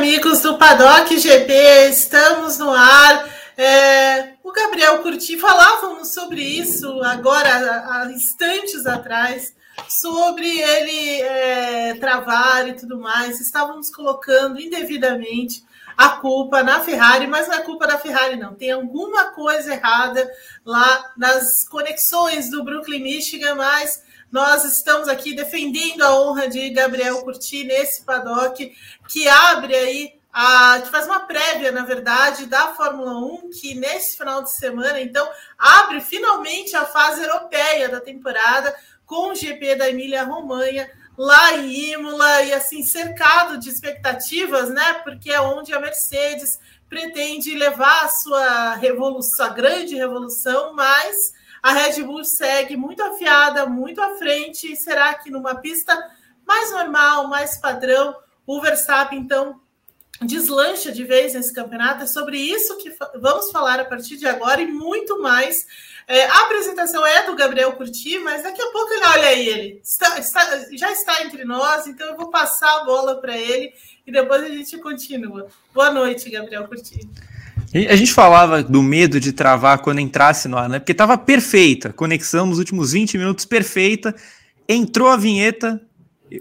amigos do Paddock GP, estamos no ar. É, o Gabriel Curti falávamos sobre isso agora, há instantes atrás, sobre ele é, travar e tudo mais. Estávamos colocando indevidamente a culpa na Ferrari, mas não é culpa da Ferrari, não. Tem alguma coisa errada lá nas conexões do Brooklyn, Michigan, mas nós estamos aqui defendendo a honra de Gabriel Curti nesse paddock, que abre aí, a, que faz uma prévia, na verdade, da Fórmula 1, que nesse final de semana, então, abre finalmente a fase europeia da temporada, com o GP da Emília-Romanha, lá em Imola, e assim, cercado de expectativas, né? Porque é onde a Mercedes pretende levar a sua revolução, a grande revolução, mas a Red Bull segue muito afiada, muito à frente. Será que numa pista mais normal, mais padrão, o Verstappen então deslancha de vez nesse campeonato? É sobre isso que vamos falar a partir de agora e muito mais. É, a apresentação é do Gabriel Curti, mas daqui a pouco, olha aí, ele está, está, já está entre nós, então eu vou passar a bola para ele e depois a gente continua. Boa noite, Gabriel Curti. A gente falava do medo de travar quando entrasse no ar, né? Porque estava perfeita, conexão nos últimos 20 minutos perfeita. Entrou a vinheta,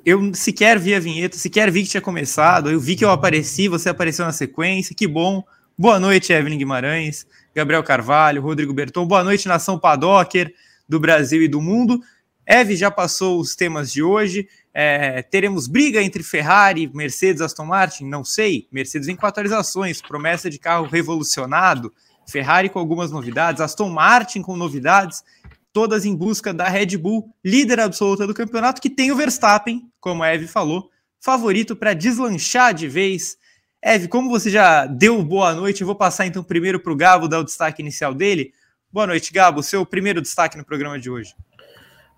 eu sequer vi a vinheta, sequer vi que tinha começado. Eu vi que eu apareci, você apareceu na sequência, que bom. Boa noite, Evelyn Guimarães, Gabriel Carvalho, Rodrigo Berton. Boa noite, nação Padocker do Brasil e do mundo. Eve já passou os temas de hoje. É, teremos briga entre Ferrari, Mercedes, Aston Martin? Não sei. Mercedes em quatro atualizações, promessa de carro revolucionado. Ferrari com algumas novidades, Aston Martin com novidades, todas em busca da Red Bull, líder absoluta do campeonato, que tem o Verstappen, como a Eve falou, favorito para deslanchar de vez. Eve, como você já deu boa noite, eu vou passar então primeiro para o Gabo dar o destaque inicial dele. Boa noite, Gabo, seu primeiro destaque no programa de hoje.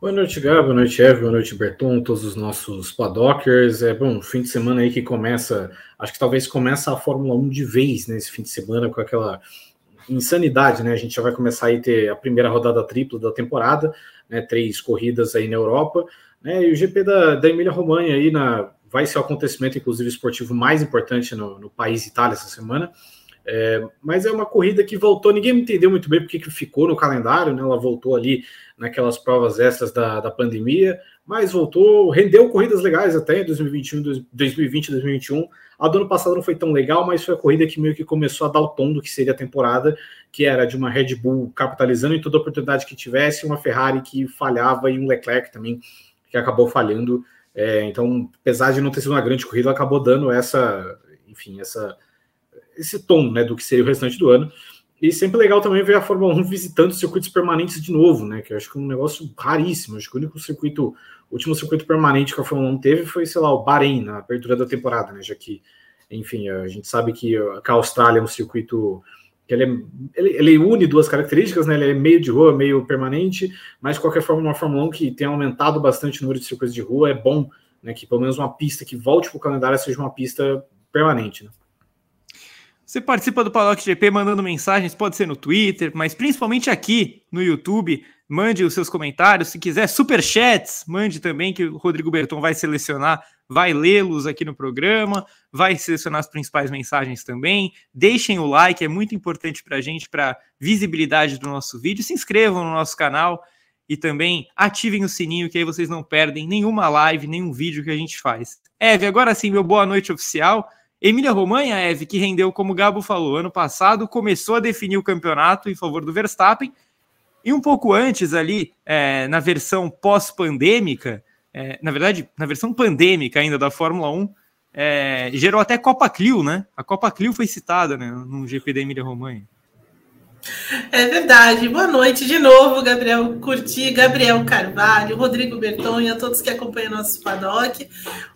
Boa noite, Gabo. Boa noite, Eve. Boa noite, Berton, todos os nossos padockers. É bom, fim de semana aí que começa, acho que talvez começa a Fórmula 1 de vez nesse fim de semana com aquela insanidade, né? A gente já vai começar aí ter a primeira rodada tripla da temporada, né? Três corridas aí na Europa, né? E o GP da, da Emília Romanha aí na vai ser o acontecimento, inclusive, esportivo mais importante no, no país Itália essa semana. É, mas é uma corrida que voltou, ninguém entendeu muito bem porque que ficou no calendário, né? Ela voltou ali naquelas provas extras da, da pandemia, mas voltou, rendeu corridas legais até em 2021, 2020, 2021. A do ano passado não foi tão legal, mas foi a corrida que meio que começou a dar o tom do que seria a temporada, que era de uma Red Bull capitalizando em toda oportunidade que tivesse, uma Ferrari que falhava e um Leclerc também que acabou falhando. É, então, apesar de não ter sido uma grande corrida, acabou dando essa, enfim, essa esse tom né, do que seria o restante do ano. E sempre legal também ver a Fórmula 1 visitando circuitos permanentes de novo, né? Que eu acho que é um negócio raríssimo. Acho que o único circuito, o último circuito permanente que a Fórmula 1 teve foi, sei lá, o Bahrein, na abertura da temporada, né? Já que, enfim, a gente sabe que a Austrália é um circuito que ele, é, ele, ele, une duas características, né? Ele é meio de rua, meio permanente, mas de qualquer forma, uma Fórmula 1 que tem aumentado bastante o número de circuitos de rua, é bom, né? Que pelo menos uma pista que volte para o calendário seja uma pista permanente, né? Você participa do Paddock GP mandando mensagens, pode ser no Twitter, mas principalmente aqui no YouTube. Mande os seus comentários. Se quiser super chats, mande também, que o Rodrigo Berton vai selecionar, vai lê-los aqui no programa, vai selecionar as principais mensagens também. Deixem o like, é muito importante para a gente, para visibilidade do nosso vídeo. Se inscrevam no nosso canal e também ativem o sininho, que aí vocês não perdem nenhuma live, nenhum vídeo que a gente faz. Eve, agora sim, meu boa noite oficial. Emília Romanha, Eve, que rendeu, como o Gabo falou, ano passado, começou a definir o campeonato em favor do Verstappen. E um pouco antes, ali, é, na versão pós-pandêmica, é, na verdade, na versão pandêmica ainda da Fórmula 1, é, gerou até Copa Clio, né? A Copa Clio foi citada né, no GP da Emília Romanha. É verdade. Boa noite de novo, Gabriel Curti, Gabriel Carvalho, Rodrigo Berton e a todos que acompanham nosso paddock.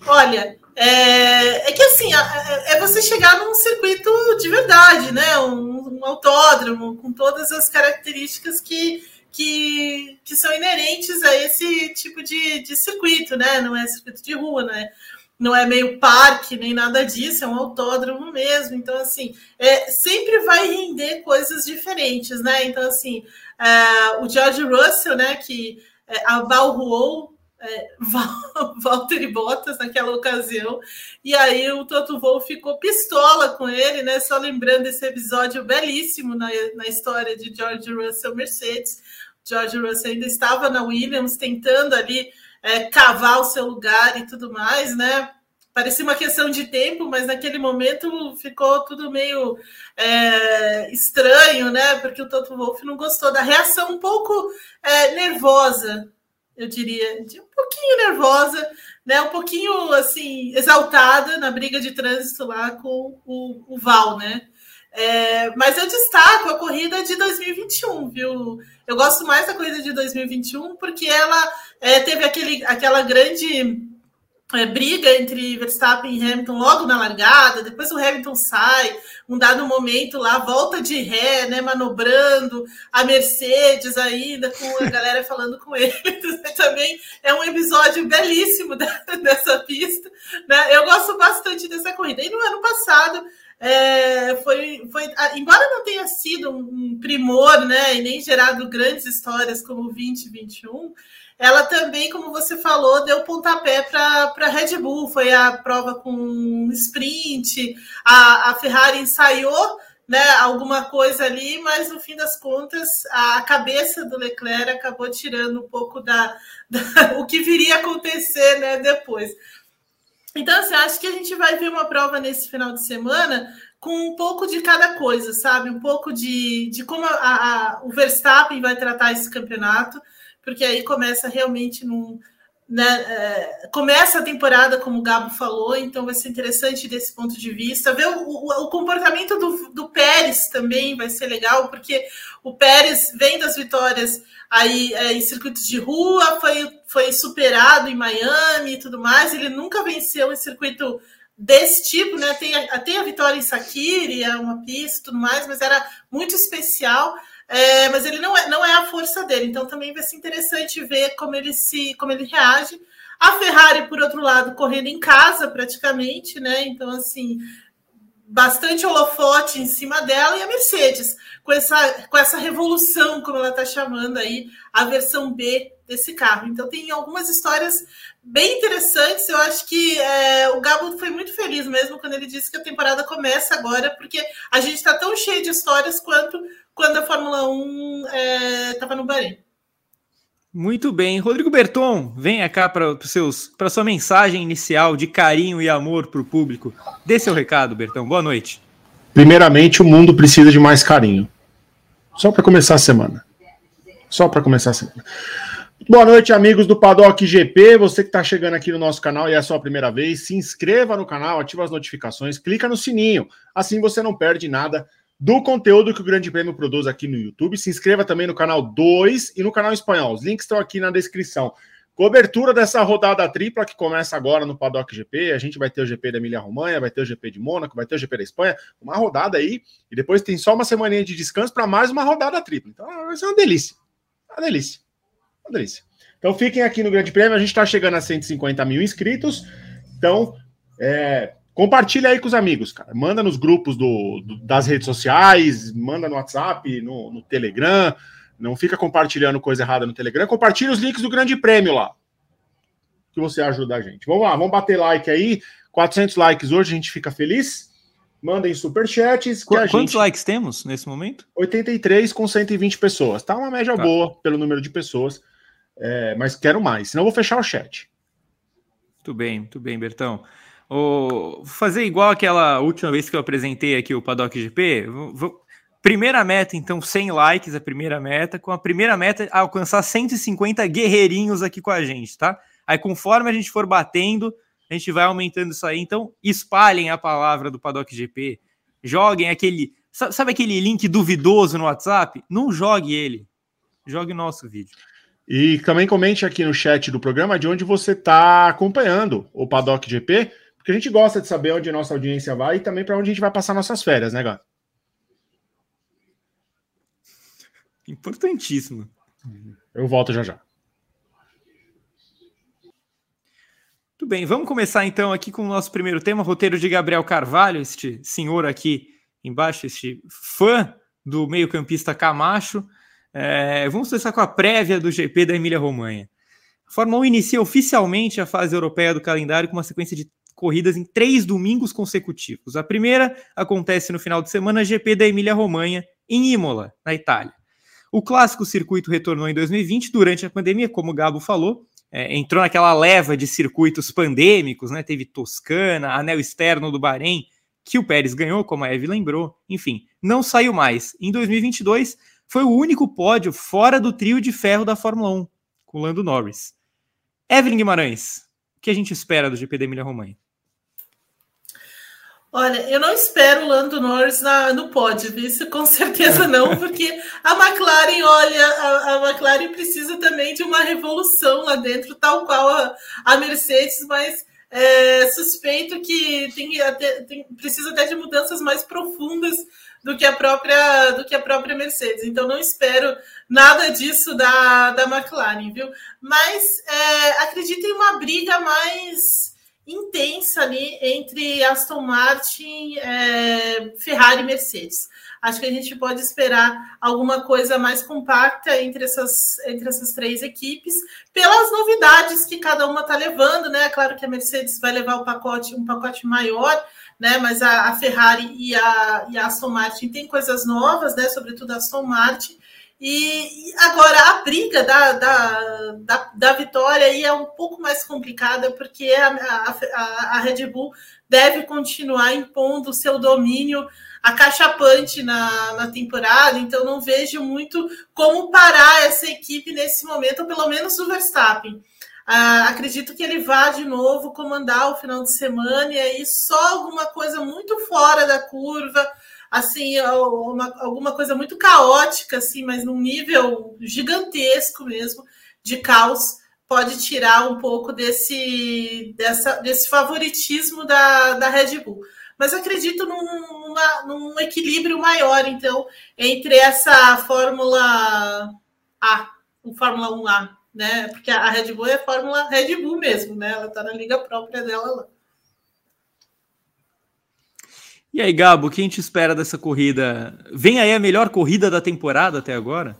Olha, é, é, que assim, é, é você chegar num circuito de verdade, né? Um, um, autódromo com todas as características que, que, que são inerentes a esse tipo de, de circuito, né? Não é circuito de rua, né? Não é meio parque nem nada disso, é um autódromo mesmo. Então, assim, é, sempre vai render coisas diferentes, né? Então, assim, é, o George Russell, né, que é, abalroou é, Valtteri Bottas naquela ocasião, e aí o Toto Wolff ficou pistola com ele, né? Só lembrando esse episódio belíssimo na, na história de George Russell Mercedes. George Russell ainda estava na Williams tentando ali é, cavar o seu lugar e tudo mais, né? Parecia uma questão de tempo, mas naquele momento ficou tudo meio é, estranho, né? Porque o Toto Wolff não gostou da reação um pouco é, nervosa, eu diria, um pouquinho nervosa, né? Um pouquinho assim exaltada na briga de trânsito lá com o, o Val, né? É, mas eu destaco a corrida de 2021, viu? Eu gosto mais da corrida de 2021 porque ela é, teve aquele, aquela grande é, briga entre Verstappen e Hamilton logo na largada, depois o Hamilton sai, um dado momento lá, volta de ré, né, manobrando, a Mercedes ainda, com a galera falando com ele. Também é um episódio belíssimo dessa pista. Né? Eu gosto bastante dessa corrida. E no ano passado é, foi, foi, embora não tenha sido um primor, né, e nem gerado grandes histórias como 2021, ela também, como você falou, deu pontapé para a Red Bull. Foi a prova com sprint, a, a Ferrari ensaiou né, alguma coisa ali, mas no fim das contas a cabeça do Leclerc acabou tirando um pouco da, da o que viria a acontecer né, depois. Então, assim, acho que a gente vai ver uma prova nesse final de semana com um pouco de cada coisa, sabe? Um pouco de, de como a, a, o Verstappen vai tratar esse campeonato, porque aí começa realmente num. Né, é, começa a temporada, como o Gabo falou, então vai ser interessante desse ponto de vista. Ver o, o, o comportamento do, do Pérez também vai ser legal, porque o Pérez vem das vitórias aí é, em circuitos de rua, foi, foi superado em Miami e tudo mais. Ele nunca venceu em circuito desse tipo, né? Tem a, tem a vitória em Sakiri, é uma pista e tudo mais, mas era muito especial. É, mas ele não é, não é a força dele, então também vai ser interessante ver como ele se como ele reage. A Ferrari, por outro lado, correndo em casa praticamente, né? Então, assim, bastante holofote em cima dela, e a Mercedes, com essa, com essa revolução, como ela está chamando aí, a versão B desse carro. Então tem algumas histórias bem interessantes. Eu acho que é, o Gabo foi muito feliz mesmo quando ele disse que a temporada começa agora, porque a gente está tão cheio de histórias quanto quando a Fórmula 1 estava é, no Bahrein. Muito bem. Rodrigo Berton, venha cá para para sua mensagem inicial de carinho e amor para o público. Dê seu recado, Bertão. Boa noite. Primeiramente, o mundo precisa de mais carinho. Só para começar a semana. Só para começar a semana. Boa noite, amigos do Paddock GP. Você que está chegando aqui no nosso canal e é a sua primeira vez, se inscreva no canal, ativa as notificações, clica no sininho. Assim você não perde nada do conteúdo que o Grande Prêmio produz aqui no YouTube. Se inscreva também no canal 2 e no canal espanhol. Os links estão aqui na descrição. Cobertura dessa rodada tripla que começa agora no Paddock GP. A gente vai ter o GP da Emília-Romanha, vai ter o GP de Mônaco, vai ter o GP da Espanha. Uma rodada aí. E depois tem só uma semaninha de descanso para mais uma rodada tripla. Então vai ser uma delícia. Uma delícia. Uma delícia. Então fiquem aqui no Grande Prêmio. A gente está chegando a 150 mil inscritos. Então, é, Compartilha aí com os amigos, cara. Manda nos grupos do, do das redes sociais, manda no WhatsApp, no, no, Telegram. Não fica compartilhando coisa errada no Telegram. Compartilha os links do Grande Prêmio lá. Que você ajuda a gente. Vamos lá, vamos bater like aí. 400 likes hoje, a gente fica feliz. Mandem superchats. Qu quantos gente... likes temos nesse momento? 83 com 120 pessoas. Tá uma média tá. boa pelo número de pessoas. É, mas quero mais, senão vou fechar o chat. Muito bem, muito bem, Bertão. Vou fazer igual aquela última vez que eu apresentei aqui o Paddock GP. Primeira meta, então, 100 likes, a primeira meta. Com a primeira meta, alcançar 150 guerreirinhos aqui com a gente, tá? Aí, conforme a gente for batendo, a gente vai aumentando isso aí. Então, espalhem a palavra do Paddock GP. Joguem aquele. Sabe aquele link duvidoso no WhatsApp? Não jogue ele. Jogue o nosso vídeo. E também comente aqui no chat do programa de onde você está acompanhando o Paddock GP porque a gente gosta de saber onde a nossa audiência vai e também para onde a gente vai passar nossas férias, né, Gato? Importantíssimo. Eu volto já já. Muito bem, vamos começar então aqui com o nosso primeiro tema, roteiro de Gabriel Carvalho, este senhor aqui embaixo, este fã do meio-campista Camacho. É, vamos começar com a prévia do GP da Emília-Romanha. A Fórmula 1 inicia oficialmente a fase europeia do calendário com uma sequência de corridas em três domingos consecutivos. A primeira acontece no final de semana, GP da Emília-Romanha, em Imola, na Itália. O clássico circuito retornou em 2020, durante a pandemia, como o Gabo falou, é, entrou naquela leva de circuitos pandêmicos, né? Teve Toscana, anel externo do Bahrein, que o Pérez ganhou, como a Eve lembrou. Enfim, não saiu mais. Em 2022, foi o único pódio fora do trio de ferro da Fórmula 1, com Lando Norris. Evelyn Guimarães, o que a gente espera do GP da Emília-Romanha? Olha, eu não espero o Lando Norris na, no pódio, isso com certeza não, porque a McLaren, olha, a, a, McLaren precisa também de uma revolução lá dentro, tal qual a, a Mercedes, mas é, suspeito que tem, até, tem, precisa até de mudanças mais profundas do que a própria do que a própria Mercedes. Então não espero nada disso da, da McLaren, viu? Mas é, acredito em uma briga mais intensa ali entre Aston Martin, é, Ferrari e Mercedes. Acho que a gente pode esperar alguma coisa mais compacta entre essas, entre essas três equipes, pelas novidades que cada uma está levando, né? Claro que a Mercedes vai levar o pacote, um pacote maior, né? Mas a, a Ferrari e a, e a Aston Martin tem coisas novas, né? Sobretudo a Aston Martin. E, agora a briga da, da, da, da, vitória aí é um pouco mais complicada, porque a, a, a Red Bull deve continuar impondo o seu domínio acachapante na, na temporada, então não vejo muito como parar essa equipe nesse momento, ou pelo menos o Verstappen. Ah, acredito que ele vá de novo comandar o final de semana e aí só alguma coisa muito fora da curva assim, uma, alguma coisa muito caótica, assim, mas num nível gigantesco mesmo de caos, pode tirar um pouco desse, dessa, desse favoritismo da, da Red Bull. Mas acredito num, numa, num equilíbrio maior, então, entre essa Fórmula A, o Fórmula 1A, né? Porque a Red Bull é Fórmula Red Bull mesmo, né? Ela está na liga própria dela lá. E aí, Gabo, o que a gente espera dessa corrida? Vem aí a melhor corrida da temporada até agora?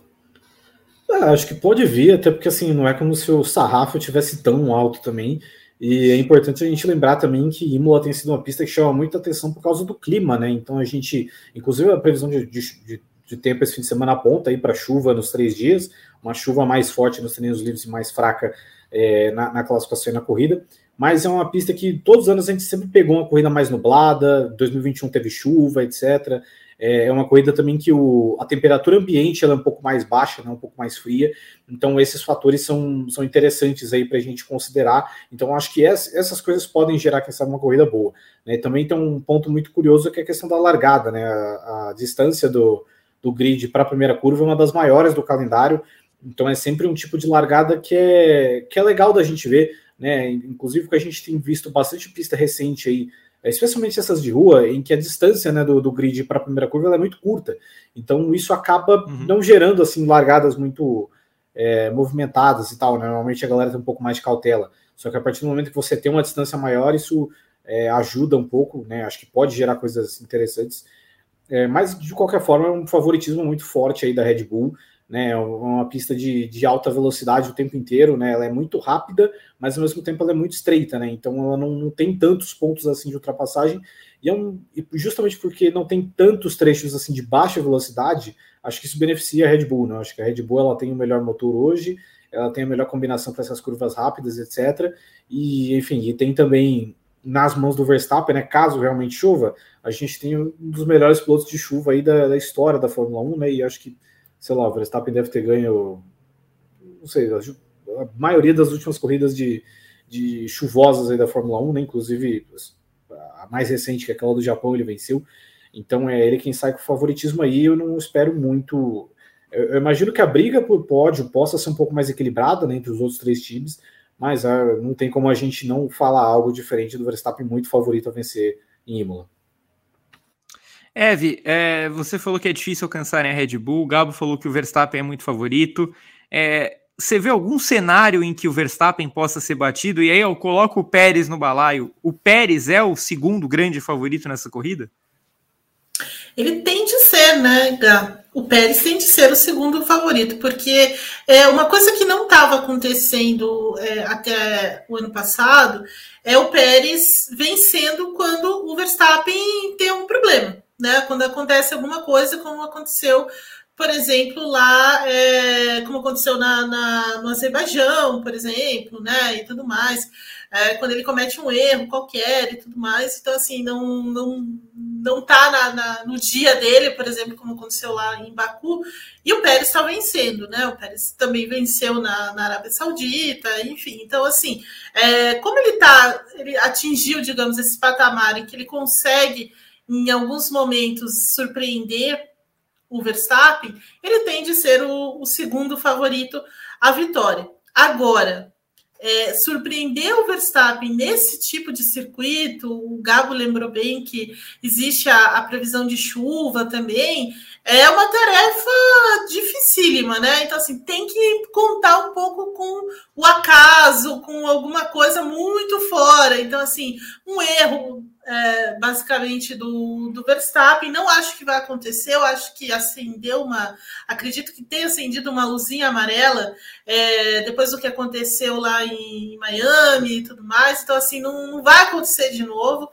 Ah, acho que pode vir, até porque assim, não é como se o sarrafo tivesse tão alto também. E é importante a gente lembrar também que Imola tem sido uma pista que chama muita atenção por causa do clima, né? Então a gente, inclusive a previsão de, de, de tempo esse fim de semana aponta aí para chuva nos três dias, uma chuva mais forte nos treinos livres e mais fraca é, na, na classificação e na corrida mas é uma pista que todos os anos a gente sempre pegou uma corrida mais nublada, 2021 teve chuva, etc. É, é uma corrida também que o, a temperatura ambiente ela é um pouco mais baixa, né, um pouco mais fria, então esses fatores são, são interessantes aí para a gente considerar. Então acho que essas coisas podem gerar quem sabe uma corrida boa. Né? Também tem um ponto muito curioso que é a questão da largada, né? A, a distância do, do grid para a primeira curva é uma das maiores do calendário, então é sempre um tipo de largada que é, que é legal da gente ver né? Inclusive, que a gente tem visto bastante pista recente aí, especialmente essas de rua, em que a distância né, do, do grid para a primeira curva é muito curta. Então, isso acaba uhum. não gerando assim largadas muito é, movimentadas e tal. Né? Normalmente a galera tem um pouco mais de cautela. Só que a partir do momento que você tem uma distância maior, isso é, ajuda um pouco, né? Acho que pode gerar coisas interessantes. É, mas de qualquer forma, é um favoritismo muito forte aí da Red Bull né? É uma pista de, de alta velocidade o tempo inteiro, né? Ela é muito rápida, mas ao mesmo tempo ela é muito estreita, né? Então ela não, não tem tantos pontos assim de ultrapassagem. E, é um, e justamente porque não tem tantos trechos assim de baixa velocidade, acho que isso beneficia a Red Bull, né? Acho que a Red Bull ela tem o melhor motor hoje, ela tem a melhor combinação para essas curvas rápidas, etc. E enfim, e tem também nas mãos do Verstappen, né? Caso realmente chova, a gente tem um dos melhores pilotos de chuva aí da, da história da Fórmula 1, né? E acho que sei lá, o Verstappen deve ter ganho, não sei, a, maioria das últimas corridas de, de chuvosas aí da Fórmula 1, né? Inclusive a mais recente, que é aquela do Japão, ele venceu. Então é ele quem sai com favoritismo aí. Eu não espero muito. Eu, eu imagino que a briga por pódio possa ser um pouco mais equilibrada né, entre os outros três times, mas ah, não tem como a gente não falar algo diferente do Verstappen muito favorito a vencer em Imola. Eve, é, você falou que é difícil alcançarem a Red Bull, o Gabo falou que o Verstappen é muito favorito. É, você vê algum cenário em que o Verstappen possa ser batido? E aí eu coloco o Pérez no balaio. O Pérez é o segundo grande favorito nessa corrida? Ele tem de ser, né, Gá? O Pérez tem de ser o segundo favorito, porque é uma coisa que não estava acontecendo é, até o ano passado é o Pérez vencendo quando o Verstappen tem um problema, né? Quando acontece alguma coisa, como aconteceu por exemplo, lá, é, como aconteceu na, na, no Azerbaijão, por exemplo, né, e tudo mais, é, quando ele comete um erro qualquer e tudo mais, então, assim, não, não, não tá na, na, no dia dele, por exemplo, como aconteceu lá em Baku, e o Pérez está vencendo, né, o Pérez também venceu na, na Arábia Saudita, enfim, então, assim, é, como ele tá, ele atingiu, digamos, esse patamar em que ele consegue, em alguns momentos, surpreender o Verstappen, ele tende a ser o, o segundo favorito à vitória. Agora, é, surpreender o Verstappen nesse tipo de circuito, o Gabo lembrou bem que existe a, a, previsão de chuva também, é uma tarefa dificílima, né? Então, assim, tem que contar um pouco com o acaso, com alguma coisa muito fora. Então, assim, um erro é, basicamente do, do Verstappen. Não acho que vai acontecer, eu acho que acendeu uma. Acredito que tenha acendido uma luzinha amarela é, depois do que aconteceu lá em Miami e tudo mais. Então, assim, não, não vai acontecer de novo.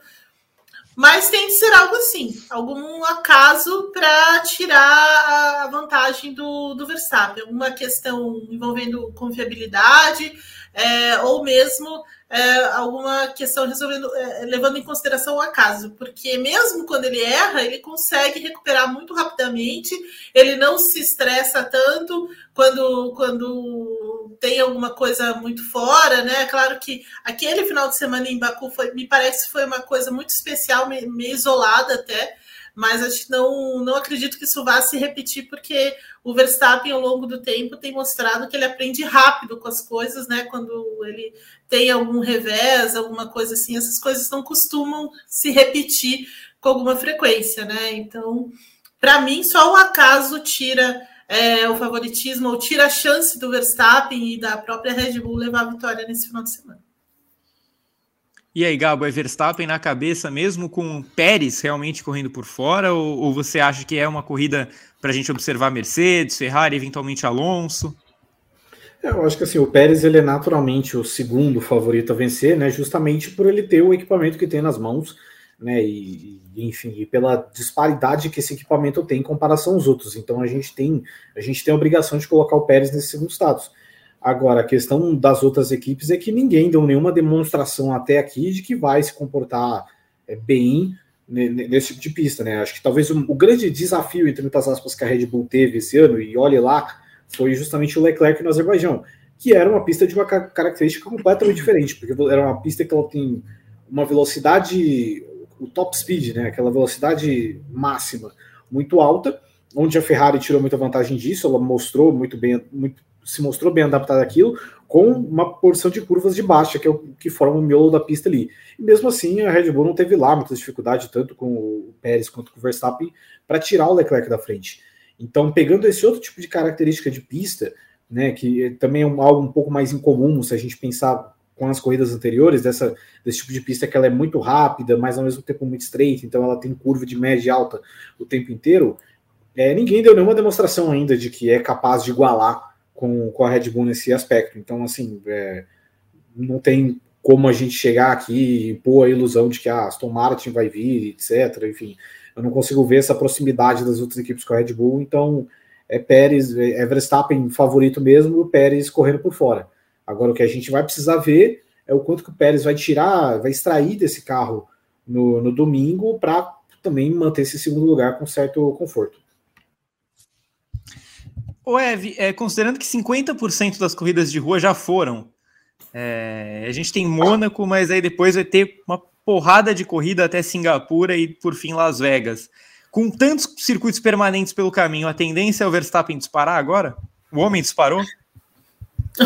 Mas tem que ser algo assim, algum acaso para tirar a vantagem do, do Verstappen, alguma questão envolvendo confiabilidade, é, ou mesmo é, alguma questão resolvendo, é, levando em consideração o acaso, porque mesmo quando ele erra, ele consegue recuperar muito rapidamente, ele não se estressa tanto quando, quando tem alguma coisa muito fora, né? Claro que aquele final de semana em Baku foi, me parece foi uma coisa muito especial, meio isolada até, mas acho, não, não acredito que isso vá se repetir, porque o Verstappen, ao longo do tempo, tem mostrado que ele aprende rápido com as coisas, né? Quando ele tem algum revés, alguma coisa assim, essas coisas não costumam se repetir com alguma frequência, né? Então, para mim, só o acaso tira é, o favoritismo ou tira a chance do Verstappen e da própria Red Bull levar a vitória nesse final de semana. E aí, Gabo, é Verstappen na cabeça mesmo com Pérez realmente correndo por fora? Ou, ou você acha que é uma corrida para a gente observar Mercedes, Ferrari, eventualmente Alonso? É, eu acho que assim, o Pérez ele é naturalmente o segundo favorito a vencer, né? Justamente por ele ter o equipamento que tem nas mãos, né? E, enfim, e pela disparidade que esse equipamento tem em comparação aos outros. Então a gente tem a gente tem a obrigação de colocar o Pérez nesse segundo status. Agora, a questão das outras equipes é que ninguém deu nenhuma demonstração até aqui de que vai se comportar é, bem nesse tipo de pista, né? Acho que talvez o, o, grande desafio, entre muitas aspas, que a Red Bull teve esse ano, e olhe lá, foi justamente o Leclerc no Azerbaijão, que era uma pista de uma característica completamente diferente, porque era uma pista que ela tem uma velocidade, o top speed, né? Aquela velocidade máxima muito alta, onde a Ferrari tirou muita vantagem disso, ela mostrou muito bem, muito se mostrou bem adaptado àquilo, com uma porção de curvas de baixa, que é o que forma o miolo da pista ali. E mesmo assim, a Red Bull não teve lá muita dificuldade, tanto com o Pérez quanto com o Verstappen, para tirar o Leclerc da frente. Então, pegando esse outro tipo de característica de pista, né, que também é algo um pouco mais incomum se a gente pensar com as corridas anteriores, dessa, desse tipo de pista que ela é muito rápida, mas ao mesmo tempo muito estreita, então ela tem curva de média e alta o tempo inteiro, é, ninguém deu nenhuma demonstração ainda de que é capaz de igualar com, com a Red Bull nesse aspecto. Então, assim, é, não tem como a gente chegar aqui e pôr a ilusão de que a Aston Martin vai vir, etc. Enfim, eu não consigo ver essa proximidade das outras equipes com a Red Bull, então é Pérez, é Verstappen favorito mesmo, o Pérez correndo por fora. Agora, o que a gente vai precisar ver é o quanto que o Pérez vai tirar, vai extrair desse carro no, no domingo para também manter esse segundo lugar com certo conforto. Ô, Ev, é, considerando que 50% das corridas de rua já foram, é, a gente tem Mônaco, mas aí depois vai ter uma porrada de corrida até Singapura e por fim Las Vegas. Com tantos circuitos permanentes pelo caminho, a tendência é o Verstappen disparar agora? O homem disparou?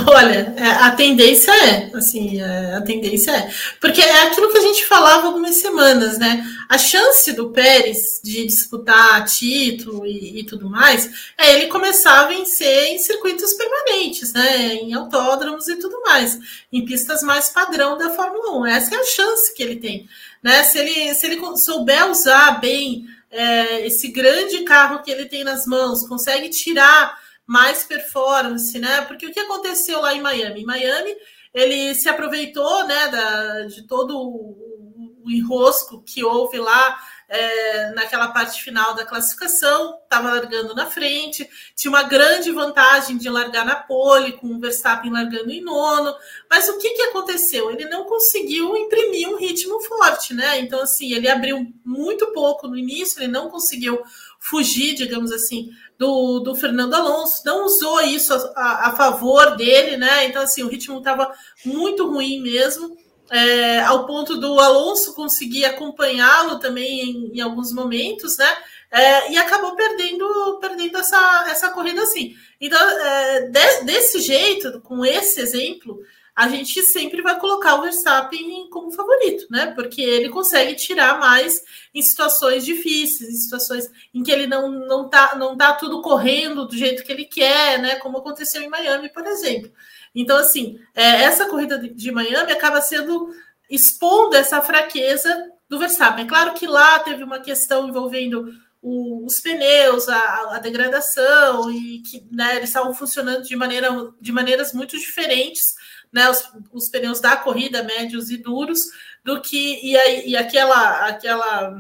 Olha, é, a tendência é, assim, é, a tendência é. Porque é aquilo que a gente falava algumas semanas, né? A chance do Pérez de disputar título e, e tudo mais é ele começar a vencer em circuitos permanentes, né? Em autódromos e tudo mais, em pistas mais padrão da Fórmula 1. Essa é a chance que ele tem. Né? Se, ele, se ele souber usar bem é, esse grande carro que ele tem nas mãos, consegue tirar mais performance, né? Porque o que aconteceu lá em Miami? Em Miami, ele se aproveitou, né, da, de todo o, o enrosco que houve lá é, naquela parte final da classificação, estava largando na frente, tinha uma grande vantagem de largar na pole, com o Verstappen largando em nono, mas o que, que aconteceu? Ele não conseguiu imprimir um ritmo forte, né? Então, assim, ele abriu muito pouco no início, ele não conseguiu fugir, digamos assim, do, do Fernando Alonso, não usou isso a, a favor dele, né? Então, assim, o ritmo estava muito ruim mesmo, é, ao ponto do Alonso conseguir acompanhá-lo também em, em, alguns momentos, né? É, e acabou perdendo, perdendo essa, essa corrida assim. Então, é, de, desse jeito, com esse exemplo, a gente sempre vai colocar o Verstappen como favorito, né? Porque ele consegue tirar mais em situações difíceis, em situações em que ele não, não, tá, não tá tudo correndo do jeito que ele quer, né? Como aconteceu em Miami, por exemplo. Então, assim, é, essa corrida de, Miami acaba sendo expondo essa fraqueza do Verstappen. É claro que lá teve uma questão envolvendo o, os pneus, a, a, degradação, e que né, eles estavam funcionando de, maneira, de maneiras muito diferentes né, os, os pneus da corrida médios e duros do que e, aí, e aquela aquela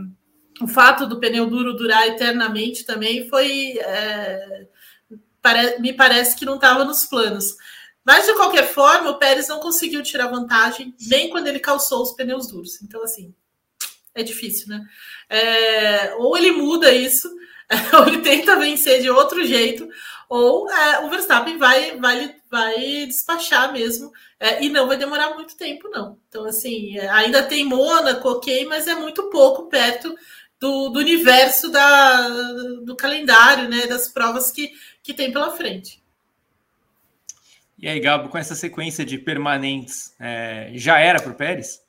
o fato do pneu duro durar eternamente também foi é, pare, me parece que não estava nos planos. Mas de qualquer forma, o Pérez não conseguiu tirar vantagem nem quando ele calçou os pneus duros. Então assim é difícil, né? É, ou ele muda isso, ou ele tenta vencer de outro jeito, ou é, o Verstappen vai, vai, vai despachar mesmo, é, e não vai demorar muito tempo, não. Então, assim, é, ainda tem Mônaco, ok, mas é muito pouco perto do, do universo da, do calendário, né, das provas que, que tem pela frente. E aí, Gabo, com essa sequência de permanentes, é, já era para o Pérez?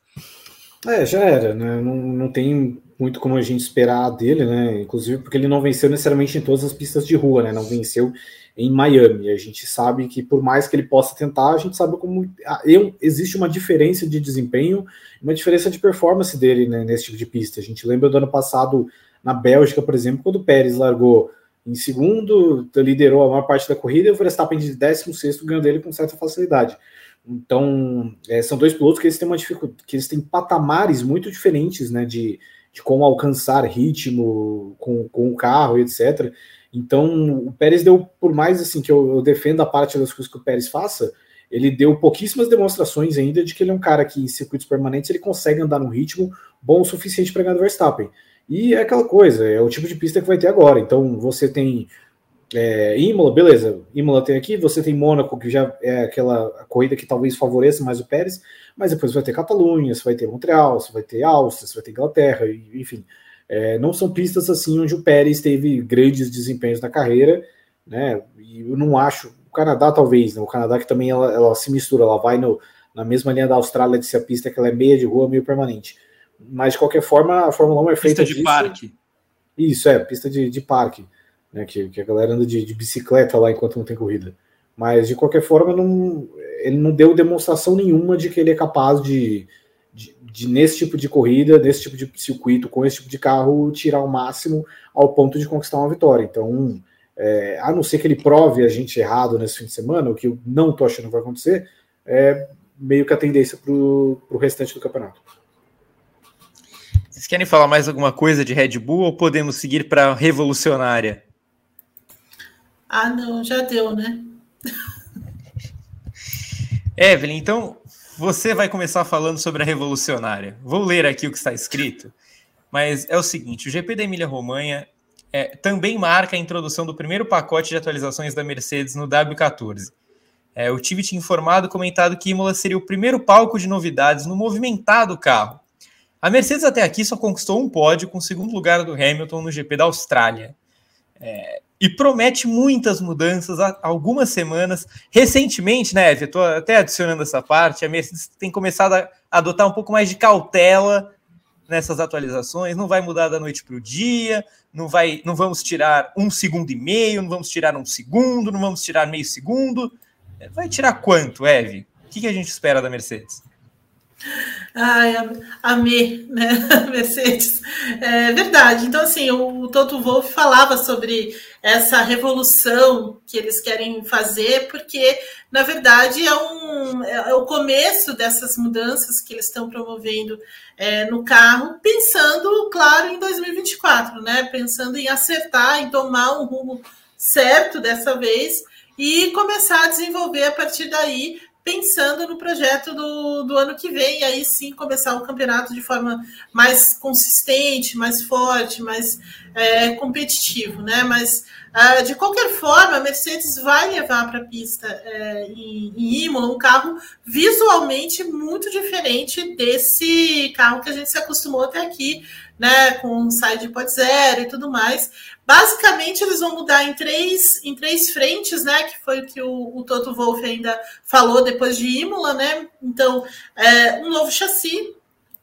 É, já era, né? Não, não tem muito como a gente esperar dele, né? Inclusive porque ele não venceu necessariamente em todas as pistas de rua, né? Não venceu em Miami. A gente sabe que por mais que ele possa tentar, a gente sabe como ah, eu, existe uma diferença de desempenho, uma diferença de performance dele né, nesse tipo de pista. A gente lembra do ano passado na Bélgica, por exemplo, quando o Pérez largou em segundo, liderou a maior parte da corrida e o Verstappen de 16 ganhou dele com certa facilidade. Então, é, são dois pilotos que eles têm uma dificuldade, que eles têm patamares muito diferentes, né, de, de como alcançar ritmo com, com o carro, etc. Então, o Pérez deu, por mais assim que eu, eu defendo a parte das coisas que o Pérez faça, ele deu pouquíssimas demonstrações ainda de que ele é um cara que em circuitos permanentes ele consegue andar num ritmo bom o suficiente para ganhar do Verstappen. E é aquela coisa, é o tipo de pista que vai ter agora. Então, você tem é, Imola, beleza, Imola tem aqui, você tem Mônaco, que já é aquela corrida que talvez favoreça mais o Pérez, mas depois vai ter Catalunha, você vai ter Montreal, você vai ter Áustria, você vai ter Inglaterra, enfim. É, não são pistas assim onde o Pérez teve grandes desempenhos na carreira, né? E eu não acho. O Canadá, talvez, né? O Canadá que também ela, ela se mistura, ela vai no, na mesma linha da Austrália de ser a pista que ela é meia de rua, meio permanente. Mas de qualquer forma, a Fórmula 1 é feita. Pista de disso. parque. Isso, é, pista de, de parque né, que, que a galera anda de, de, bicicleta lá enquanto não tem corrida. Mas de qualquer forma, não, ele não deu demonstração nenhuma de que ele é capaz de, de, nesse tipo de corrida, nesse tipo de circuito, com esse tipo de carro, tirar o máximo ao ponto de conquistar uma vitória. Então, é, a não ser que ele prove a gente errado nesse fim de semana, o que eu não tô achando que vai acontecer, é meio que a tendência para o restante do campeonato. Vocês querem falar mais alguma coisa de Red Bull ou podemos seguir para a revolucionária? Ah, não, já deu, né? Evelyn, então você vai começar falando sobre a revolucionária. Vou ler aqui o que está escrito, mas é o seguinte: o GP da Emília-Romanha é, também marca a introdução do primeiro pacote de atualizações da Mercedes no W14. É, o time tinha informado comentado que Imola seria o primeiro palco de novidades no movimentado carro. A Mercedes até aqui só conquistou um pódio com o segundo lugar do Hamilton no GP da Austrália. É, e promete muitas mudanças há algumas semanas. Recentemente, né, Ev, estou até adicionando essa parte, a Mercedes tem começado a adotar um pouco mais de cautela nessas atualizações, não vai mudar da noite para o dia, não vai, não vamos tirar um segundo e meio, não vamos tirar um segundo, não vamos tirar meio segundo. Vai tirar quanto, Eve? O que, que a gente espera da Mercedes? Ai, amei, né, Mercedes. É verdade. Então, assim, o Toto Wolff falava sobre essa revolução que eles querem fazer, porque, na verdade, é, um, é o começo dessas mudanças que eles estão promovendo é, no carro, pensando, claro, em 2024, né? Pensando em acertar, em tomar um rumo certo dessa vez e começar a desenvolver a partir daí pensando no projeto do, do ano que vem, e aí sim começar o campeonato de forma mais consistente, mais forte, mais é, competitivo, né? Mas uh, de qualquer forma, a Mercedes vai levar para a pista é, em, em Imola um carro visualmente muito diferente desse carro que a gente se acostumou até aqui, né? Com side pod zero e tudo mais. Basicamente, eles vão mudar em três, em três frentes, né? Que foi o que o, o Toto Wolff ainda falou depois de Imola, né? Então, é, um novo chassi,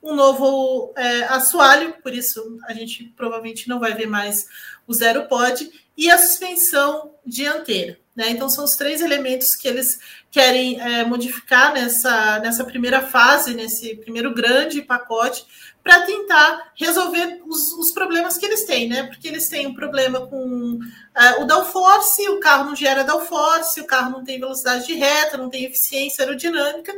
um novo é, assoalho, por isso a gente provavelmente não vai ver mais o zero pod, e a suspensão dianteira. Né? Então, são os três elementos que eles querem é, modificar nessa, nessa primeira fase, nesse primeiro grande pacote, para tentar resolver os, os, problemas que eles têm, né? Porque eles têm um problema com uh, o downforce, o carro não gera downforce, o carro não tem velocidade de reta, não tem eficiência aerodinâmica,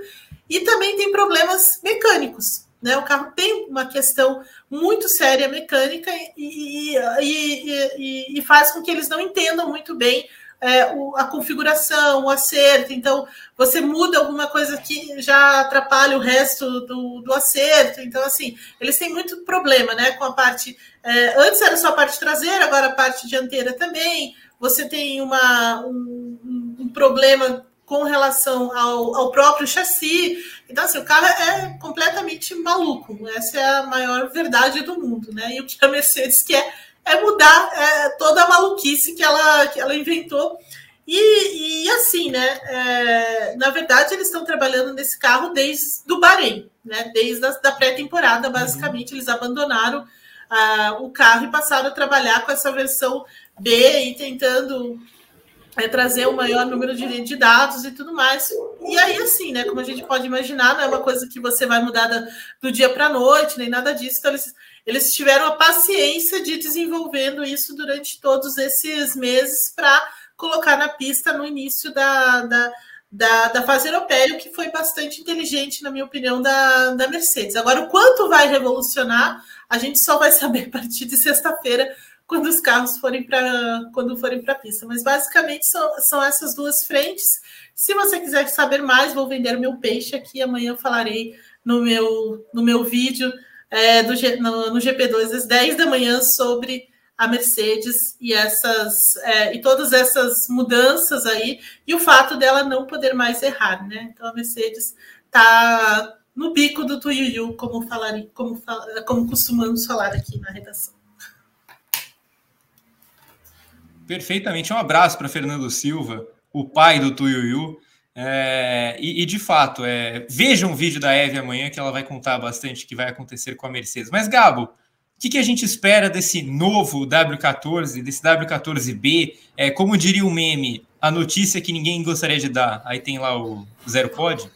e também tem problemas mecânicos. Né? O carro tem uma questão muito séria mecânica e, e, e, e faz com que eles não entendam muito bem é, o, a configuração, o acerto. Então, você muda alguma coisa que já atrapalha o resto do, do acerto. Então, assim, eles têm muito problema né, com a parte. É, antes era só a parte traseira, agora a parte dianteira também. Você tem uma, um, um problema com relação ao, ao, próprio chassi. Então, assim, o carro é completamente maluco. Essa é a maior verdade do mundo, né? E o que a Mercedes quer é mudar é, toda a maluquice que ela, que ela inventou. E, e assim, né? É, na verdade, eles estão trabalhando nesse carro desde o Bahrein, né? Desde a da pré-temporada, basicamente, uhum. eles abandonaram uh, o carro e passaram a trabalhar com essa versão B e tentando é, trazer o maior número de, de, dados e tudo mais. E aí, assim, né? Como a gente pode imaginar, não é uma coisa que você vai mudar da, do dia para a noite, nem nada disso. Então, eles eles tiveram a paciência de desenvolvendo isso durante todos esses meses para colocar na pista no início da, da, da, da, fase europeia, que foi bastante inteligente, na minha opinião, da, da Mercedes. Agora, o quanto vai revolucionar, a gente só vai saber a partir de sexta-feira, quando os carros forem para quando forem para a pista. Mas basicamente são, são essas duas frentes. Se você quiser saber mais, vou vender o meu peixe aqui. Amanhã eu falarei no meu, no meu vídeo é, do, no, no, GP2 às 10 da manhã sobre a Mercedes e essas é, e todas essas mudanças aí e o fato dela não poder mais errar, né? Então a Mercedes está no bico do Tuiuiu, como falar, como, como costumamos falar aqui na redação. Perfeitamente. Um abraço para Fernando Silva, o pai do Tuiuiu. É, e, e, de fato, é, vejam um vídeo da Eve amanhã que ela vai contar bastante o que vai acontecer com a Mercedes. Mas, Gabo, o que, que a gente espera desse novo W14, desse W14B? É, como diria o meme, a notícia que ninguém gostaria de dar. Aí tem lá o Zero Pod.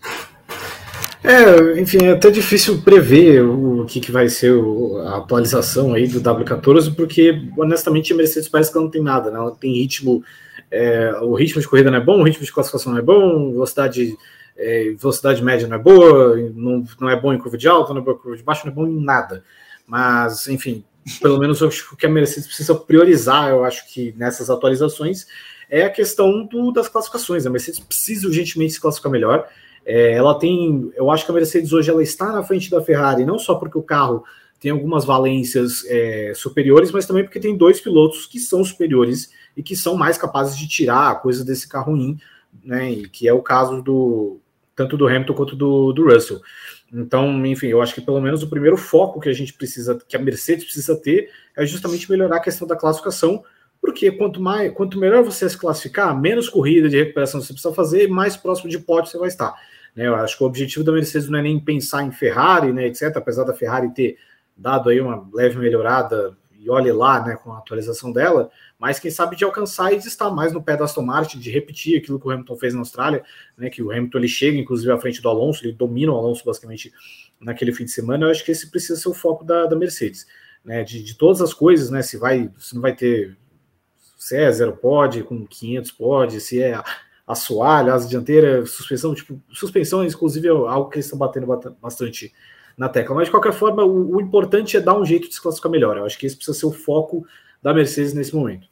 É, enfim, é até difícil prever o que, que vai ser o, a atualização aí do W14, porque honestamente a Mercedes parece que não tem nada, né? Ela tem ritmo é, o ritmo de corrida não é bom, o ritmo de classificação não é bom, velocidade, é, velocidade média não é boa, não, não é bom em curva de alta, não é bom em curva de baixo, não é bom em nada. Mas, enfim, pelo menos o que a Mercedes precisa priorizar, eu acho que nessas atualizações, é a questão do, das classificações. A Mercedes precisa urgentemente se classificar melhor. É, ela tem, eu acho que a Mercedes hoje ela está na frente da Ferrari, não só porque o carro tem algumas valências é, superiores, mas também porque tem dois pilotos que são superiores e que são mais capazes de tirar a coisa desse carro ruim, né? E que é o caso do tanto do Hamilton quanto do, do Russell. Então, enfim, eu acho que pelo menos o primeiro foco que a gente precisa, que a Mercedes precisa ter, é justamente melhorar a questão da classificação, porque quanto, mais, quanto melhor você se classificar, menos corrida de recuperação você precisa fazer, mais próximo de pódio você vai estar. Né? Eu acho que o objetivo da Mercedes não é nem pensar em Ferrari, né, etc., apesar da Ferrari ter dado aí uma leve melhorada, e olhe lá, né, com a atualização dela, mas quem sabe de alcançar e de estar mais no pé da Aston Martin, de repetir aquilo que o Hamilton fez na Austrália, né, que o Hamilton ele chega inclusive à frente do Alonso, ele domina o Alonso basicamente naquele fim de semana, eu acho que esse precisa ser o foco da, da Mercedes, né, de, de todas as coisas, né, se vai, se não vai ter se é zero pode, com 500 pode, se é assoalho, asa dianteira, suspensão, tipo, suspensão, inclusive, é algo que eles estão batendo bastante na tecla. Mas, de qualquer forma, o, o, importante é dar um jeito de se classificar melhor. Eu acho que esse precisa ser o foco da Mercedes nesse momento.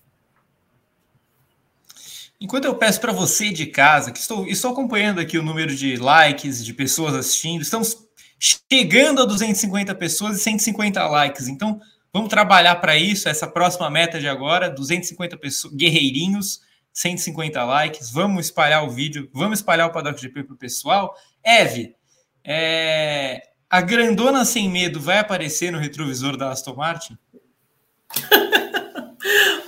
Enquanto eu peço para você de casa, que estou, estou acompanhando aqui o número de likes, de pessoas assistindo, estamos chegando a 250 pessoas e 150 likes. Então, Vamos trabalhar para isso, essa próxima meta de agora, 250 pessoas, guerreirinhos, 150 likes. Vamos espalhar o vídeo, vamos espalhar o Paddock GP para o pessoal. Eve, é, a grandona sem medo vai aparecer no retrovisor da Aston Martin?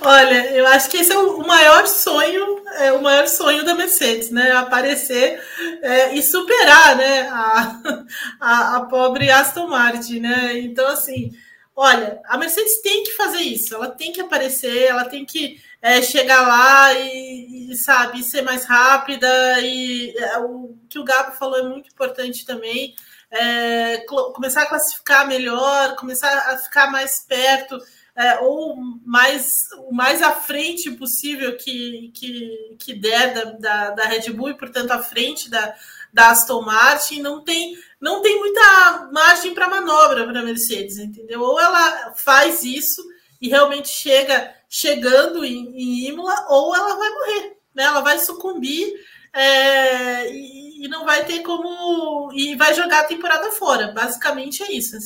Olha, eu acho que esse é o maior sonho, é o maior sonho da Mercedes, né? Aparecer é, e superar, né? A, a, a pobre Aston Martin, né? Então, assim, Olha, a Mercedes tem que fazer isso, ela tem que aparecer, ela tem que é, chegar lá e, e, sabe, ser mais rápida. E é, o que o Gabo falou é muito importante também. É, começar a classificar melhor, começar a ficar mais perto, é, ou mais, mais à frente possível que, que, que der da, da, da Red Bull e, portanto, à frente da, da Aston Martin, não tem, não tem muita margem para manobra para a Mercedes, entendeu? Ou ela faz isso e realmente chega chegando em, em Imola, ou ela vai morrer, né? Ela vai sucumbir é, e, e, não vai ter como. e vai jogar a temporada fora. Basicamente é isso.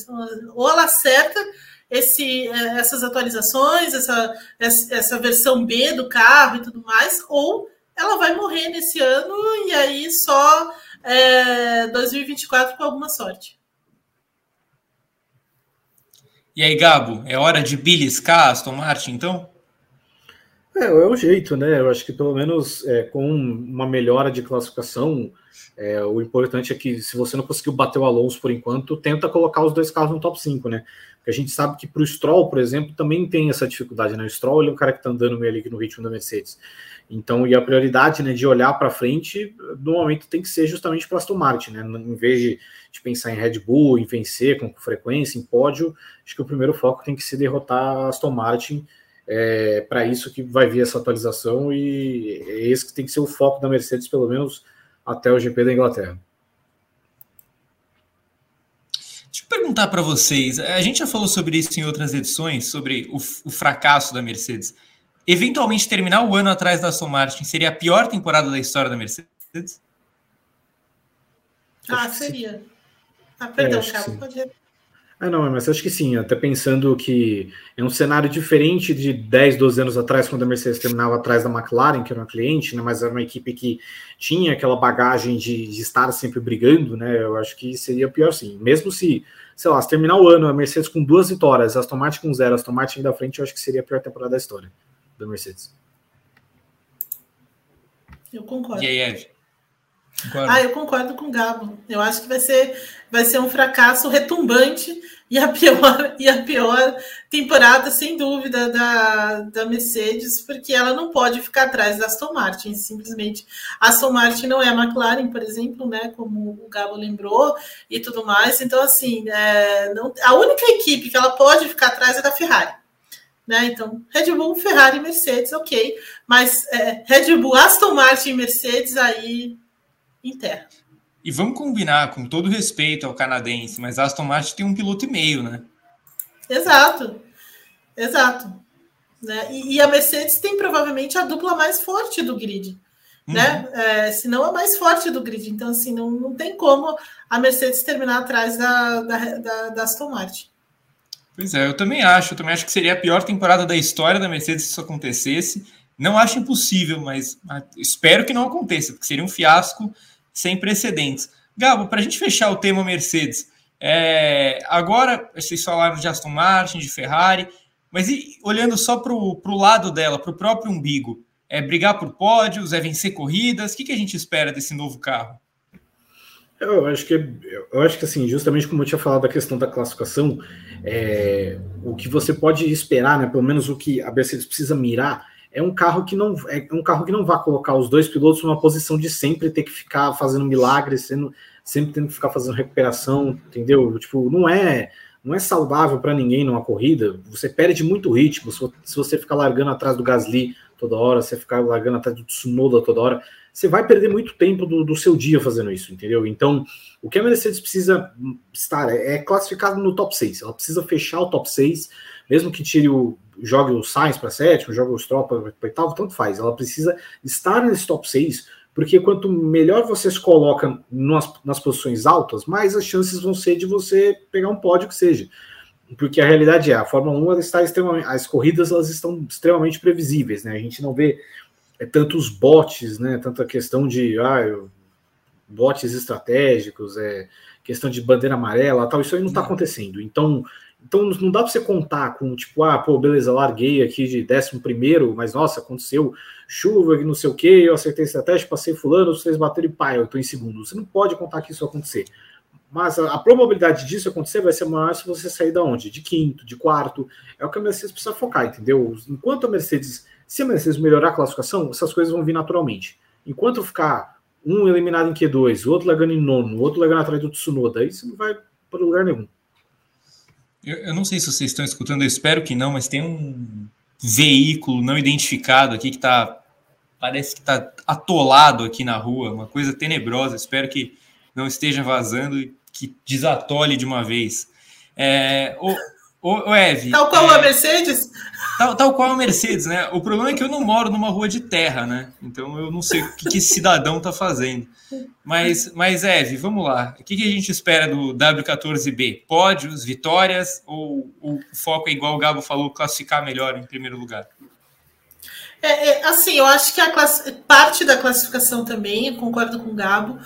Ou ela acerta esse, essas atualizações, essa, essa versão B do carro e tudo mais, ou ela vai morrer nesse ano e aí só é, 2024 com alguma sorte. E aí, Gabo, é hora de beliscar Aston Martin, então? É, é o jeito, né? Eu acho que pelo menos é, com uma melhora de classificação, é, o importante é que se você não conseguiu bater o Alonso por enquanto, tenta colocar os dois carros no top 5, né? Porque a gente sabe que para o Stroll, por exemplo, também tem essa dificuldade, né? O Stroll ele é um cara que está andando meio ali no ritmo da Mercedes. Então, e a prioridade né, de olhar para frente, no momento tem que ser justamente para Aston Martin, né? Em vez de, de, pensar em Red Bull, em vencer com frequência, em pódio, acho que o primeiro foco tem que ser derrotar Aston Martin. É, para isso que vai vir essa atualização e é esse que tem que ser o foco da Mercedes, pelo menos até o GP da Inglaterra. Deixa eu perguntar para vocês. A gente já falou sobre isso em outras edições, sobre o, o fracasso da Mercedes eventualmente terminar o ano atrás da Aston Martin seria a pior temporada da história da Mercedes? Ah, seria. Ah, perdão, é, Carlos, pode ah, não, mas acho que sim, até pensando que é um cenário diferente de 10, 12 anos atrás, quando a Mercedes terminava atrás da McLaren, que era uma cliente, né, mas era uma equipe que tinha aquela bagagem de, de estar sempre brigando, né, eu acho que seria pior sim. Mesmo se, sei lá, se terminar o ano, a Mercedes com duas vitórias, Aston Martin com zero, Aston Martin da frente, eu acho que seria a pior temporada da história da Mercedes. Eu concordo. E aí, Ed? Concordo. Ah, eu concordo com o Gabo. Eu acho que vai ser, vai ser um fracasso retumbante e a pior, e a pior temporada, sem dúvida, da, da Mercedes, porque ela não pode ficar atrás da Aston Martin. Simplesmente, a Aston Martin não é a McLaren, por exemplo, né? Como o Gabo lembrou e tudo mais. Então, assim, é, não, a única equipe que ela pode ficar atrás é da Ferrari. Né? Então, Red Bull, Ferrari, Mercedes, ok. Mas é, Red Bull, Aston Martin e Mercedes, aí terra. E vamos combinar, com todo respeito ao canadense, mas Aston Martin tem um piloto e meio, né? Exato, exato. Né? E, e, a Mercedes tem provavelmente a dupla mais forte do grid, uhum. né? É, se não a mais forte do grid. Então, assim, não, não tem como a Mercedes terminar atrás da, da, da, da Aston Martin. Pois é, eu também acho. Eu também acho que seria a pior temporada da história da Mercedes se isso acontecesse. Não acho impossível, mas espero que não aconteça, porque seria um fiasco sem precedentes. Gabo, para a gente fechar o tema Mercedes, é, agora vocês falaram de Aston Martin, de Ferrari. Mas e, olhando só para o lado dela, para o próprio umbigo, é brigar por pódios, é vencer corridas? O que, que a gente espera desse novo carro? Eu acho que eu acho que assim, justamente como eu tinha falado da questão da classificação, é, o que você pode esperar, né? Pelo menos o que a Mercedes precisa mirar é um carro que não é um carro que não vai colocar os dois pilotos numa posição de sempre ter que ficar fazendo milagres, sendo, sempre tendo que ficar fazendo recuperação, entendeu? Tipo, não é não é saudável para ninguém numa corrida. Você perde muito ritmo se você ficar largando atrás do Gasly toda hora, você ficar largando atrás do Tsunoda toda hora você vai perder muito tempo do, do, seu dia fazendo isso, entendeu? Então, o que a Mercedes precisa estar é, é classificado no top 6. Ela precisa fechar o top 6, mesmo que tire o. jogue o Sainz para sétimo, jogue o Stroll para oitavo, tanto faz. Ela precisa estar nesse top 6, porque quanto melhor você se coloca nas, nas posições altas, mais as chances vão ser de você pegar um pódio que seja porque a realidade é a Fórmula 1 ela está extremamente, as corridas elas estão extremamente previsíveis, né? A gente não vê é tantos bots, né? Tanta questão de ah, bots estratégicos, é questão de bandeira amarela, tal. Isso aí não está acontecendo. Então, então não dá para você contar com tipo, ah, pô, beleza, larguei aqui de décimo primeiro, mas nossa, aconteceu chuva, não sei o que, eu acertei estratégia, passei fulano, vocês bateram e pá, eu estou em segundo. Você não pode contar que isso acontecer. Mas a, a, probabilidade disso acontecer vai ser maior se você sair da onde? De quinto, de quarto. É o que a Mercedes precisa focar, entendeu? Enquanto a Mercedes se a Mercedes melhorar a classificação, essas coisas vão vir naturalmente. Enquanto ficar um eliminado em Q2, o outro largando em nono, o outro largando atrás do Tsunoda, aí você não vai para lugar nenhum. Eu, eu, não sei se vocês estão escutando, eu espero que não, mas tem um veículo não identificado aqui que está parece que está atolado aqui na rua, uma coisa tenebrosa. Espero que não esteja vazando e que desatole de uma vez. É, o, o, o Eve, Tal qual é, a Mercedes? Tal, tal qual a Mercedes, né? O problema é que eu não moro numa rua de terra, né? Então eu não sei o que, que esse cidadão tá fazendo. Mas, mas Eve, vamos lá. O que, que a gente espera do W14B? Pódios, vitórias ou o foco é igual o Gabo falou, classificar melhor em primeiro lugar? É, é, assim, eu acho que a class... parte da classificação também, concordo com o Gabo,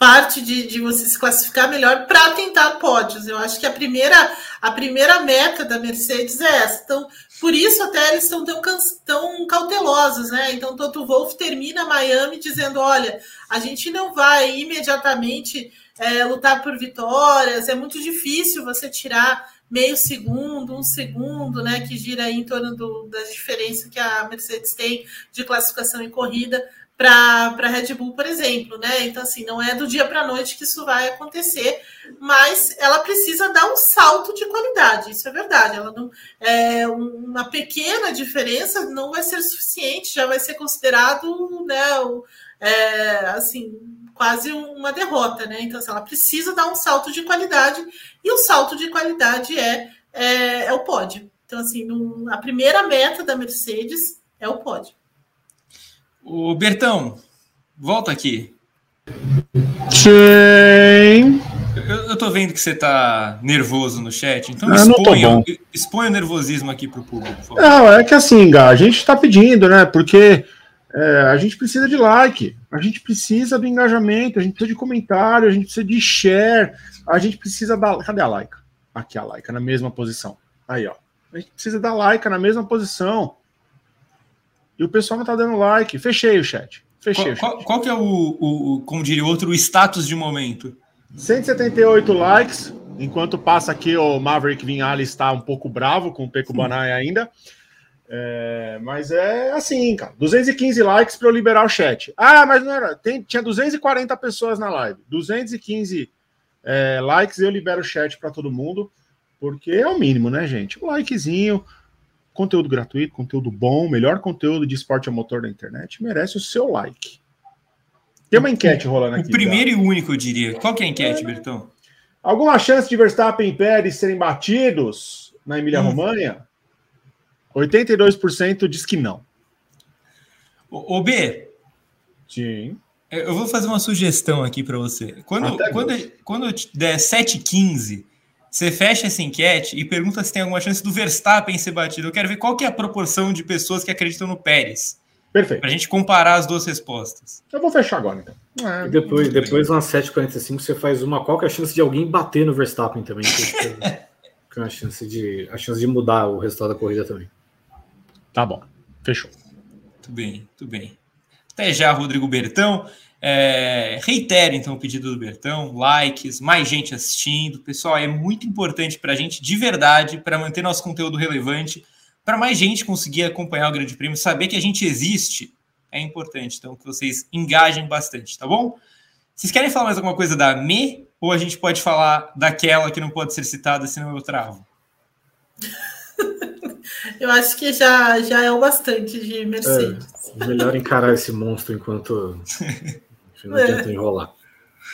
parte de, de você se classificar melhor para tentar pódios. Eu acho que a primeira, a primeira meta da Mercedes é essa. Então, por isso até eles estão tão, tão cautelosos, né? Então, Toto Wolff termina Miami dizendo: olha, a gente não vai imediatamente é, lutar por vitórias, é muito difícil você tirar meio segundo, um segundo, né? Que gira em torno do, da diferença que a Mercedes tem de classificação em corrida para a Red Bull, por exemplo, né? Então, assim, não é do dia para a noite que isso vai acontecer, mas ela precisa dar um salto de qualidade, isso é verdade. Ela não, é, uma pequena diferença não vai ser suficiente, já vai ser considerado, né, o, é, assim, quase uma derrota, né? Então, assim, ela precisa dar um salto de qualidade, e o salto de qualidade é, é, é o pódio. Então, assim, a primeira meta da Mercedes é o pódio. O Bertão, volta aqui. Sim. Eu, eu tô vendo que você tá nervoso no chat, então exponha, exponha o nervosismo aqui pro público. Não, é que assim, Gá, a gente tá pedindo, né? Porque é, a gente precisa de like, a gente precisa do engajamento, a gente precisa de comentário, a gente precisa de share, a gente precisa da. Cadê a like? Aqui a like, na mesma posição. Aí, ó. A gente precisa da like na mesma posição. E o pessoal não tá dando like. Fechei o chat. Fechei qual, o chat. Qual, qual, que é o, o, como diria outro, o status de momento? 178 likes. Enquanto passa aqui, o Maverick Vinhales está um pouco bravo com o Peco Banai ainda. É, mas é assim, cara. 215 likes para eu liberar o chat. Ah, mas não era. Tem, tinha 240 pessoas na live. 215 é, likes eu libero o chat para todo mundo. Porque é o mínimo, né, gente? O likezinho conteúdo gratuito, conteúdo bom, melhor conteúdo de esporte a motor da internet, merece o seu like. Tem uma enquete rolando aqui. O primeiro tá? e único, eu diria. Qual que é a enquete. Bertão? Alguma chance de Verstappen e Pérez serem batidos na Emília-Romanha? Hum. 82% diz que não. O, B. Sim. Eu vou fazer uma sugestão aqui para você. Quando, quando, quando der 7h15, você fecha essa enquete e pergunta se tem alguma chance do Verstappen ser batido. Eu quero ver qual que é a proporção de pessoas que acreditam no Pérez. Perfeito. Para a gente comparar as duas respostas. Eu vou fechar agora, então. É, e depois, depois umas 7h45, você faz uma. Qual que é a chance de alguém bater no Verstappen também? com a chance de a chance de mudar o resultado da corrida também. Tá bom, fechou. Muito bem, muito bem. Até já, Rodrigo Bertão. É, reitero então o pedido do Bertão, likes, mais gente assistindo. Pessoal, é muito importante para a gente, de verdade, para manter nosso conteúdo relevante, para mais gente conseguir acompanhar o Grande Prêmio, saber que a gente existe, é importante. Então, que vocês engajem bastante, tá bom? Vocês querem falar mais alguma coisa da Me? Ou a gente pode falar daquela que não pode ser citada, senão eu travo? Eu acho que já, já é o bastante de Mercedes. É, melhor encarar esse monstro enquanto não adianta é. enrolar.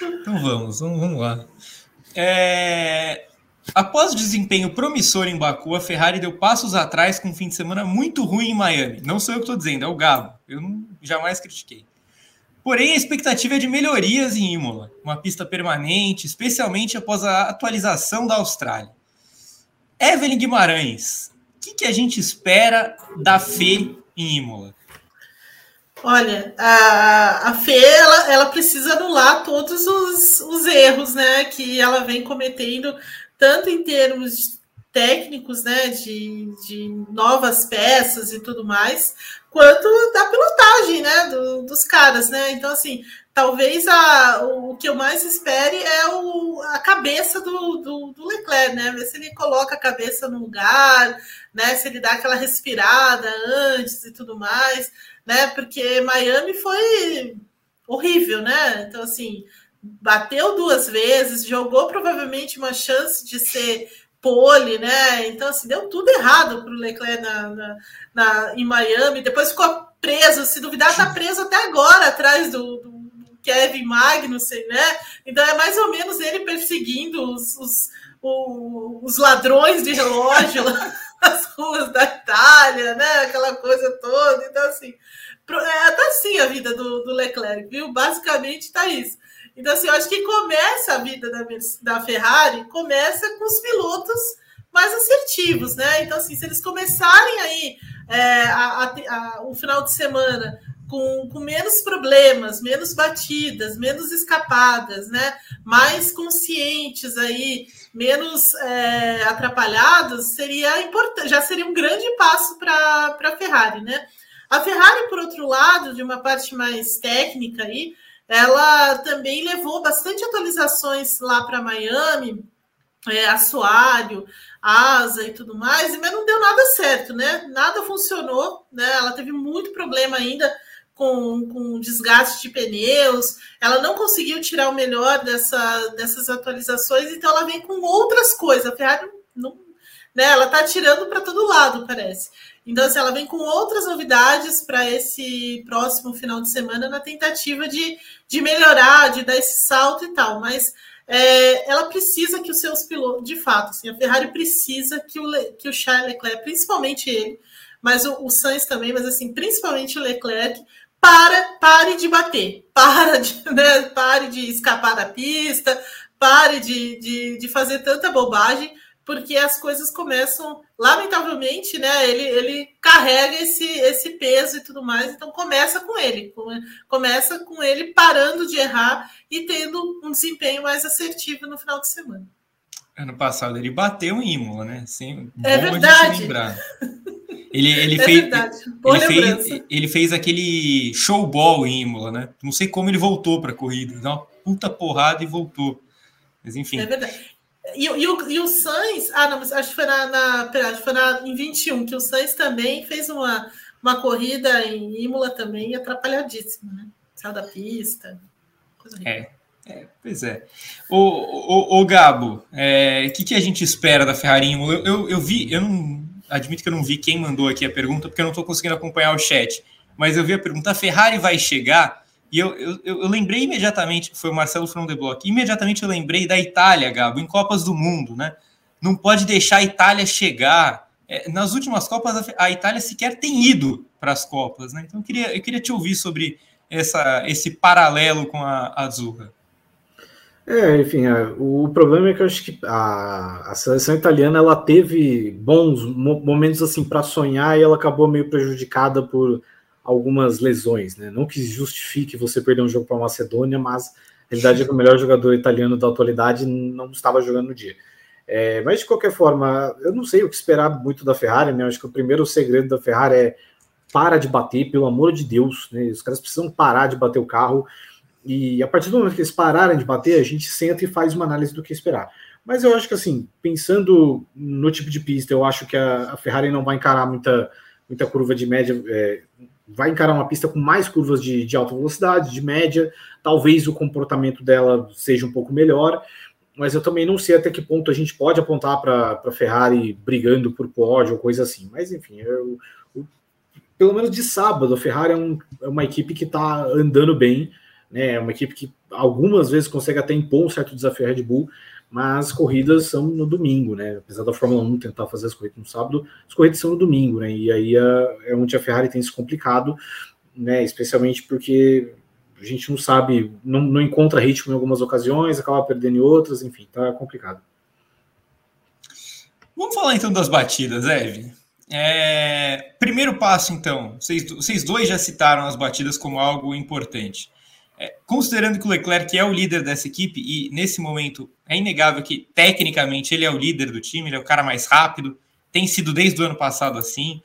Então vamos, vamos, vamos lá. É... Após o desempenho promissor em Baku, a Ferrari deu passos atrás com um fim de semana muito ruim em Miami. Não sou eu que estou dizendo, é o Gabo. Eu não, jamais critiquei. Porém, a expectativa é de melhorias em Imola, uma pista permanente, especialmente após a atualização da Austrália. Evelyn Guimarães, o que, que a gente espera da FE em Imola? Olha, a, a Fê, ela, ela precisa anular todos os, os erros, né, que ela vem cometendo, tanto em termos técnicos, né, de, de novas peças e tudo mais, quanto da pilotagem, né, do, dos caras, né, então, assim, talvez a, o que eu mais espere é o, a cabeça do, do, do, Leclerc, né? Ver se ele coloca a cabeça no lugar, né? Se ele dá aquela respirada antes e tudo mais né? Porque Miami foi horrível, né? Então, assim, bateu duas vezes, jogou provavelmente uma chance de ser pole, né? Então, assim, deu tudo errado para o Leclerc na, na, na, em Miami. Depois ficou preso, se duvidar, está preso até agora atrás do, do, Kevin Magnussen, né? Então, é mais ou menos ele perseguindo os, os, os, os ladrões de relógio nas ruas da Itália, né? Aquela coisa toda. Então, assim, é, tá assim a vida do, do Leclerc, viu? Basicamente tá isso. Então, assim, eu acho que começa a vida da, da Ferrari, começa com os pilotos mais assertivos, né? Então, assim, se eles começarem aí é, a, a, a, o final de semana com, com menos problemas, menos batidas, menos escapadas, né? Mais conscientes aí, menos é, atrapalhados, seria importante, já seria um grande passo para a Ferrari, né? A Ferrari, por outro lado, de uma parte mais técnica aí, ela também levou bastante atualizações lá para Miami, é, assoalho, asa e tudo mais, mas não deu nada certo, né? Nada funcionou, né? Ela teve muito problema ainda com, com desgaste de pneus, ela não conseguiu tirar o melhor dessa, dessas atualizações, então ela vem com outras coisas. A Ferrari não, né? Ela está tirando para todo lado, parece. Então, assim, ela vem com outras novidades para esse próximo final de semana na tentativa de, de melhorar, de dar esse salto e tal. Mas é, ela precisa que os seus pilotos, de fato, assim, a Ferrari precisa que o, que o Charles Leclerc, principalmente ele, mas o, o Sainz também, mas assim, principalmente o Leclerc, para, pare de bater, para de, né, pare de escapar da pista, pare de, de, de fazer tanta bobagem porque as coisas começam, lamentavelmente, né? Ele, ele carrega esse, esse peso e tudo mais, então começa com ele, começa com ele parando de errar e tendo um desempenho mais assertivo no final de semana. Ano passado ele bateu em Imola, né? Sim, é verdade. Ele, ele, é fez, ele, fez, ele fez aquele showball em Imola, né? Não sei como ele voltou para a corrida, deu uma puta porrada e voltou. Mas enfim. É verdade. E, e, o, e o Sainz, ah, não, acho que foi na, na pera, foi na, em 21, que o Sainz também fez uma, uma corrida em Imola também atrapalhadíssima, né? Saiu da pista. é, é, pois é. O, o, Gabo, o é, que, que a gente espera da Ferrari? Eu, eu, eu, vi, eu não admito que eu não vi quem mandou aqui a pergunta, porque eu não estou conseguindo acompanhar o chat. Mas eu vi a pergunta: a Ferrari vai chegar? E eu, eu, eu lembrei imediatamente, foi o Marcelo From the Block, imediatamente eu lembrei da Itália, Gabo, em Copas do Mundo, né? Não pode deixar a Itália chegar. É, nas últimas Copas, a Itália sequer tem ido para as Copas, né? Então eu queria, eu queria te ouvir sobre essa, esse paralelo com a Azurra. É, enfim, é, o problema é que eu acho que a, a seleção italiana ela teve bons momentos assim para sonhar e ela acabou meio prejudicada por algumas lesões, né? Não que justifique você perder um jogo para a Macedônia, mas a realidade é que o melhor jogador italiano da atualidade não estava jogando no dia. É, mas de qualquer forma, eu não sei o que esperar muito da Ferrari, né? acho que o primeiro segredo da Ferrari é para de bater, pelo amor de Deus, né? Os caras precisam parar de bater o carro. E a partir do momento que eles pararem de bater, a gente senta e faz uma análise do que esperar. Mas eu acho que assim, pensando no tipo de pista, eu acho que a, a Ferrari não vai encarar muita, muita curva de média. É, vai encarar uma pista com mais curvas de, de alta velocidade, de média. Talvez o comportamento dela seja um pouco melhor mas eu também não sei até que ponto a gente pode apontar para a Ferrari brigando por pódio ou coisa assim. Mas enfim, eu, eu, pelo menos de sábado, a Ferrari é, um, é uma equipe que está andando bem, né? É uma equipe que algumas vezes consegue até impor um certo desafio à Red Bull, mas as corridas são no domingo, né? Apesar da Fórmula 1 tentar fazer as corridas no sábado, as corridas são no domingo, né? E aí é, é onde a Ferrari tem se complicado, né? Especialmente porque a gente não sabe, não, não encontra ritmo em algumas ocasiões, acaba perdendo em outras, enfim, tá complicado. Vamos falar então das batidas, Eve. É, primeiro passo, então, vocês, vocês dois já citaram as batidas como algo importante. É, considerando que o Leclerc é o líder dessa equipe, e nesse momento é inegável que, tecnicamente, ele é o líder do time, ele é o cara mais rápido, tem sido desde o ano passado assim.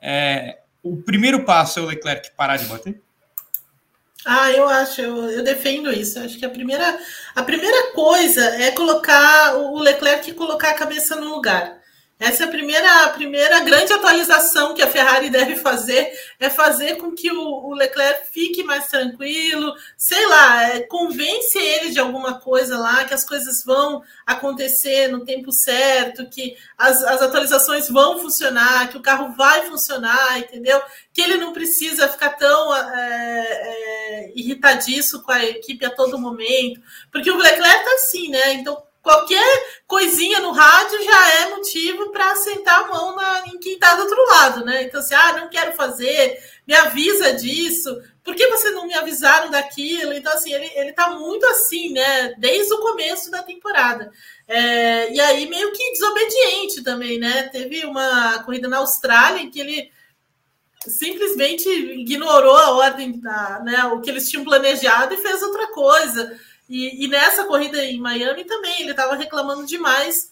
É, o primeiro passo é o Leclerc parar de bater? Ah, eu acho, eu, eu defendo isso. Eu acho que a primeira, a primeira coisa é colocar o Leclerc colocar a cabeça no lugar. Essa é a primeira, a primeira grande atualização que a Ferrari deve fazer, é fazer com que o, o Leclerc fique mais tranquilo, sei lá, é, convence ele de alguma coisa lá, que as coisas vão acontecer no tempo certo, que as, as atualizações vão funcionar, que o carro vai funcionar, entendeu? Que ele não precisa ficar tão é, é, irritadiço com a equipe a todo momento, porque o Leclerc tá assim, né? Então qualquer coisinha no rádio já é motivo para sentar a mão na, em quem está do outro lado, né? Então, assim, ah, não quero fazer, me avisa disso, por que você não me avisaram daquilo? Então, assim, ele, ele tá muito assim, né? Desde o começo da temporada. É, e aí, meio que desobediente também, né? Teve uma corrida na Austrália em que ele simplesmente ignorou a ordem, da, né, o que eles tinham planejado e fez outra coisa. E, e nessa corrida em Miami também, ele estava reclamando demais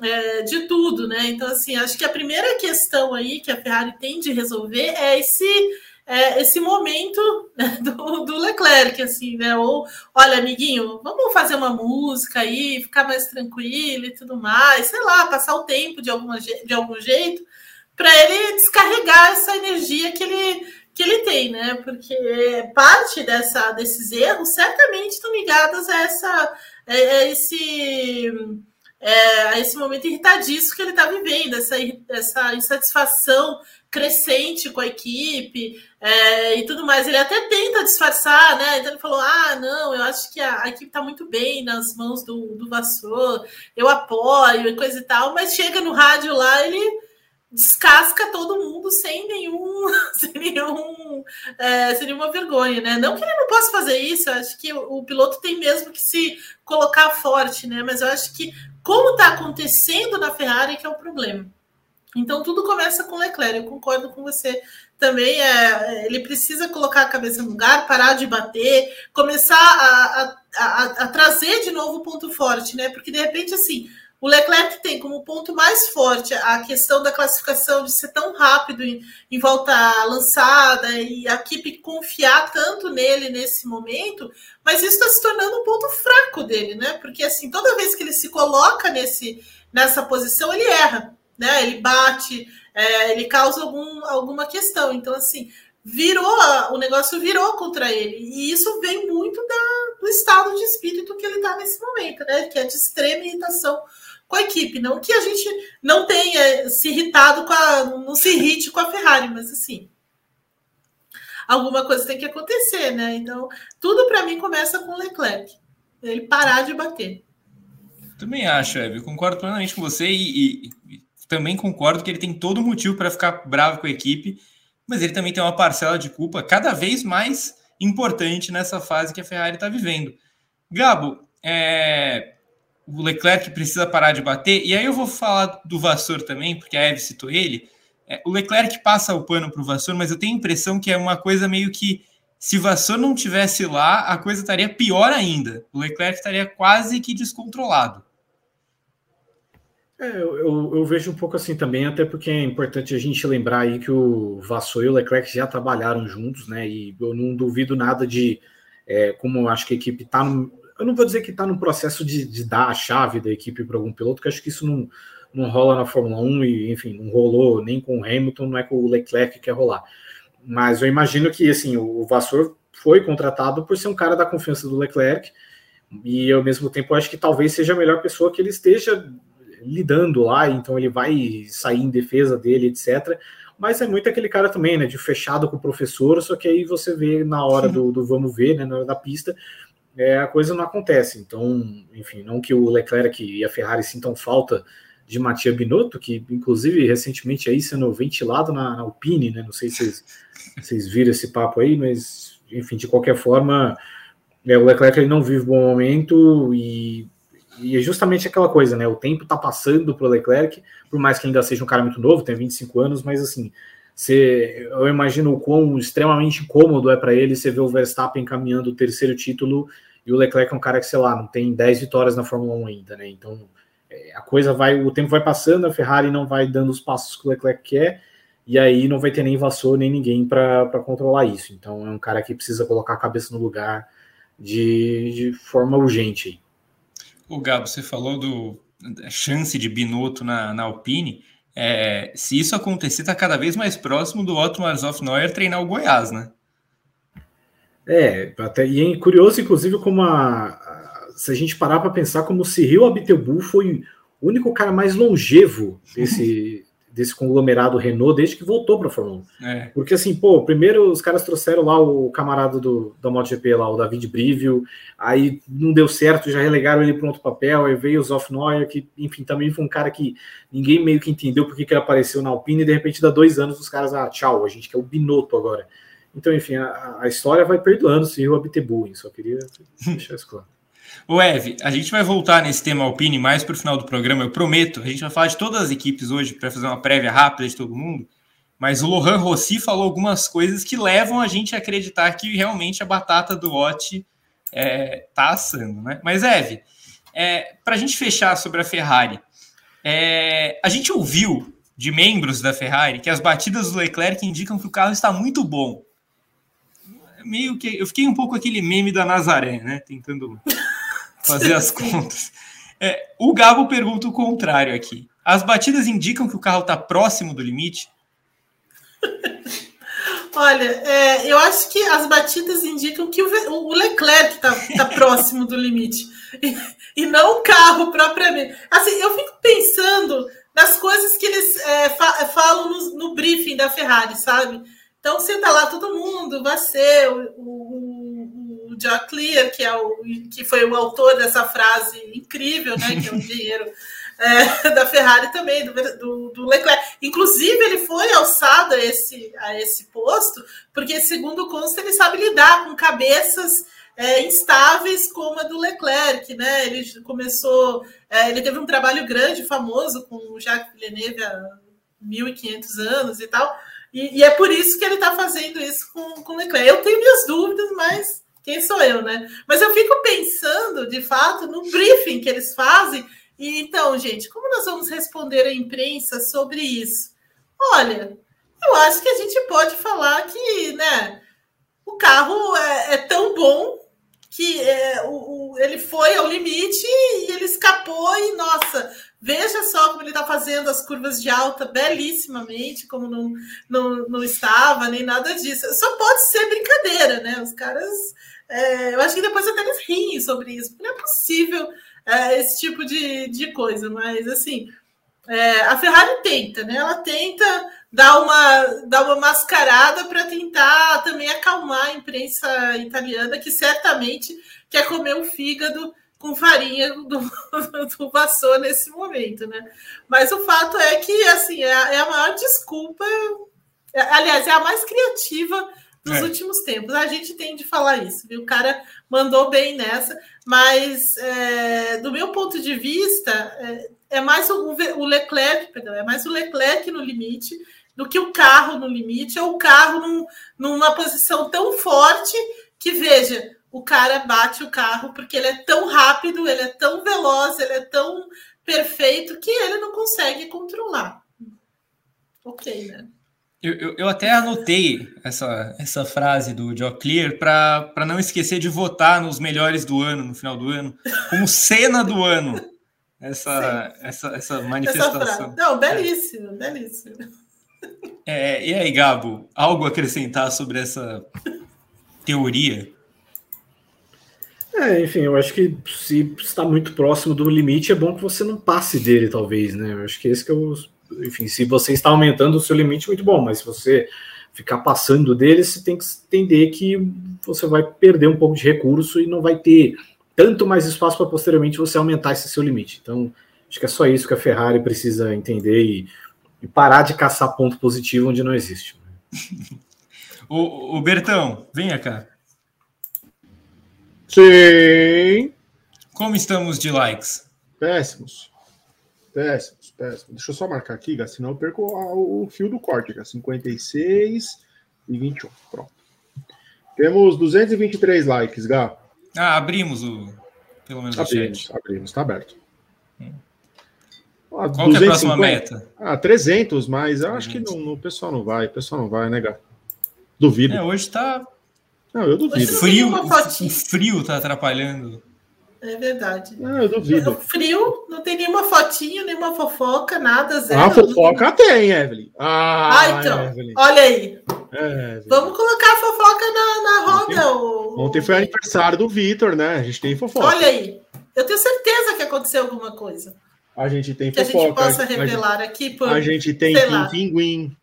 é, de tudo, né? Então, assim, acho que a primeira questão aí que a Ferrari tem de resolver é esse. É, esse momento né, do, do, Leclerc, assim, né? Ou, olha, amiguinho, vamos fazer uma música aí, ficar mais tranquilo e tudo mais, sei lá, passar o tempo de, alguma, de algum jeito, para ele descarregar essa energia que ele que ele tem, né? Porque parte dessa, desses erros certamente estão ligados a, essa, a esse, é, a esse momento irritadiço que ele está vivendo, essa, essa insatisfação crescente com a equipe é, e tudo mais. Ele até tenta disfarçar, né? Então ele falou: ah, não, eu acho que a, a equipe está muito bem nas mãos do, do Vassour, eu apoio e coisa e tal, mas chega no rádio lá, ele descasca todo mundo sem nenhum, sem nenhum, é, sem nenhuma vergonha, né? Não que ele não possa fazer isso, eu acho que o, o, piloto tem mesmo que se colocar forte, né? Mas eu acho que como está acontecendo na Ferrari que é o problema. Então tudo começa com Leclerc. Eu concordo com você também. É, ele precisa colocar a cabeça no lugar, parar de bater, começar a, a, a, a trazer de novo o ponto forte, né? Porque de repente assim o Leclerc tem como ponto mais forte a questão da classificação de ser tão rápido em, em volta lançada e a equipe confiar tanto nele nesse momento, mas isso está se tornando um ponto fraco dele, né? Porque assim, toda vez que ele se coloca nesse, nessa posição, ele erra, né? Ele bate, é, ele causa algum, alguma questão. Então, assim, virou, o negócio virou contra ele. E isso vem muito da, do estado de espírito que ele está nesse momento, né? Que é de extrema irritação com a equipe. Não que a gente não tenha se irritado com a. não se irrite com a Ferrari, mas assim. Alguma coisa tem que acontecer, né? Então, tudo para mim começa com o Leclerc. Ele parar de bater. Também acho, Eve. Concordo plenamente com você e, e, e também concordo que ele tem todo motivo para ficar bravo com a equipe, mas ele também tem uma parcela de culpa cada vez mais importante nessa fase que a Ferrari está vivendo. Gabo, é, o Leclerc precisa parar de bater. E aí eu vou falar do Vassour também, porque a Eve citou ele. É, o Leclerc passa o pano para o Vassour, mas eu tenho a impressão que é uma coisa meio que se Vassour não tivesse lá, a coisa estaria pior ainda. O Leclerc estaria quase que descontrolado. É, eu, eu, vejo um pouco assim também, até porque é importante a gente lembrar aí que o Vassou e o Leclerc já trabalharam juntos, né? E eu não duvido nada de é, como acho que a equipe está. Eu não vou dizer que está no processo de, de, dar a chave da equipe para algum piloto, que acho que isso não, não rola na Fórmula 1 e, enfim, não rolou nem com o Hamilton, não é com o Leclerc que quer rolar. Mas eu imagino que assim, o Vassor foi contratado por ser um cara da confiança do Leclerc, e ao mesmo tempo acho que talvez seja a melhor pessoa que ele esteja lidando lá, então ele vai sair em defesa dele, etc. Mas é muito aquele cara também, né, de fechado com o professor, só que aí você vê na hora do, do vamos ver, né, na hora da pista, é, a coisa não acontece. Então, enfim, não que o Leclerc e a Ferrari sintam falta de Matia Binotto, que inclusive recentemente aí sendo ventilado na, na Alpine, né, não sei se vocês, vocês viram esse papo aí, mas enfim, de qualquer forma, é, o Leclerc ele não vive bom momento e e é justamente aquela coisa, né? O tempo tá passando pro Leclerc, por mais que ainda seja um cara muito novo, tem 25 anos, mas assim, você, eu imagino o quão extremamente cômodo é para ele você ver o Verstappen caminhando o terceiro título e o Leclerc é um cara que, sei lá, não tem 10 vitórias na Fórmula 1 ainda, né? Então é, a coisa vai, o tempo vai passando, a Ferrari não vai dando os passos que o Leclerc quer, e aí não vai ter nem vassoura nem ninguém para controlar isso. Então é um cara que precisa colocar a cabeça no lugar de, de forma urgente. O Gabo, você falou do da chance de Binotto na, na Alpine. É, se isso acontecer, está cada vez mais próximo do Otto Neuer treinar o Goiás, né? É, até, e é curioso, inclusive, como a, a se a gente parar para pensar como o Cyril Abiteboul foi o único cara mais longevo desse, desse conglomerado Renault desde que voltou para a Fórmula 1. É. Porque assim, pô, primeiro os caras trouxeram lá o camarada do, da MotoGP lá, o David Brivio, aí não deu certo, já relegaram ele para outro papel, aí veio o Zoff Neuer, que enfim, também foi um cara que ninguém meio que entendeu porque que ele apareceu na Alpine, e de repente dá dois anos os caras, ah, tchau, a gente quer o Binotto agora. Então, enfim, a, a história vai perdoando se o Abtebu, só queria deixar isso claro. O Ev, a gente vai voltar nesse tema Alpine mais para o final do programa, eu prometo. A gente vai falar de todas as equipes hoje para fazer uma prévia rápida de todo mundo. Mas o Lohan Rossi falou algumas coisas que levam a gente a acreditar que realmente a batata do Ott é, tá assando, né? Mas, Ev, é, para a gente fechar sobre a Ferrari, é, a gente ouviu de membros da Ferrari que as batidas do Leclerc indicam que o carro está muito bom. Meio que eu fiquei um pouco aquele meme da Nazaré, né? Tentando fazer as contas. É, o Gabo pergunta o contrário aqui. As batidas indicam que o carro está próximo do limite? Olha, é, eu acho que as batidas indicam que o, o Leclerc está tá próximo do limite e, e, não o carro propriamente. Assim, eu fico pensando nas coisas que eles é, fa falam no, no, briefing da Ferrari, sabe? Então, senta lá todo mundo, vai ser o, o o Jack Clear, que, é o, que foi o autor dessa frase incrível, né, que é o dinheiro é, da Ferrari também, do, do, do, Leclerc. Inclusive, ele foi alçado a esse, a esse posto, porque, segundo consta, ele sabe lidar com cabeças é, instáveis como a do Leclerc, né? Ele começou, é, ele teve um trabalho grande, famoso, com o Jacques Villeneuve há 1500 anos e tal, e, e é por isso que ele está fazendo isso com, com o Leclerc. Eu tenho minhas dúvidas, mas quem sou eu, né? Mas eu fico pensando, de fato, no briefing que eles fazem. E então, gente, como nós vamos responder à imprensa sobre isso? Olha, eu acho que a gente pode falar que, né, o carro é, é tão bom que é, o, o, ele foi ao limite e ele escapou e, nossa, veja só como ele está fazendo as curvas de alta belíssimamente, como não, não, não estava, nem nada disso. Só pode ser brincadeira, né? Os caras é, eu acho que depois até eles riem sobre isso, porque não é possível é, esse tipo de, de coisa, mas assim, é, a Ferrari tenta, né? Ela tenta dar uma, dar uma mascarada para tentar também acalmar a imprensa italiana, que certamente quer comer um fígado com farinha do, do vassoura nesse momento, né? Mas o fato é que assim é a, é a maior desculpa, é, aliás, é a mais criativa nos é. últimos tempos. A gente tem de falar isso, viu? O cara mandou bem nessa, mas é, do meu ponto de vista, é, é mais o, o, Leclerc, perdão, é mais o Leclerc no limite do que o carro no limite, ou o carro num, numa posição tão forte que, veja, o cara bate o carro porque ele é tão rápido, ele é tão veloz, ele é tão perfeito que ele não consegue controlar. Ok, né? Eu, eu, eu, até anotei essa, essa frase do Joe Clear para não esquecer de votar nos melhores do ano, no final do ano, como cena do ano. Essa, essa, essa manifestação. Essa não, belíssimo, é. belíssimo. É, e aí, Gabo, algo a acrescentar sobre essa teoria? É, enfim, eu acho que se está muito próximo do limite, é bom que você não passe dele, talvez, né? Eu acho que esse que é o. Enfim, se você está aumentando o seu limite, muito bom, mas se você ficar passando dele, você tem que entender que você vai perder um pouco de recurso e não vai ter tanto mais espaço para posteriormente você aumentar esse seu limite. Então, acho que é só isso que a Ferrari precisa entender e, e parar de caçar ponto positivo onde não existe. o, o Bertão, venha cá. Sim. Como estamos de likes? Péssimos. Péssimos, péssimos. Deixa eu só marcar aqui, Gá, senão eu perco o fio do corte, Gá. 56 e 21. Pronto. Temos 223 likes, Gá. Ah, abrimos o. Pelo menos abrimos, o chat. Abrimos, tá aberto. Hum. Ah, Qual é a próxima meta? Ah, 300, mas eu 300. acho que não, o pessoal não vai. O pessoal não vai, né, Gá? Duvido. É, hoje tá não, eu duvido. O frio, o frio tá atrapalhando. É verdade. Não, eu duvido. O frio, não tem nenhuma fotinha, nenhuma fofoca, nada, zero. Ah, fofoca tem, Evelyn. Ah, ah então. Evelyn. Olha aí. É, Vamos colocar a fofoca na, na roda. Ontem, o... ontem foi aniversário do Vitor, né? A gente tem fofoca. Olha aí. Eu tenho certeza que aconteceu alguma coisa. A gente tem fofoca. Que a gente possa revelar a gente, aqui. Por, a gente tem pinguim.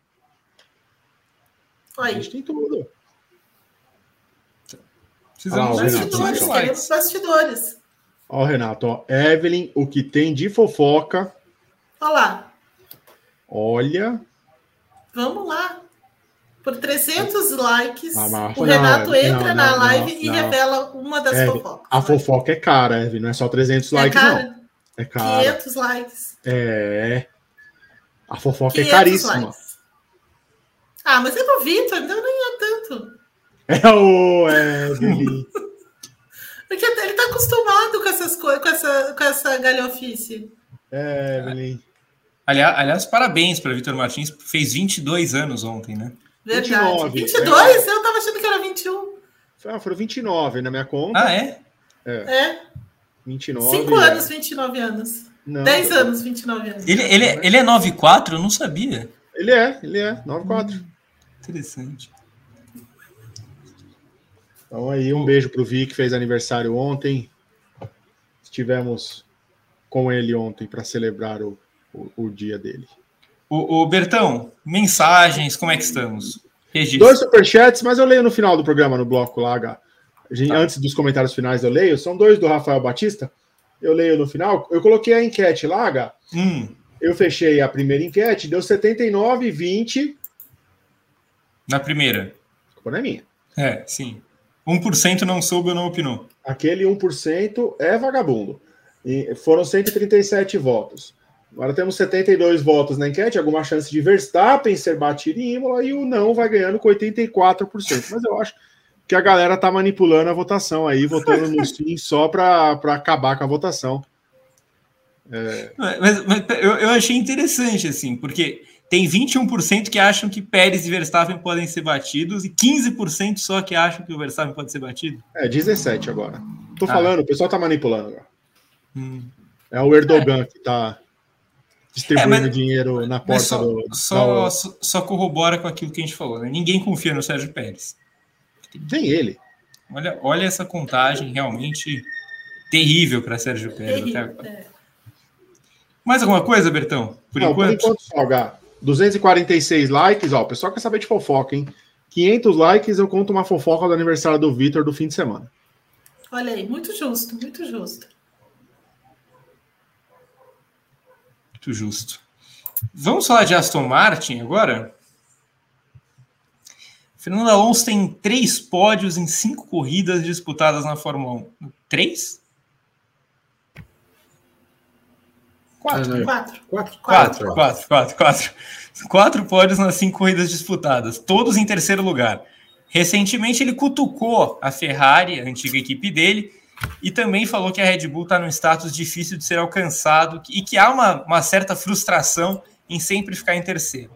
A gente tem tudo. Precisamos ah, bastidores, Renato, queremos bastidores. Ó, Renato, ó, Evelyn, o que tem de fofoca. Olha lá. Olha. Vamos lá. Por 300 likes, ah, o Renato não, entra não, na não, live e revela uma das Evelyn, fofocas. A fofoca é cara, Evelyn, não é só 300 é likes, cara? não. É cara. 500 likes. É. A fofoca é caríssima. Likes. Ah, mas é do Vitor, então nem é tanto. É o Evelyn. Porque ele tá acostumado com essas coisas, com essa, com essa galhofice. É, Evelyn. Aliás, aliás, parabéns para Vitor Martins, fez 22 anos ontem, né? Verdade. 29, 22? É. Eu tava achando que era 21. Ah, foram 29 na minha conta. Ah, é? É. é. 29. 5 é. anos, 29 anos. Não, 10 anos, 29 anos. Ele, ele, ele é 9,4? Eu não sabia. Ele é, ele é, 9,4. Hum, interessante. Então aí um beijo para o Vi que fez aniversário ontem. Estivemos com ele ontem para celebrar o, o, o, dia dele. O, o, Bertão, mensagens, como é que estamos? Registro. Dois superchats, mas eu leio no final do programa, no bloco lá, H. Gente, tá. Antes dos comentários finais eu leio. São dois do Rafael Batista. Eu leio no final. Eu coloquei a enquete lá, H. Hum. Eu fechei a primeira enquete, deu 79 20. Na primeira. A não é minha. É, sim. 1% não soube ou não opinou. Aquele 1% é vagabundo. E foram 137 votos. Agora temos 72 votos na enquete, alguma chance de Verstappen ser batido em Imola e o não vai ganhando com 84%. Mas eu acho que a galera tá manipulando a votação aí, votando no sim só para acabar com a votação. É... Mas, mas eu, eu achei interessante, assim, porque tem 21% que acham que Pérez e Verstappen podem ser batidos e 15% só que acham que o Verstappen pode ser batido. É, 17 agora. Tô ah. falando, o pessoal tá manipulando agora. Hum. É o Erdogan é. que tá distribuindo é, mas, dinheiro na porta só, do. Só, só, só, corrobora com aquilo que a gente falou, né? Ninguém confia no Sérgio Pérez. Nem ele. Olha, olha essa contagem realmente terrível para Sérgio Pérez até agora. É. Mais alguma coisa, Bertão? Por Não, enquanto? Por enquanto, só, 246 likes, ó, o pessoal quer saber de fofoca, hein? 500 likes, eu conto uma fofoca do aniversário do Vitor do fim de semana. Olha aí, muito justo, muito justo. Muito justo. Vamos falar de Aston Martin agora? Fernando Alonso tem três pódios em cinco corridas disputadas na Fórmula 1. Três? Quatro. Quatro. Quatro. Quatro. Quatro. Quatro. Quatro. Quatro pódios nas cinco corridas disputadas, todos em terceiro lugar. Recentemente ele cutucou a Ferrari, a antiga equipe dele, e também falou que a Red Bull está num status difícil de ser alcançado e que há uma, uma certa frustração em sempre ficar em terceiro.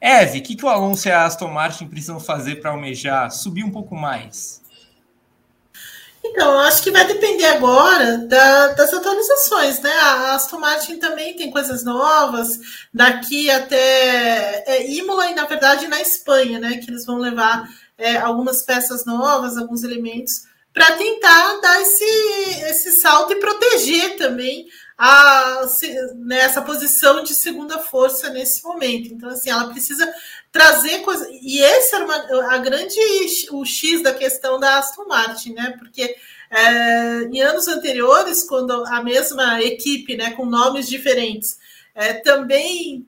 Eve, o que, que o Alonso e a Aston Martin precisam fazer para almejar subir um pouco mais? Então, acho que vai depender agora da, das atualizações, né? A Aston Martin também tem coisas novas, daqui até é, Imola e, na verdade, na Espanha, né? Que eles vão levar é, algumas peças novas, alguns elementos, para tentar dar esse, esse salto e proteger também a, nessa né, posição de segunda força nesse momento. Então, assim, ela precisa trazer coisas. E esse era uma, a grande o X da questão da Aston Martin, né? Porque é, em anos anteriores, quando a mesma equipe, né, com nomes diferentes, é, também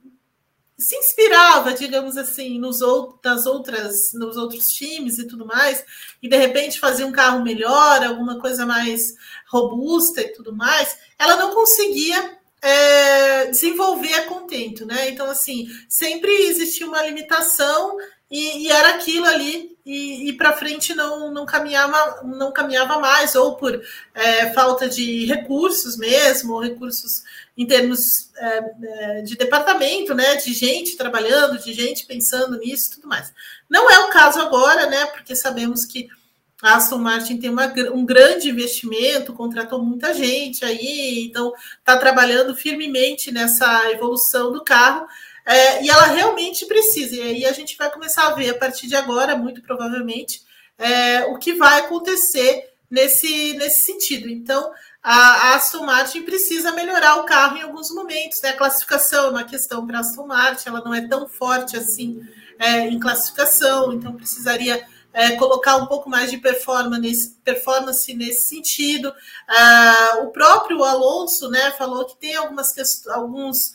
se inspirava, digamos assim, nos, outras, nos outros times e tudo mais, e de repente fazia um carro melhor, alguma coisa mais robusta e tudo mais, ela não conseguia é, desenvolver a contento, né? Então, assim, sempre existia uma limitação e, e era aquilo ali, e, e para frente não, não, caminhava, não caminhava mais, ou por é, falta de recursos mesmo, ou recursos em termos é, é, de departamento, né? De gente trabalhando, de gente pensando nisso e tudo mais. Não é o caso agora, né? Porque sabemos que a Aston Martin tem uma, um grande investimento, contratou muita gente aí, então está trabalhando firmemente nessa evolução do carro. É, e ela realmente precisa. E aí a gente vai começar a ver a partir de agora, muito provavelmente, é, o que vai acontecer nesse, nesse sentido. Então, a, a Aston Martin precisa melhorar o carro em alguns momentos. Né? A classificação é uma questão para a Aston Martin, ela não é tão forte assim é, em classificação, então precisaria é, colocar um pouco mais de performance nesse, performance nesse sentido. Ah, o próprio Alonso né, falou que tem algumas alguns,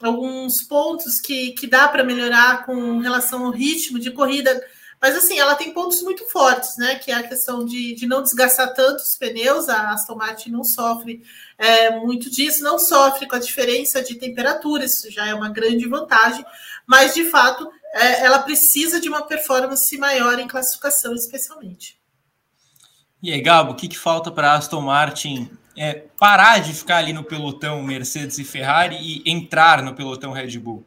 alguns pontos que, que dá para melhorar com relação ao ritmo de corrida. Mas assim, ela tem pontos muito fortes, né? Que é a questão de, de não desgastar tanto os pneus. A Aston Martin não sofre é, muito disso, não sofre com a diferença de temperatura, isso já é uma grande vantagem, mas de fato é, ela precisa de uma performance maior em classificação, especialmente. E aí, Gabo, o que, que falta para a Aston Martin é, parar de ficar ali no pelotão Mercedes e Ferrari e entrar no pelotão Red Bull?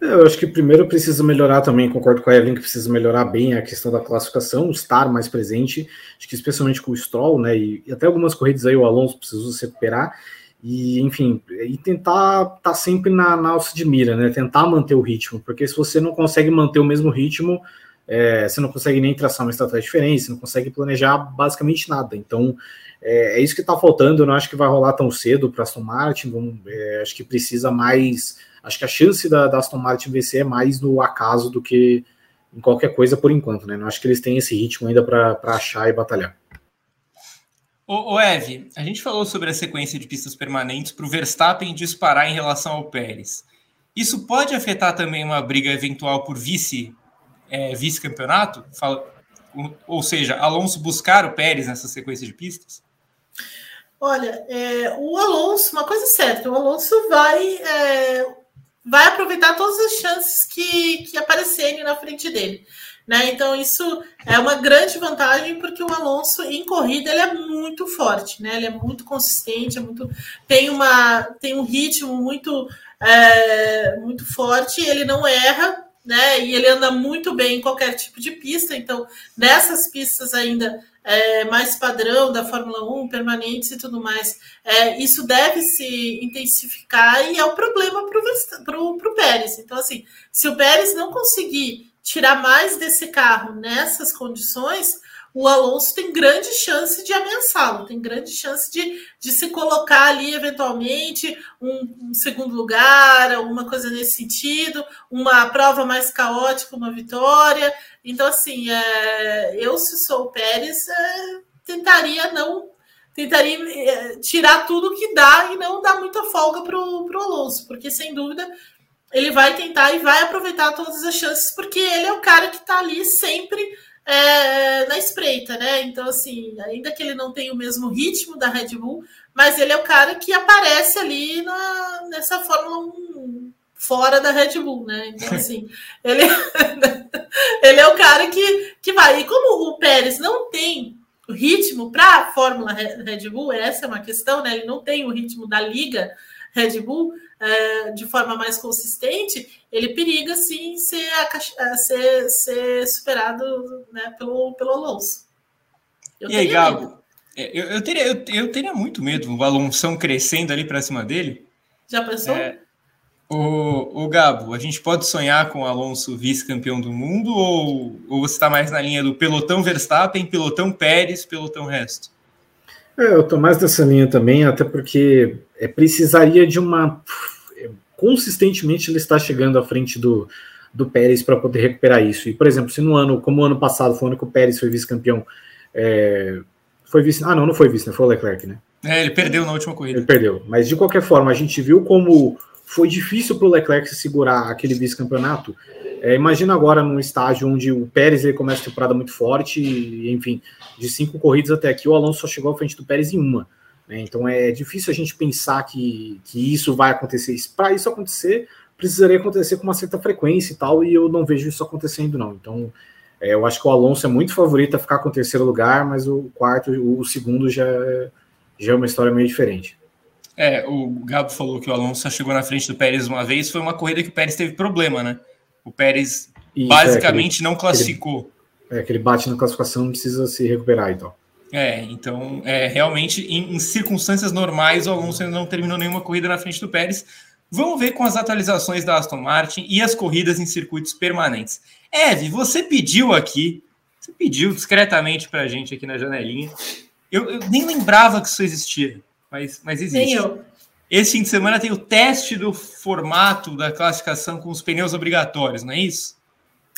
Eu acho que primeiro precisa melhorar também, concordo com a Evelyn, que precisa melhorar bem a questão da classificação, estar mais presente, acho que especialmente com o Stroll, né, e, até algumas corridas aí o Alonso precisou se recuperar, e enfim, e tentar estar tá sempre na, na alça de mira, né, tentar manter o ritmo, porque se você não consegue manter o mesmo ritmo, é, você não consegue nem traçar uma estratégia diferente, você não consegue planejar basicamente nada, então é, é isso que está faltando, eu não acho que vai rolar tão cedo para Aston Martin, vamos, é, acho que precisa mais acho que a chance da, da Aston Martin vencer é mais no acaso do que em qualquer coisa por enquanto, né? Não acho que eles têm esse ritmo ainda para achar e batalhar. Ô Eve, a gente falou sobre a sequência de pistas permanentes para o Verstappen disparar em relação ao Pérez. Isso pode afetar também uma briga eventual por vice é, vice-campeonato? Ou seja, Alonso buscar o Pérez nessa sequência de pistas? Olha, é, o Alonso, uma coisa é certa, o Alonso vai é, vai aproveitar todas as chances que, que aparecerem na frente dele. Né? Então, isso é uma grande vantagem, porque o Alonso, em corrida, ele é muito forte, né? ele é muito consistente, é muito, tem, uma, tem um ritmo muito, é, muito forte, ele não erra, né? E ele anda muito bem em qualquer tipo de pista. Então, nessas pistas ainda é, mais padrão da Fórmula 1, permanentes e tudo mais, é, isso deve se intensificar e é o um problema para o Pérez. Então, assim, se o Pérez não conseguir tirar mais desse carro nessas condições, o Alonso tem grande chance de ameaçá-lo, tem grande chance de, de se colocar ali, eventualmente, um, um, segundo lugar, alguma coisa nesse sentido, uma prova mais caótica, uma vitória. Então, assim, é, eu, se sou o Pérez, é, tentaria não. Tentaria é, tirar tudo que dá e não dar muita folga para o Alonso, porque sem dúvida ele vai tentar e vai aproveitar todas as chances, porque ele é o cara que está ali sempre é, na espreita, né? Então, assim, ainda que ele não tenha o mesmo ritmo da Red Bull, mas ele é o cara que aparece ali na, nessa Fórmula 1 fora da Red Bull, né? Então, assim, ele, ele é o cara que, que vai. E como o Pérez não tem ritmo para a Fórmula Red Bull, essa é uma questão, né? Ele não tem o ritmo da liga Red Bull é, de forma mais consistente, ele periga sim ser, ser, ser superado né, pelo, pelo Alonso. Eu e aí, Gabo? É, eu, eu, teria, eu, eu, teria muito medo, o Alonso crescendo ali para cima dele. Já pensou? É, o, o Gabo, a gente pode sonhar com o Alonso vice-campeão do mundo ou, ou você está mais na linha do pelotão Verstappen, pelotão Pérez, pelotão resto? É, eu estou mais nessa linha também, até porque é, precisaria de uma. Consistentemente ele está chegando à frente do, do Pérez para poder recuperar isso. E, por exemplo, se no ano, como o ano passado foi o ano que o Pérez foi vice-campeão, é, foi vice. Ah, não, não foi vice, né? Foi o Leclerc, né? É, ele perdeu na última corrida. Ele perdeu. Mas de qualquer forma, a gente viu como foi difícil para o Leclerc segurar aquele vice-campeonato. É, imagina agora num estágio onde o Pérez ele começa a temporada muito forte, e, enfim, de cinco corridas até aqui, o Alonso só chegou à frente do Pérez em uma. Né? Então é difícil a gente pensar que, que isso vai acontecer. Para isso acontecer, precisaria acontecer com uma certa frequência e tal, e eu não vejo isso acontecendo, não. Então é, eu acho que o Alonso é muito favorito a ficar com o terceiro lugar, mas o quarto, o, segundo já, já é uma história meio diferente. É, o Gabo falou que o Alonso chegou na frente do Pérez uma vez, foi uma corrida que o Pérez teve problema, né? O Pérez Isso, basicamente é, aquele, não classificou. Aquele, é, que ele bate na classificação, não precisa se recuperar então. É, então, é, realmente, em, em, circunstâncias normais, o Alonso ainda não terminou nenhuma corrida na frente do Pérez. Vamos ver com as atualizações da Aston Martin e as corridas em circuitos permanentes. Eve, você pediu aqui, você pediu discretamente para a gente aqui na janelinha. Eu, eu nem lembrava que isso existia mas, mas existe. Nem eu. Esse fim de semana tem o teste do formato da classificação com os pneus obrigatórios, não é isso?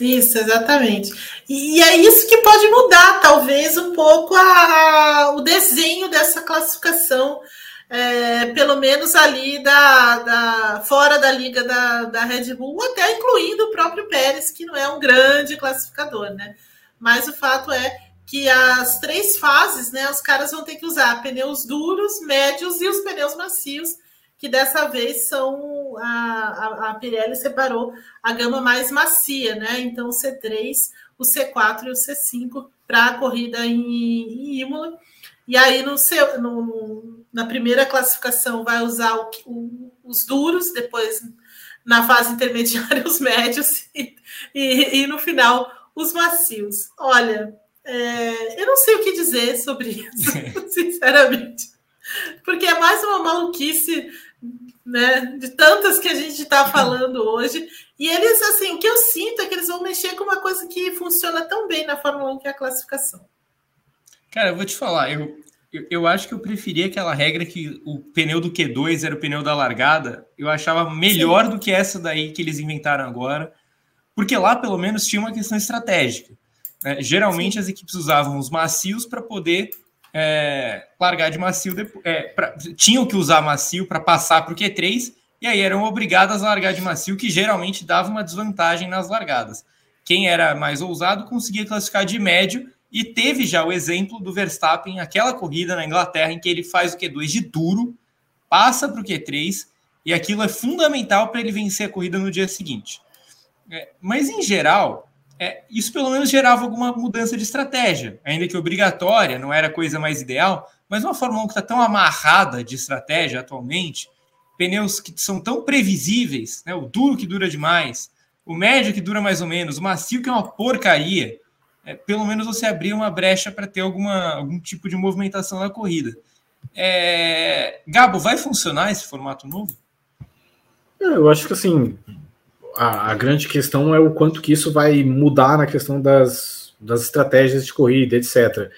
Isso, exatamente. E, é isso que pode mudar, talvez, um pouco a, a o desenho dessa classificação, é, pelo menos ali da, da, fora da liga da, da Red Bull, até incluindo o próprio Pérez, que não é um grande classificador, né? Mas o fato é que as três fases, né, os caras vão ter que usar pneus duros, médios e os pneus macios, que dessa vez são a, a, a Pirelli separou a gama mais macia, né? Então o C3, o C4 e o C5 para a corrida em, em Imola. E aí no, no, na primeira classificação vai usar o, o, os duros, depois na fase intermediária os médios e, e, e no final os macios. Olha, é, eu não sei o que dizer sobre isso, sinceramente. Porque é mais uma maluquice, né? De tantas que a gente está falando hoje. E eles, assim, o que eu sinto é que eles vão mexer com uma coisa que funciona tão bem na Fórmula 1, que é a classificação. Cara, eu vou te falar, eu, eu, eu, acho que eu preferia aquela regra que o pneu do Q2 era o pneu da largada. Eu achava melhor Sim. do que essa daí que eles inventaram agora, porque lá pelo menos tinha uma questão estratégica. É, geralmente Sim. as equipes usavam os macios para poder é, largar de macio. É, pra, tinham que usar macio para passar para o Q3 e aí eram obrigadas a largar de macio, que geralmente dava uma desvantagem nas largadas. Quem era mais ousado conseguia classificar de médio e teve já o exemplo do Verstappen, aquela corrida na Inglaterra, em que ele faz o Q2 de duro, passa para o Q3 e aquilo é fundamental para ele vencer a corrida no dia seguinte. É, mas em geral, é, isso pelo menos gerava alguma mudança de estratégia, ainda que obrigatória, não era a coisa mais ideal, mas uma Fórmula 1 que está tão amarrada de estratégia atualmente, pneus que são tão previsíveis, né, o duro que dura demais, o médio que dura mais ou menos, o macio que é uma porcaria, é, pelo menos você abrir uma brecha para ter alguma, algum tipo de movimentação na corrida. É... Gabo, vai funcionar esse formato novo? É, eu acho que assim, a, a, grande questão é o quanto que isso vai mudar na questão das, das estratégias de corrida, etc.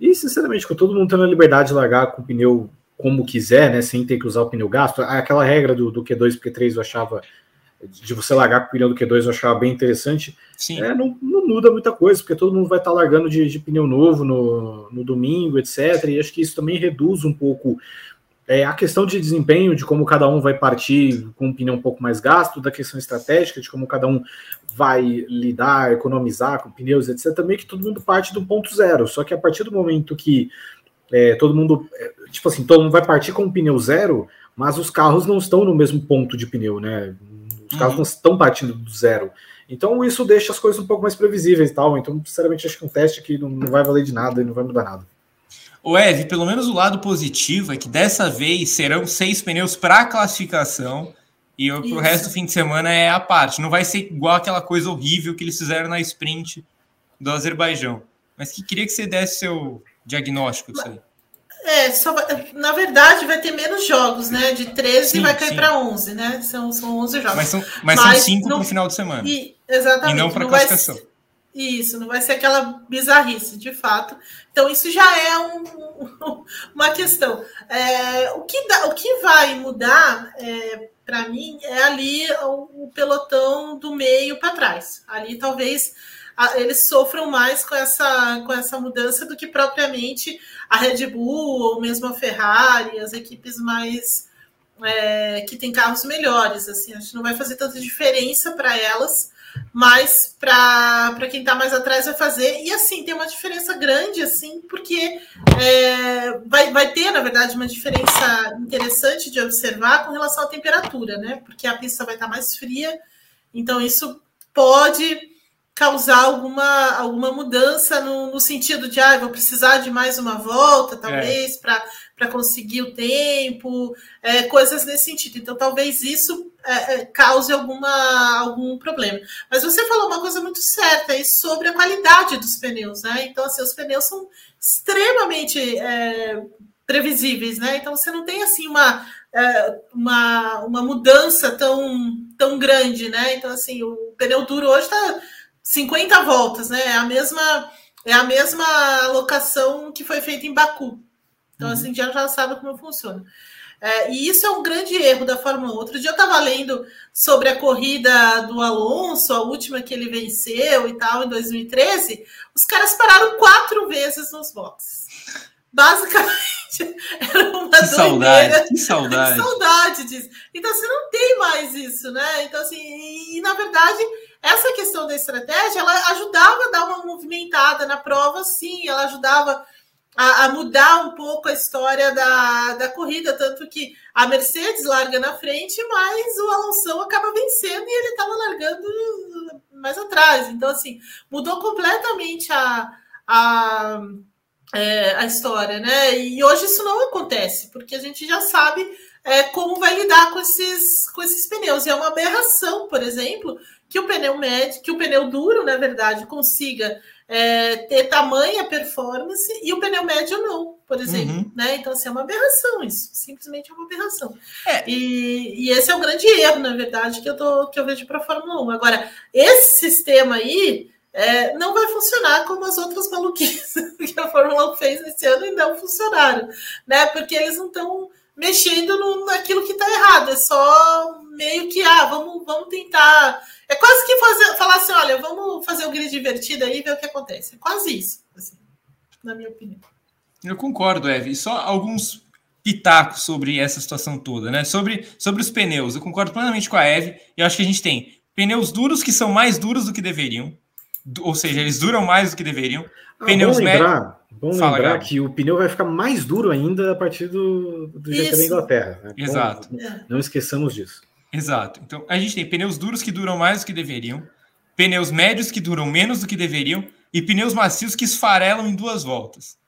E, sinceramente, com todo mundo tendo a liberdade de largar com o pneu como quiser, né, sem ter que usar o pneu gasto, aquela regra do, do Q2 e Q3 eu achava, de você largar com o pneu do Q2 eu achava bem interessante. Sim. É, não, não, muda muita coisa, porque todo mundo vai estar largando de, de pneu novo no, no domingo, etc. E acho que isso também reduz um pouco é, a questão de desempenho, de como cada um vai partir com um pneu um pouco mais gasto, da questão estratégica, de como cada um vai lidar, economizar com pneus, etc. Também que todo mundo parte do ponto zero. Só que a partir do momento que é, todo mundo, é, tipo assim, todo mundo vai partir com um pneu zero, mas os carros não estão no mesmo ponto de pneu, né? Os carros uhum. não estão partindo do zero. Então isso deixa as coisas um pouco mais previsíveis e tal. Então, sinceramente, acho que um teste aqui não, não vai valer de nada e não vai mudar nada. O Ev, pelo menos o lado positivo é que dessa vez serão seis pneus para classificação e o, resto do fim de semana é a parte. Não vai ser igual aquela coisa horrível que eles fizeram na sprint do Azerbaijão. Mas que queria que você desse seu diagnóstico disso aí. É, só vai, na verdade vai ter menos jogos, né? De 13 sim, vai cair para 11, né? São, são 11 jogos. Mas são, mas, mas são 5 no final de semana. E, exatamente. E não para classificação. Ser, isso, não vai ser aquela bizarrice, de fato. Então, isso já é um, uma questão. É, o, que dá, o que vai mudar, é, para mim, é ali o, o pelotão do meio para trás. Ali talvez eles sofram mais com essa, com essa mudança do que propriamente a Red Bull ou mesmo a Ferrari, as equipes mais é, que têm carros melhores. Assim, acho que não vai fazer tanta diferença para elas, mas para quem está mais atrás vai fazer. E assim, tem uma diferença grande, assim, porque é, vai, vai ter, na verdade, uma diferença interessante de observar com relação à temperatura, né? Porque a pista vai estar tá mais fria, então isso pode causar alguma, alguma mudança no, no sentido de ah, vou precisar de mais uma volta, talvez, é. para conseguir o tempo, é, coisas nesse sentido. Então, talvez isso é, é, cause alguma, algum problema. Mas você falou uma coisa muito certa aí sobre a qualidade dos pneus, né? Então, assim, os pneus são extremamente é, previsíveis, né? Então, você não tem assim uma. É, uma, uma mudança tão, tão grande, né? Então, assim, o pneu duro hoje está 50 voltas, né? É a mesma, é a mesma alocação que foi feita em Baku. Então, uhum. assim, já já sabe como funciona. É, e isso é um grande erro da Fórmula 1. Outro dia eu estava lendo sobre a corrida do Alonso, a última que ele venceu e tal, em 2013. Os caras pararam quatro vezes nos boxes. Basicamente, era uma que saudade, que saudade. Que saudade disso. Então, você não tem mais isso, né? Então, assim, e, e na verdade essa questão da estratégia, ela ajudava a dar uma movimentada na prova, sim, ela ajudava a, a, mudar um pouco a história da, da corrida, tanto que a Mercedes larga na frente, mas o Alonso acaba vencendo e ele estava largando mais atrás. Então, assim, mudou completamente a, a, é, a história, né? E hoje isso não acontece, porque a gente já sabe é, como vai lidar com esses, com esses pneus. E é uma aberração, por exemplo, que o pneu médio, que o pneu duro, na verdade, consiga é, ter tamanha performance e o pneu médio não, por exemplo. Uhum. Né? Então, assim, é uma aberração isso. Simplesmente é uma aberração. É. E, e, esse é o grande erro, na verdade, que eu, tô, que eu vejo para a Fórmula 1. Agora, esse sistema aí é, não vai funcionar como as outras maluquices que a Fórmula 1 fez esse ano e não funcionaram. Né? Porque eles não estão mexendo no, naquilo que está errado. É só meio que, ah, vamos, vamos tentar é quase que fazer, falar assim: olha, vamos fazer um grid divertido aí e ver o que acontece. É quase isso, assim, na minha opinião. Eu concordo, Eve. Só alguns pitacos sobre essa situação toda, né? Sobre, sobre os pneus. Eu concordo plenamente com a Eve. Eu acho que a gente tem pneus duros que são mais duros do que deveriam. Ou seja, eles duram mais do que deveriam. Ah, pneus bom lembrar, médios. Bom Fala, lembrar Gabi. que o pneu vai ficar mais duro ainda a partir do, do GP da Inglaterra. Né? Exato. não esqueçamos disso. Exato. Então, a gente tem pneus duros que duram mais do que deveriam, pneus médios que duram menos do que deveriam e pneus macios que esfarelam em duas voltas.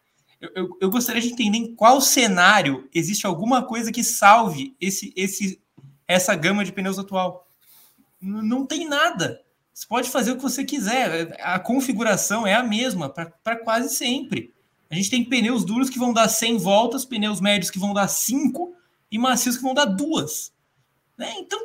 Eu, eu, eu gostaria de entender em qual cenário existe alguma coisa que salve esse, esse, essa gama de pneus atual. N não tem nada. Você pode fazer o que você quiser. A configuração é a mesma para quase sempre. A gente tem pneus duros que vão dar 100 voltas, pneus médios que vão dar 5 e macios que vão dar duas. Né? Então,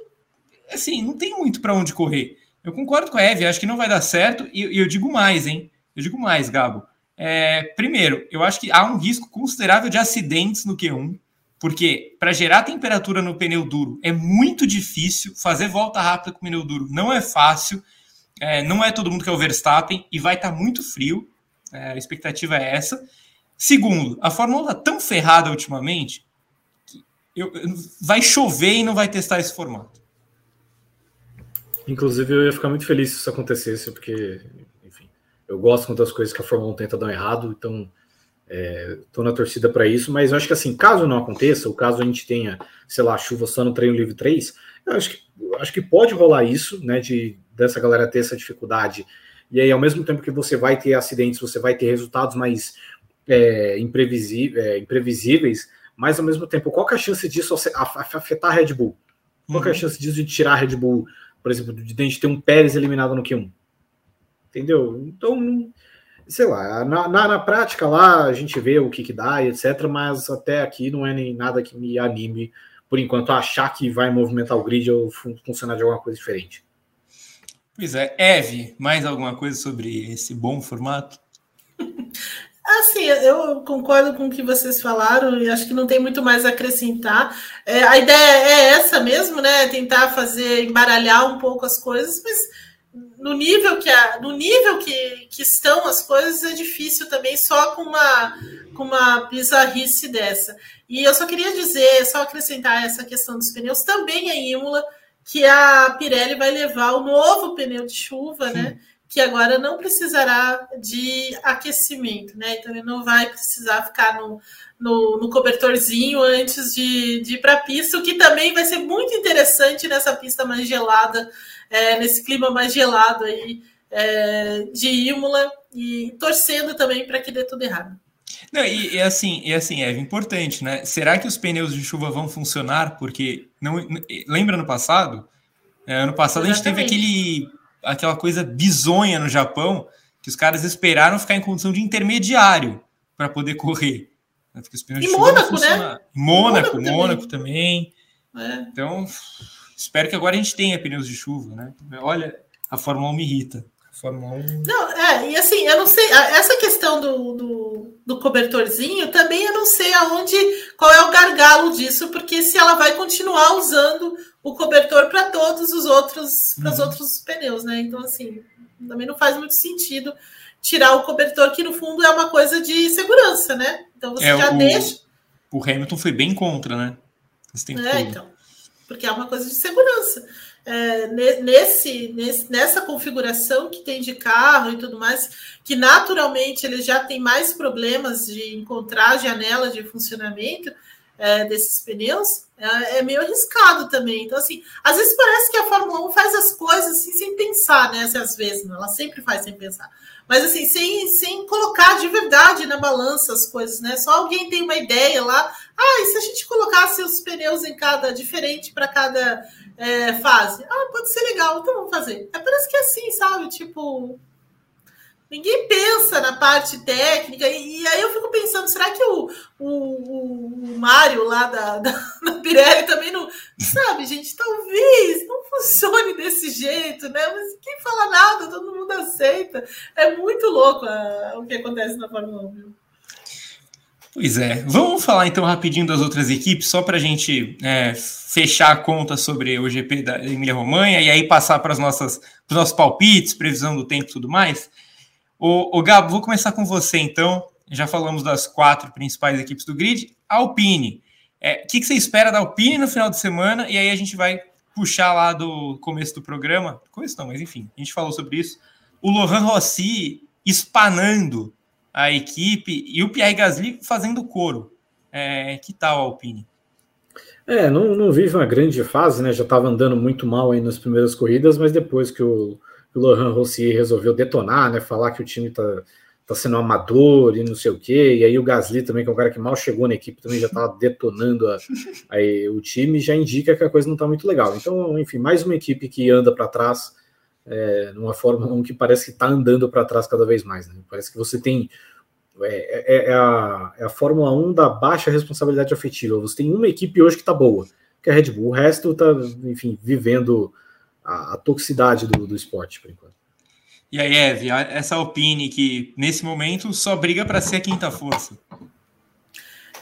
assim, não tem muito para onde correr. Eu concordo com a Eve, acho que não vai dar certo, e, e eu digo mais, hein? Eu digo mais, Gabo. É, primeiro, eu acho que há um risco considerável de acidentes no Q1, porque para gerar temperatura no pneu duro é muito difícil, fazer volta rápida com pneu duro não é fácil, é, não é todo mundo que é o Verstappen e vai estar tá muito frio, é, a expectativa é essa. Segundo, a Fórmula 1 está tão ferrada ultimamente eu, vai chover e não vai testar esse formato. Inclusive, eu ia ficar muito feliz se isso acontecesse, porque, enfim, eu gosto quando as coisas que a Fórmula 1 tenta dar errado, então estou é, na torcida para isso, mas eu acho que assim, caso não aconteça, ou caso a gente tenha, sei lá, chuva só no treino livre 3, eu acho que, eu acho que pode rolar isso, né, de dessa galera ter essa dificuldade, e aí ao mesmo tempo que você vai ter acidentes, você vai ter resultados mais é, imprevisíveis, é, imprevisíveis, mas ao mesmo tempo, qual é a chance disso afetar a Red Bull? Qual é a uhum. chance disso de tirar a Red Bull, por exemplo, de a gente ter um Pérez eliminado no Q1? Entendeu? Então, sei lá, na, na, na, prática lá a gente vê o que, que dá e etc, mas até aqui não é nem nada que me anime, por enquanto, a achar que vai movimentar o grid ou funcionar de alguma coisa diferente. Pois é, Eve, mais alguma coisa sobre esse bom formato? Assim, eu concordo com o que vocês falaram e acho que não tem muito mais a acrescentar. É, a ideia é essa mesmo, né? Tentar fazer, embaralhar um pouco as coisas, mas no nível que a, no nível que, que estão as coisas é difícil também só com uma com uma bizarrice dessa. E eu só queria dizer, só acrescentar essa questão dos pneus também em Imola que a Pirelli vai levar o novo pneu de chuva, né? Sim. né? Que agora não precisará de aquecimento, né? Então ele não vai precisar ficar no, no, no cobertorzinho antes de, de ir para a pista, o que também vai ser muito interessante nessa pista mais gelada é, nesse clima mais gelado aí é, de Imola e torcendo também para que dê tudo errado. Não, e, e, assim, e assim, é importante, né? Será que os pneus de chuva vão funcionar? Porque não lembra no passado? É, ano passado Exatamente. a gente teve aquele, aquela coisa bizonha no Japão que os caras esperaram ficar em condição de intermediário para poder correr. Né? Porque os pneus e de Mônaco, chuva né? Mônaco, Mônaco, Mônaco também. também. É. Então, Espero que agora a gente tenha pneus de chuva, né? Olha, a Fórmula 1 me irrita. Fórmula 1... Não, é, e assim, eu não sei, essa questão do, do, do, cobertorzinho também eu não sei aonde, qual é o gargalo disso, porque se ela vai continuar usando o cobertor para todos os outros, para os uhum. outros pneus, né? Então, assim, também não faz muito sentido tirar o cobertor, que no fundo é uma coisa de segurança, né? Então você é, já o, deixa. O Hamilton foi bem contra, né? Esse é, todo. então porque é uma coisa de segurança. É, nesse, nesse, nessa configuração que tem de carro e tudo mais, que naturalmente ele já tem mais problemas de encontrar janela de funcionamento é, desses pneus, é, é, meio arriscado também. Então, assim, às vezes parece que a Fórmula 1 faz as coisas assim, sem pensar, né? Às vezes, não, ela sempre faz sem pensar. Mas assim, sem, sem colocar de verdade na balança as coisas, né? Só alguém tem uma ideia lá. Ah, e se a gente colocasse os pneus em cada diferente para cada é, fase? Ah, pode ser legal, então vamos fazer. É, parece que é assim, sabe? Tipo, Ninguém pensa na parte técnica, e, e, aí eu fico pensando, será que o, o, o Mário lá da, da, da, Pirelli também não. Sabe, gente, talvez não funcione desse jeito, né? Mas quem fala nada, todo mundo aceita. É muito louco a, o que acontece na Fórmula 1, viu? Pois é. Vamos falar então rapidinho das outras equipes, só para a gente é, fechar a conta sobre o GP da Emília Romanha e aí passar para os nossos palpites, previsão do tempo e tudo mais. O, o Gabo, vou começar com você então. Já falamos das quatro principais equipes do grid. Alpine. É, o que, que você espera da Alpine no final de semana? E aí a gente vai puxar lá do começo do programa. Começo não, mas enfim, a gente falou sobre isso. O Lohan Rossi espanando a equipe e o Pierre Gasly fazendo coro. É, que tal Alpine? É, não, não vive uma grande fase, né? Já estava andando muito mal aí nas primeiras corridas, mas depois que o Laurent Rossier resolveu detonar, né? Falar que o time tá, tá sendo amador e não sei o quê. E aí o Gasly também, que é um cara que mal chegou na equipe, também já estava detonando a, a, o time, já indica que a coisa não está muito legal. Então, enfim, mais uma equipe que anda para trás, é, numa forma um que parece que está andando para trás cada vez mais. Né? Parece que você tem. É, é, é, a, é a Fórmula 1 da baixa responsabilidade afetiva. Você tem uma equipe hoje que está boa, que é a Red Bull. O resto está, enfim, vivendo a, a toxicidade do, do esporte, por enquanto. E aí, Eve, essa Alpine que nesse momento só briga para ser a quinta força.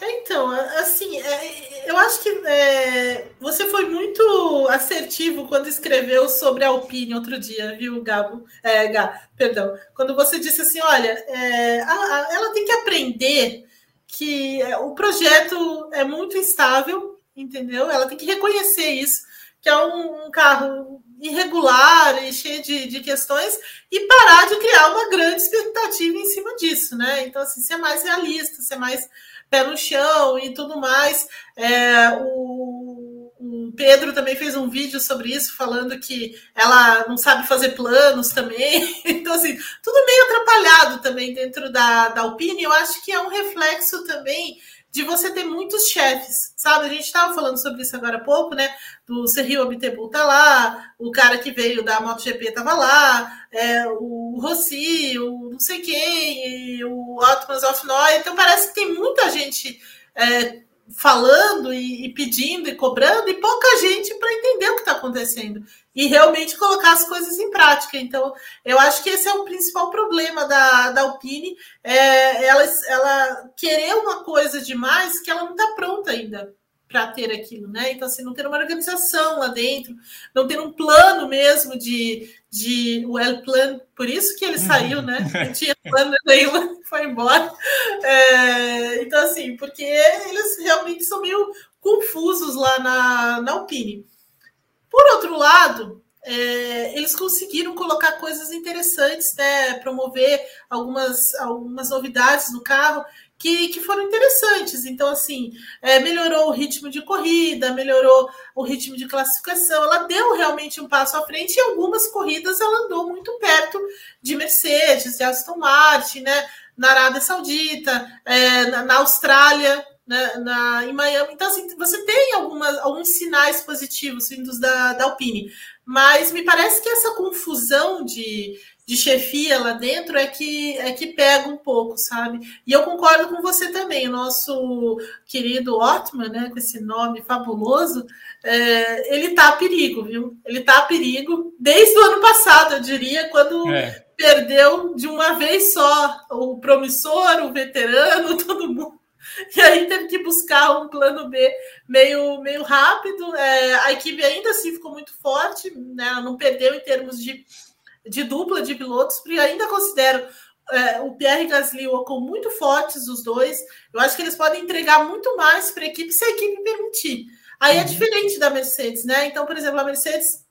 Então, assim, é, eu acho que é, você foi muito assertivo quando escreveu sobre a Alpine outro dia, viu, Gabo? É, Gá, perdão. Quando você disse assim, olha, é, a, a, ela tem que aprender que o projeto é muito instável, entendeu? Ela tem que reconhecer isso, que é um, um carro irregular e cheio de, de questões e parar de criar uma grande expectativa em cima disso, né? Então, assim, ser mais realista, ser mais pé no chão e tudo mais. É, o, o Pedro também fez um vídeo sobre isso, falando que ela não sabe fazer planos também. Então, assim, tudo meio atrapalhado também dentro da, da Alpine. Eu acho que é um reflexo também de você ter muitos chefes, sabe? A gente estava falando sobre isso agora há pouco, né? Do Sergio Abiteboul tá lá, o cara que veio da MotoGP estava lá, é, o Rossi, o não sei quem, o Otmans of Noy. Então parece que tem muita gente é, falando e, e, pedindo e cobrando, e pouca gente para entender o que está acontecendo e realmente colocar as coisas em prática. Então, eu acho que esse é o principal problema da, da Alpine, é ela, ela querer uma coisa demais que ela não está pronta ainda para ter aquilo, né? Então, assim, não ter uma organização lá dentro, não ter um plano mesmo de, de o El Plan, por isso que ele uhum. saiu, né? Não tinha plano nenhum, foi embora. É, então, assim, porque eles realmente são meio confusos lá na, na Alpine. Por outro lado, é, eles conseguiram colocar coisas interessantes, né? Promover algumas, algumas novidades no carro que, que foram interessantes. Então, assim, é, melhorou o ritmo de corrida, melhorou o ritmo de classificação. Ela deu realmente um passo à frente e algumas corridas ela andou muito perto de Mercedes, de Aston Martin, né? Na Arábia Saudita, é, na, na, Austrália, né? na, em Miami. Então, assim, você tem algumas, alguns sinais positivos vindos da, da Alpine. Mas me parece que essa confusão de, de chefia lá dentro é que é que pega um pouco, sabe? E eu concordo com você também, o nosso querido Otman, né, com esse nome fabuloso, é, ele tá a perigo, viu? Ele tá a perigo desde o ano passado, eu diria, quando é. perdeu de uma vez só o promissor, o veterano, todo mundo. E aí teve que buscar um plano B meio, meio rápido. É, a equipe ainda assim ficou muito forte, né? Ela não perdeu em termos de de dupla de pilotos, porque ainda considero é, o Pierre Gasly e o Ocon muito fortes, os dois. Eu acho que eles podem entregar muito mais para a equipe se a equipe permitir. Aí é uhum. diferente da Mercedes, né? Então, por exemplo, a Mercedes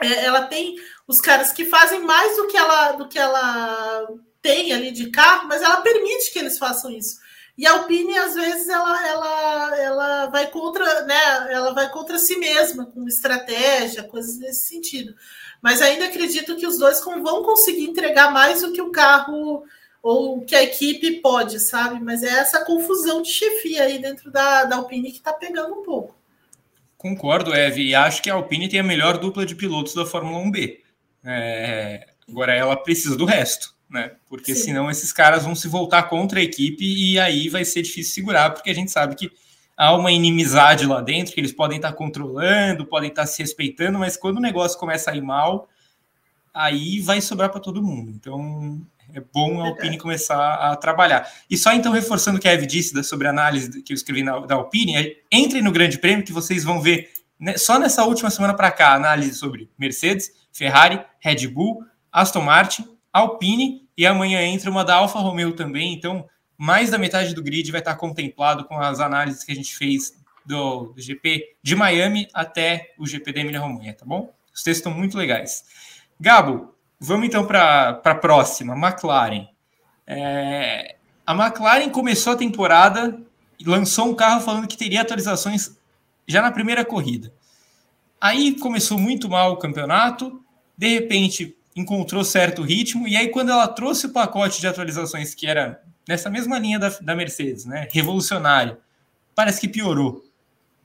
é, ela tem os caras que fazem mais do que ela do que ela tem ali de carro, mas ela permite que eles façam isso. E a Alpine, às vezes, ela, ela, ela vai contra, né? Ela vai contra si mesma, com estratégia, coisas nesse sentido mas ainda acredito que os dois vão conseguir entregar mais do que o carro ou que a equipe pode, sabe? Mas é essa confusão de chefia aí dentro da, da Alpine que está pegando um pouco. Concordo, Eve, e acho que a Alpine tem a melhor dupla de pilotos da Fórmula 1B. É, agora ela precisa do resto, né? Porque Sim. senão esses caras vão se voltar contra a equipe e aí vai ser difícil segurar, porque a gente sabe que há uma inimizade lá dentro que eles podem estar controlando, podem estar se respeitando, mas quando o negócio começa a ir mal, aí vai sobrar para todo mundo. Então é bom a Alpine começar a trabalhar. E só então reforçando o que a Eve disse sobre a análise que eu escrevi na, da Alpine, é, entre no Grande Prêmio que vocês vão ver né, só nessa última semana para cá análise sobre Mercedes, Ferrari, Red Bull, Aston Martin, Alpine e amanhã entra uma da Alfa Romeo também. Então mais da metade do grid vai estar contemplado com as análises que a gente fez do, do GP de Miami até o GP da Emília-Romanha, tá bom? Os textos estão muito legais. Gabo, vamos então para a próxima, McLaren. É, a McLaren começou a temporada e lançou um carro falando que teria atualizações já na primeira corrida. Aí começou muito mal o campeonato, de repente encontrou certo ritmo, e aí quando ela trouxe o pacote de atualizações que era nessa mesma linha da, da Mercedes, né? Revolucionário. Parece que piorou.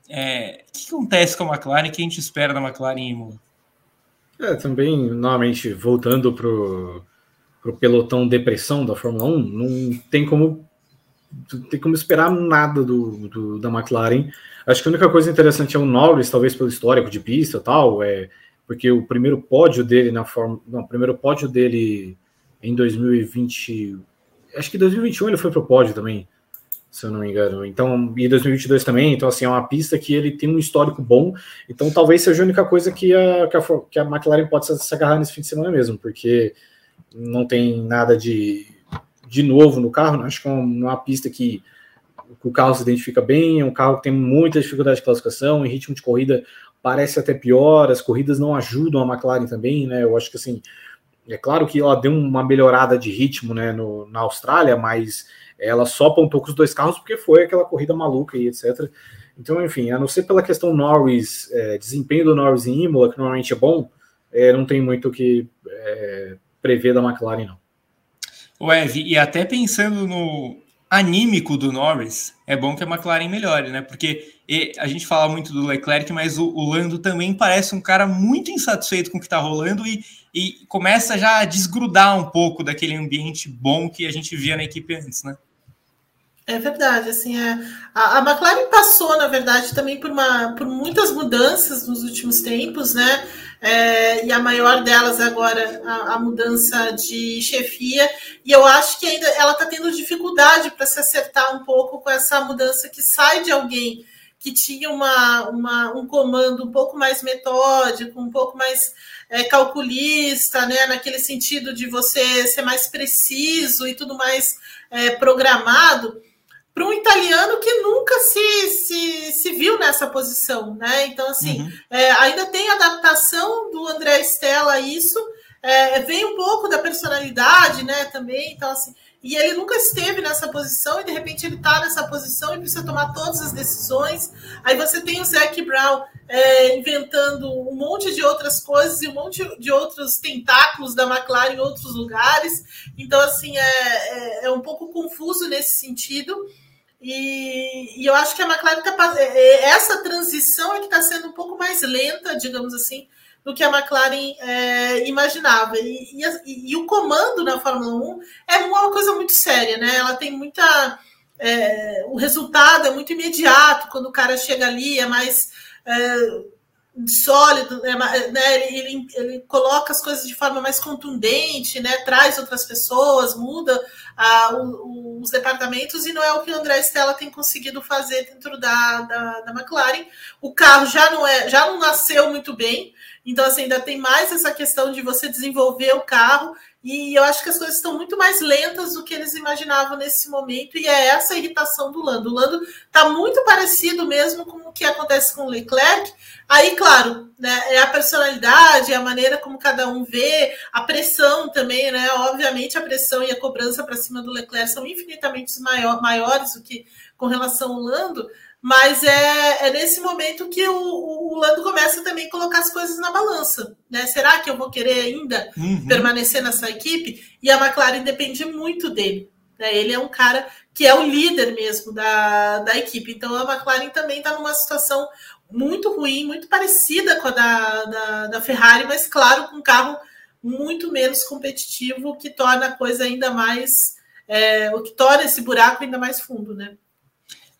É, o que acontece com a McLaren? O que a gente espera da McLaren Imola? É, também, novamente, voltando para o pelotão depressão da Fórmula 1, não tem como tem como esperar nada do, do, da McLaren. Acho que a única coisa interessante é o Norris, talvez pelo histórico de pista tal, é porque o primeiro pódio dele na Fórmula. Não, o primeiro pódio dele em 2020, acho que 2021 ele foi pro pódio também, se eu não me engano. Então, e 2022 também. Então, assim, é uma pista que ele tem um histórico bom. Então, talvez seja a única coisa que a, que a, que a McLaren pode se agarrar nesse fim de semana mesmo, porque não tem nada de, de novo no carro. Né? Acho que é uma pista que o carro se identifica bem, é um carro que tem muita dificuldade de classificação, em ritmo de corrida parece até pior, as corridas não ajudam a McLaren também, né? Eu acho que assim, é claro que ela deu uma melhorada de ritmo né, no, na Austrália, mas ela só pontou com os dois carros porque foi aquela corrida maluca e etc. Então, enfim, a não ser pela questão Norris, é, desempenho do Norris em Imola, que normalmente é bom, é, não tem muito o que é, prever da McLaren, não. Ev, e até pensando no anímico do Norris, é bom que a McLaren melhore, né? Porque a gente fala muito do Leclerc, mas o, o Lando também parece um cara muito insatisfeito com o que tá rolando e, e começa já a desgrudar um pouco daquele ambiente bom que a gente via na equipe antes, né? É verdade, assim, é, a, a McLaren passou, na verdade, também por, uma, por muitas mudanças nos últimos tempos, né? É, e a maior delas agora a, a, mudança de chefia. E eu acho que ainda ela está tendo dificuldade para se acertar um pouco com essa mudança que sai de alguém que tinha uma, uma, um comando um pouco mais metódico, um pouco mais é, calculista, né? Naquele sentido de você ser mais preciso e tudo mais é, programado para um italiano que nunca se, se, se viu nessa posição, né? Então, assim, uhum. é, ainda tem adaptação do André Stella a isso, é, vem um pouco da personalidade, né, também, então, assim, e ele nunca esteve nessa posição e de repente ele está nessa posição e precisa tomar todas as decisões. Aí você tem o Zac Brown é, inventando um monte de outras coisas e um monte de outros tentáculos da McLaren em outros lugares. Então, assim, é, é, é um pouco confuso nesse sentido. E, e, eu acho que a McLaren está é, é, essa transição é que está sendo um pouco mais lenta, digamos assim, do que a McLaren é, imaginava. E, e, e, o comando na Fórmula 1 é uma coisa muito séria, né? Ela tem muita. É, o resultado é muito imediato quando o cara chega ali, é mais. É, sólido, né, né? Ele, ele, coloca as coisas de forma mais contundente, né? Traz outras pessoas, muda ah, o, os departamentos e não é o que o André Stella tem conseguido fazer dentro da, da, da, McLaren. O carro já não é, já não nasceu muito bem, então assim ainda tem mais essa questão de você desenvolver o carro e eu acho que as coisas estão muito mais lentas do que eles imaginavam nesse momento, e é essa a irritação do Lando. O Lando está muito parecido mesmo com o que acontece com o Leclerc. Aí, claro, né, é a personalidade, é a maneira como cada um vê, a pressão também, né? Obviamente, a pressão e a cobrança para cima do Leclerc são infinitamente maior, maiores do que com relação ao Lando. Mas é, é nesse momento que o, o, Lando começa também a colocar as coisas na balança. Né? Será que eu vou querer ainda uhum. permanecer nessa equipe? E a McLaren depende muito dele. Né? Ele é um cara que é o líder mesmo da, da equipe. Então a McLaren também está numa situação muito ruim, muito parecida com a da, da, da Ferrari, mas claro, com um carro muito menos competitivo, que torna a coisa ainda mais. É, o que torna esse buraco ainda mais fundo, né?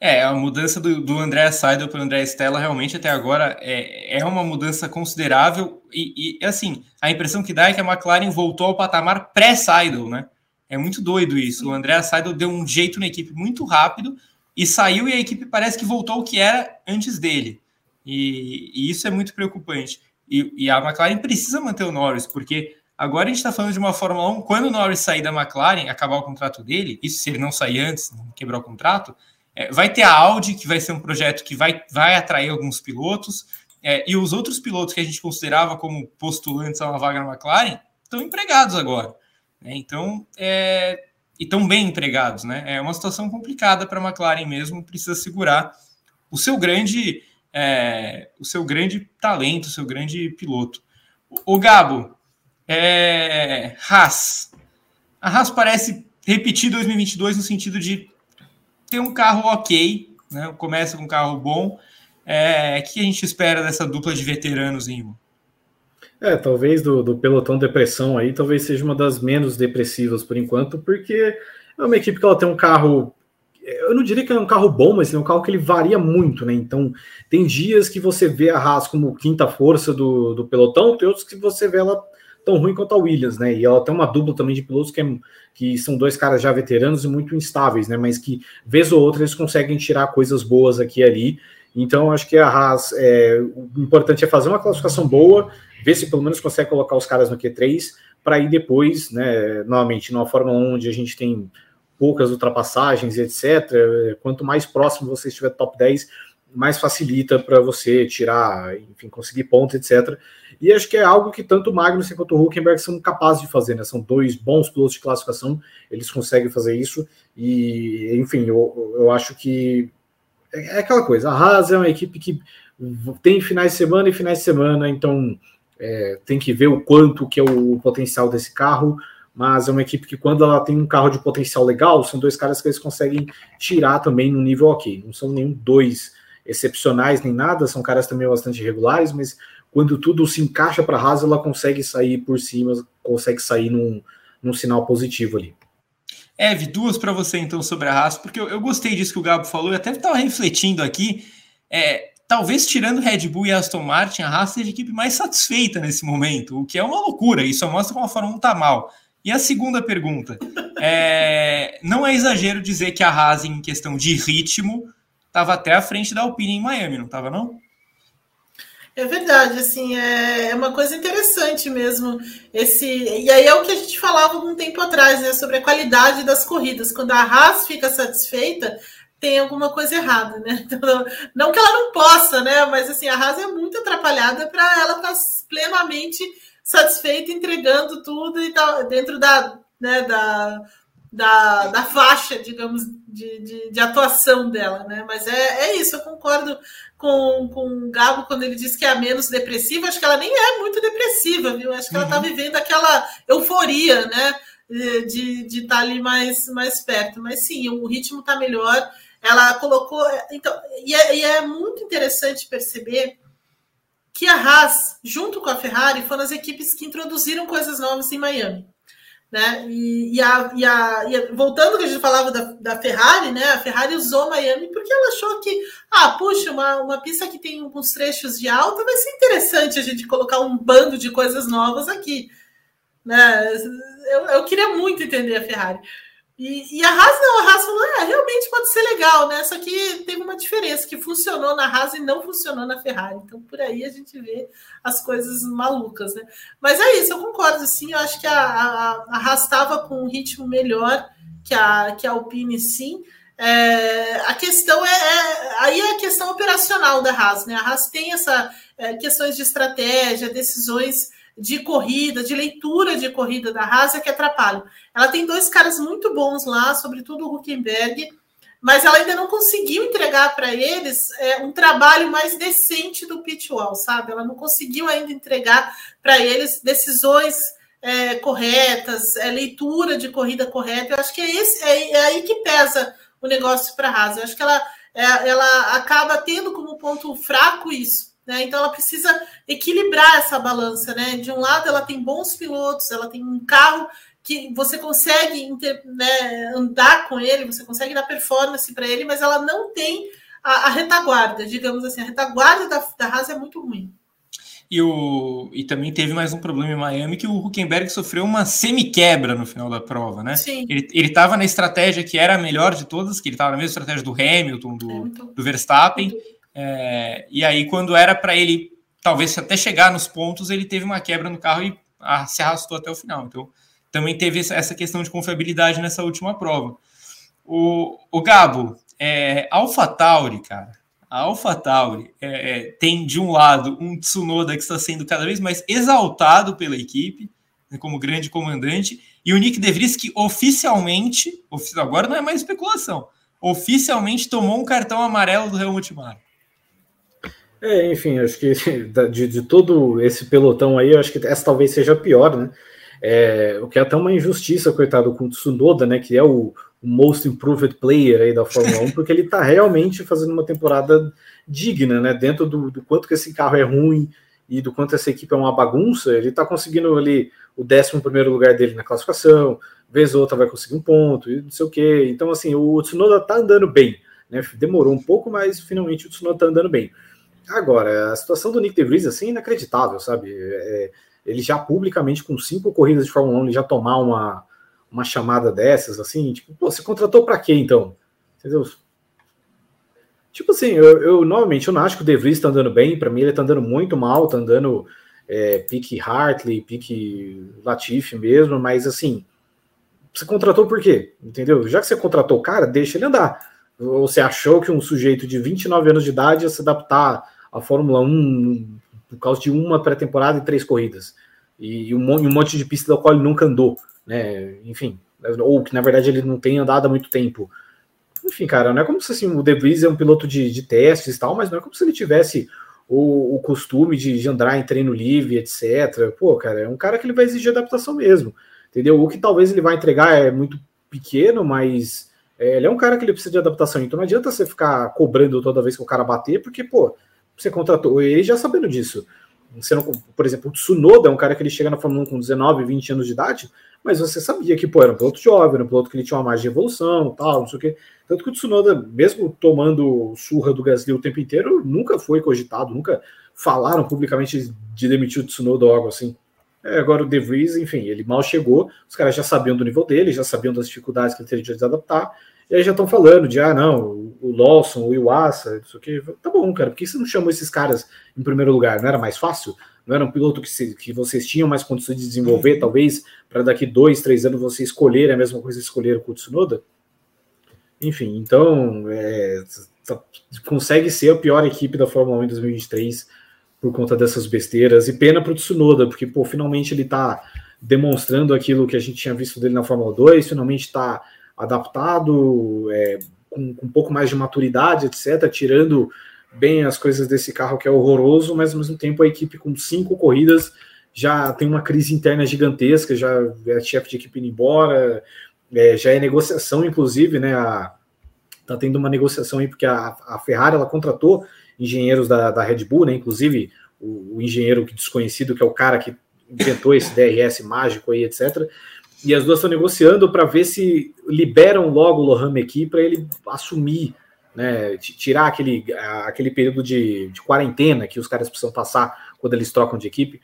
É, a mudança do, do André Seidel para o André Stella realmente até agora é, é uma mudança considerável e, e, assim, a impressão que dá é que a McLaren voltou ao patamar pré-Seidel, né? É muito doido isso. O André Seidel deu um jeito na equipe muito rápido e saiu e a equipe parece que voltou ao que era antes dele. E, e isso é muito preocupante. E, e, a McLaren precisa manter o Norris, porque agora a gente está falando de uma Fórmula 1, quando o Norris sair da McLaren, acabar o contrato dele, isso se ele não sair antes, não quebrar o contrato, é, vai ter a Audi, que vai ser um projeto que vai, vai atrair alguns pilotos, é, e os outros pilotos que a gente considerava como postulantes a uma vaga na McLaren estão empregados agora. Né? Então, é, e estão bem empregados. Né? É uma situação complicada para a McLaren mesmo, precisa segurar o seu grande, é, o seu grande talento, o seu grande piloto. O, Gabo, é, Haas. A Haas parece repetir 2022 no sentido de tem um carro ok, né? Começa com um carro bom. É, o que a gente espera dessa dupla de veteranos, Imo? É, talvez do, do pelotão depressão aí, talvez seja uma das menos depressivas por enquanto, porque é uma equipe que ela tem um carro. Eu não diria que é um carro bom, mas é um carro que ele varia muito, né? Então, tem dias que você vê a Haas como quinta força do, do pelotão, tem outros que você vê ela tão ruim quanto a Williams, né? E ela tem uma dupla também de pilotos que, é, que são dois caras já veteranos e muito instáveis, né? Mas que, vez ou outra, eles conseguem tirar coisas boas aqui e ali. Então, acho que a Haas, é, o importante é fazer uma classificação boa, ver se pelo menos consegue colocar os caras no Q3, para ir depois, né? Novamente, numa Fórmula 1 onde a gente tem poucas ultrapassagens, etc. Quanto mais próximo você estiver do top 10, mais facilita para você tirar, enfim, conseguir pontos, etc. E acho que é algo que tanto o Magnus quanto o Huckenberg são capazes de fazer, né? São dois bons pilotos de classificação, eles conseguem fazer isso. E, enfim, eu, eu acho que é, é aquela coisa. A Haas é uma equipe que tem finais de semana e finais de semana, então é, tem que ver o quanto que é o potencial desse carro, mas é uma equipe que quando ela tem um carro de potencial legal, são dois caras que eles conseguem tirar também no nível ok. Não são nenhum dois excepcionais nem nada, são caras também bastante regulares, mas quando tudo se encaixa para a Haas, ela consegue sair por cima, consegue sair num, num sinal positivo ali. Eve, duas para você então sobre a Haas, porque eu, eu, gostei disso que o Gabo falou, eu até estava refletindo aqui. É, talvez tirando Red Bull e Aston Martin, a Haas seja a equipe mais satisfeita nesse momento, o que é uma loucura, isso mostra como a Fórmula 1 está mal. E a segunda pergunta, é, não é exagero dizer que a Haas, em questão de ritmo, estava até à frente da Alpine em Miami, não estava não? É verdade, assim, é, é uma coisa interessante mesmo. Esse e aí é o que a gente falava algum tempo atrás, né, sobre a qualidade das corridas. Quando a Haas fica satisfeita, tem alguma coisa errada, né? Então, não que ela não possa, né? Mas assim, a Haas é muito atrapalhada para ela estar tá plenamente satisfeita, entregando tudo e tal, dentro da, né, da, da, da faixa, digamos, de, de, de, atuação dela, né? Mas é, é isso, eu concordo com, com o Gabo quando ele diz que é a menos depressiva, acho que ela nem é muito depressiva, viu? Acho que uhum. ela está vivendo aquela euforia, né? De estar tá ali mais, mais perto. Mas sim, o ritmo está melhor. Ela colocou. Então, e é, e é muito interessante perceber que a Haas, junto com a Ferrari, foram as equipes que introduziram coisas novas em Miami. Né? E, e, a, e, a, e voltando que a gente falava da, da, Ferrari, né? A Ferrari usou Miami porque ela achou que, ah, puxa, uma, uma pista que tem alguns trechos de alta vai ser interessante a gente colocar um bando de coisas novas aqui. Né? Eu, eu queria muito entender a Ferrari. E, e, a Haas não, a Haas falou, é, realmente pode ser legal, né? Só que teve uma diferença, que funcionou na Haas e não funcionou na Ferrari. Então, por aí a gente vê as coisas malucas, né? Mas é isso, eu concordo, sim. Eu acho que a, a, a Haas estava com um ritmo melhor que a, que a Alpine, sim. É, a questão é, é, aí é a questão operacional da Haas, né? A Haas tem essa é, questões de estratégia, decisões de corrida, de leitura de corrida da Haas é que atrapalham. Ela tem dois caras muito bons lá, sobretudo o Huckenberg, mas ela ainda não conseguiu entregar para eles é, um trabalho mais decente do pitwall, sabe? Ela não conseguiu ainda entregar para eles decisões é, corretas, é, leitura de corrida correta. Eu acho que é, esse, é, é aí que pesa o negócio para a Haas. Eu acho que ela, é, ela acaba tendo como ponto fraco isso né? Então ela precisa equilibrar essa balança, né? De um lado ela tem bons pilotos, ela tem um carro que você consegue né, andar com ele, você consegue dar performance para ele, mas ela não tem a, a, retaguarda, digamos assim, a retaguarda da, da Haas é muito ruim. E, o, e também teve mais um problema em Miami que o Huckenberg sofreu uma semi-quebra no final da prova, né? Sim. Ele estava na estratégia que era a melhor de todas, que ele estava na mesma estratégia do Hamilton, do, Hamilton. do Verstappen. Muito é, e aí, quando era para ele, talvez até chegar nos pontos, ele teve uma quebra no carro e ah, se arrastou até o final. Então, também teve essa questão de confiabilidade nessa última prova. O, o Gabo, é, AlphaTauri, cara, a AlphaTauri é, é, tem de um lado um Tsunoda que está sendo cada vez mais exaltado pela equipe, né, como grande comandante, e o Nick De Vries que oficialmente, agora não é mais especulação, oficialmente tomou um cartão amarelo do Helmut Marko. É, enfim, acho que de, de, todo esse pelotão aí, acho que essa talvez seja a pior, né? É, o que é até uma injustiça, coitado, com o Tsunoda, né? Que é o, o most improved player aí da Fórmula 1, porque ele tá realmente fazendo uma temporada digna, né? Dentro do, do, quanto que esse carro é ruim e do quanto essa equipe é uma bagunça, ele tá conseguindo ali o 11 primeiro lugar dele na classificação, vez ou outra vai conseguir um ponto e não sei o quê. Então, assim, o Tsunoda tá andando bem, né? Demorou um pouco, mas finalmente o Tsunoda tá andando bem. Agora, a situação do Nick DeVries assim, é inacreditável, sabe? É, ele já publicamente, com cinco corridas de Fórmula 1, ele já tomar uma, uma chamada dessas, assim, tipo, pô, você contratou para quê então? Entendeu? Tipo assim, eu, eu novamente eu não acho que o De Vries tá andando bem, para mim ele tá andando muito mal, tá andando é, pique Hartley, pique Latifi mesmo, mas assim, você contratou por quê? Entendeu? Já que você contratou o cara, deixa ele andar. Ou você achou que um sujeito de 29 anos de idade ia se adaptar a Fórmula 1 por causa de uma pré-temporada e três corridas. E um, um monte de pista da qual ele nunca andou, né? Enfim, ou que na verdade ele não tem andado há muito tempo. enfim, cara, não é como se assim, o De Vries é um piloto de, de testes e tal, mas não é como se ele tivesse o, o costume de, de, andar em treino livre, etc. Pô, cara, é um cara que ele vai exigir adaptação mesmo, entendeu? O que talvez ele vai entregar é muito pequeno, mas é, ele é um cara que ele precisa de adaptação. Então não adianta você ficar cobrando toda vez que o cara bater, porque, pô, você contratou ele já sabendo disso. Você não, por exemplo, o Tsunoda é um cara que ele chega na Fórmula 1 com 19, 20 anos de idade, mas você sabia que, pô, era um piloto jovem, era um piloto que ele tinha uma margem de evolução, tal, não sei o quê. Tanto que o Tsunoda, mesmo tomando surra do Gasly o tempo inteiro, nunca foi cogitado, nunca falaram publicamente de demitir o Tsunoda ou algo assim. É, agora o De Vries, enfim, ele mal chegou, os caras já sabiam do nível dele, já sabiam das dificuldades que ele teria de adaptar, e aí já estão falando de, ah, não, o Lawson, o Iwasa, isso aqui. Tá bom, cara, por que você não chamou esses caras em primeiro lugar? Não era mais fácil? Não era um piloto que, se, que vocês tinham mais condições de desenvolver, uhum. talvez, para daqui dois, três anos você escolher a mesma coisa que escolher o Tsunoda? Enfim, então, é, tá, consegue ser a pior equipe da Fórmula 1 em 2023 por conta dessas besteiras. E pena para o Tsunoda, porque, pô, finalmente ele está demonstrando aquilo que a gente tinha visto dele na Fórmula 2, finalmente está adaptado, é, com, com, um pouco mais de maturidade, etc., tirando bem as coisas desse carro que é horroroso, mas ao mesmo tempo a equipe com cinco corridas já tem uma crise interna gigantesca, já é chefe de equipe indo embora, é, já é negociação, inclusive, né? A, tá tendo uma negociação aí, porque a, a Ferrari ela contratou engenheiros da, da Red Bull, né? Inclusive o, o engenheiro desconhecido, que é o cara que inventou esse DRS mágico aí, etc e as duas estão negociando para ver se liberam logo o Lohan Meki para ele assumir, né, tirar aquele, aquele período de, de, quarentena que os caras precisam passar quando eles trocam de equipe.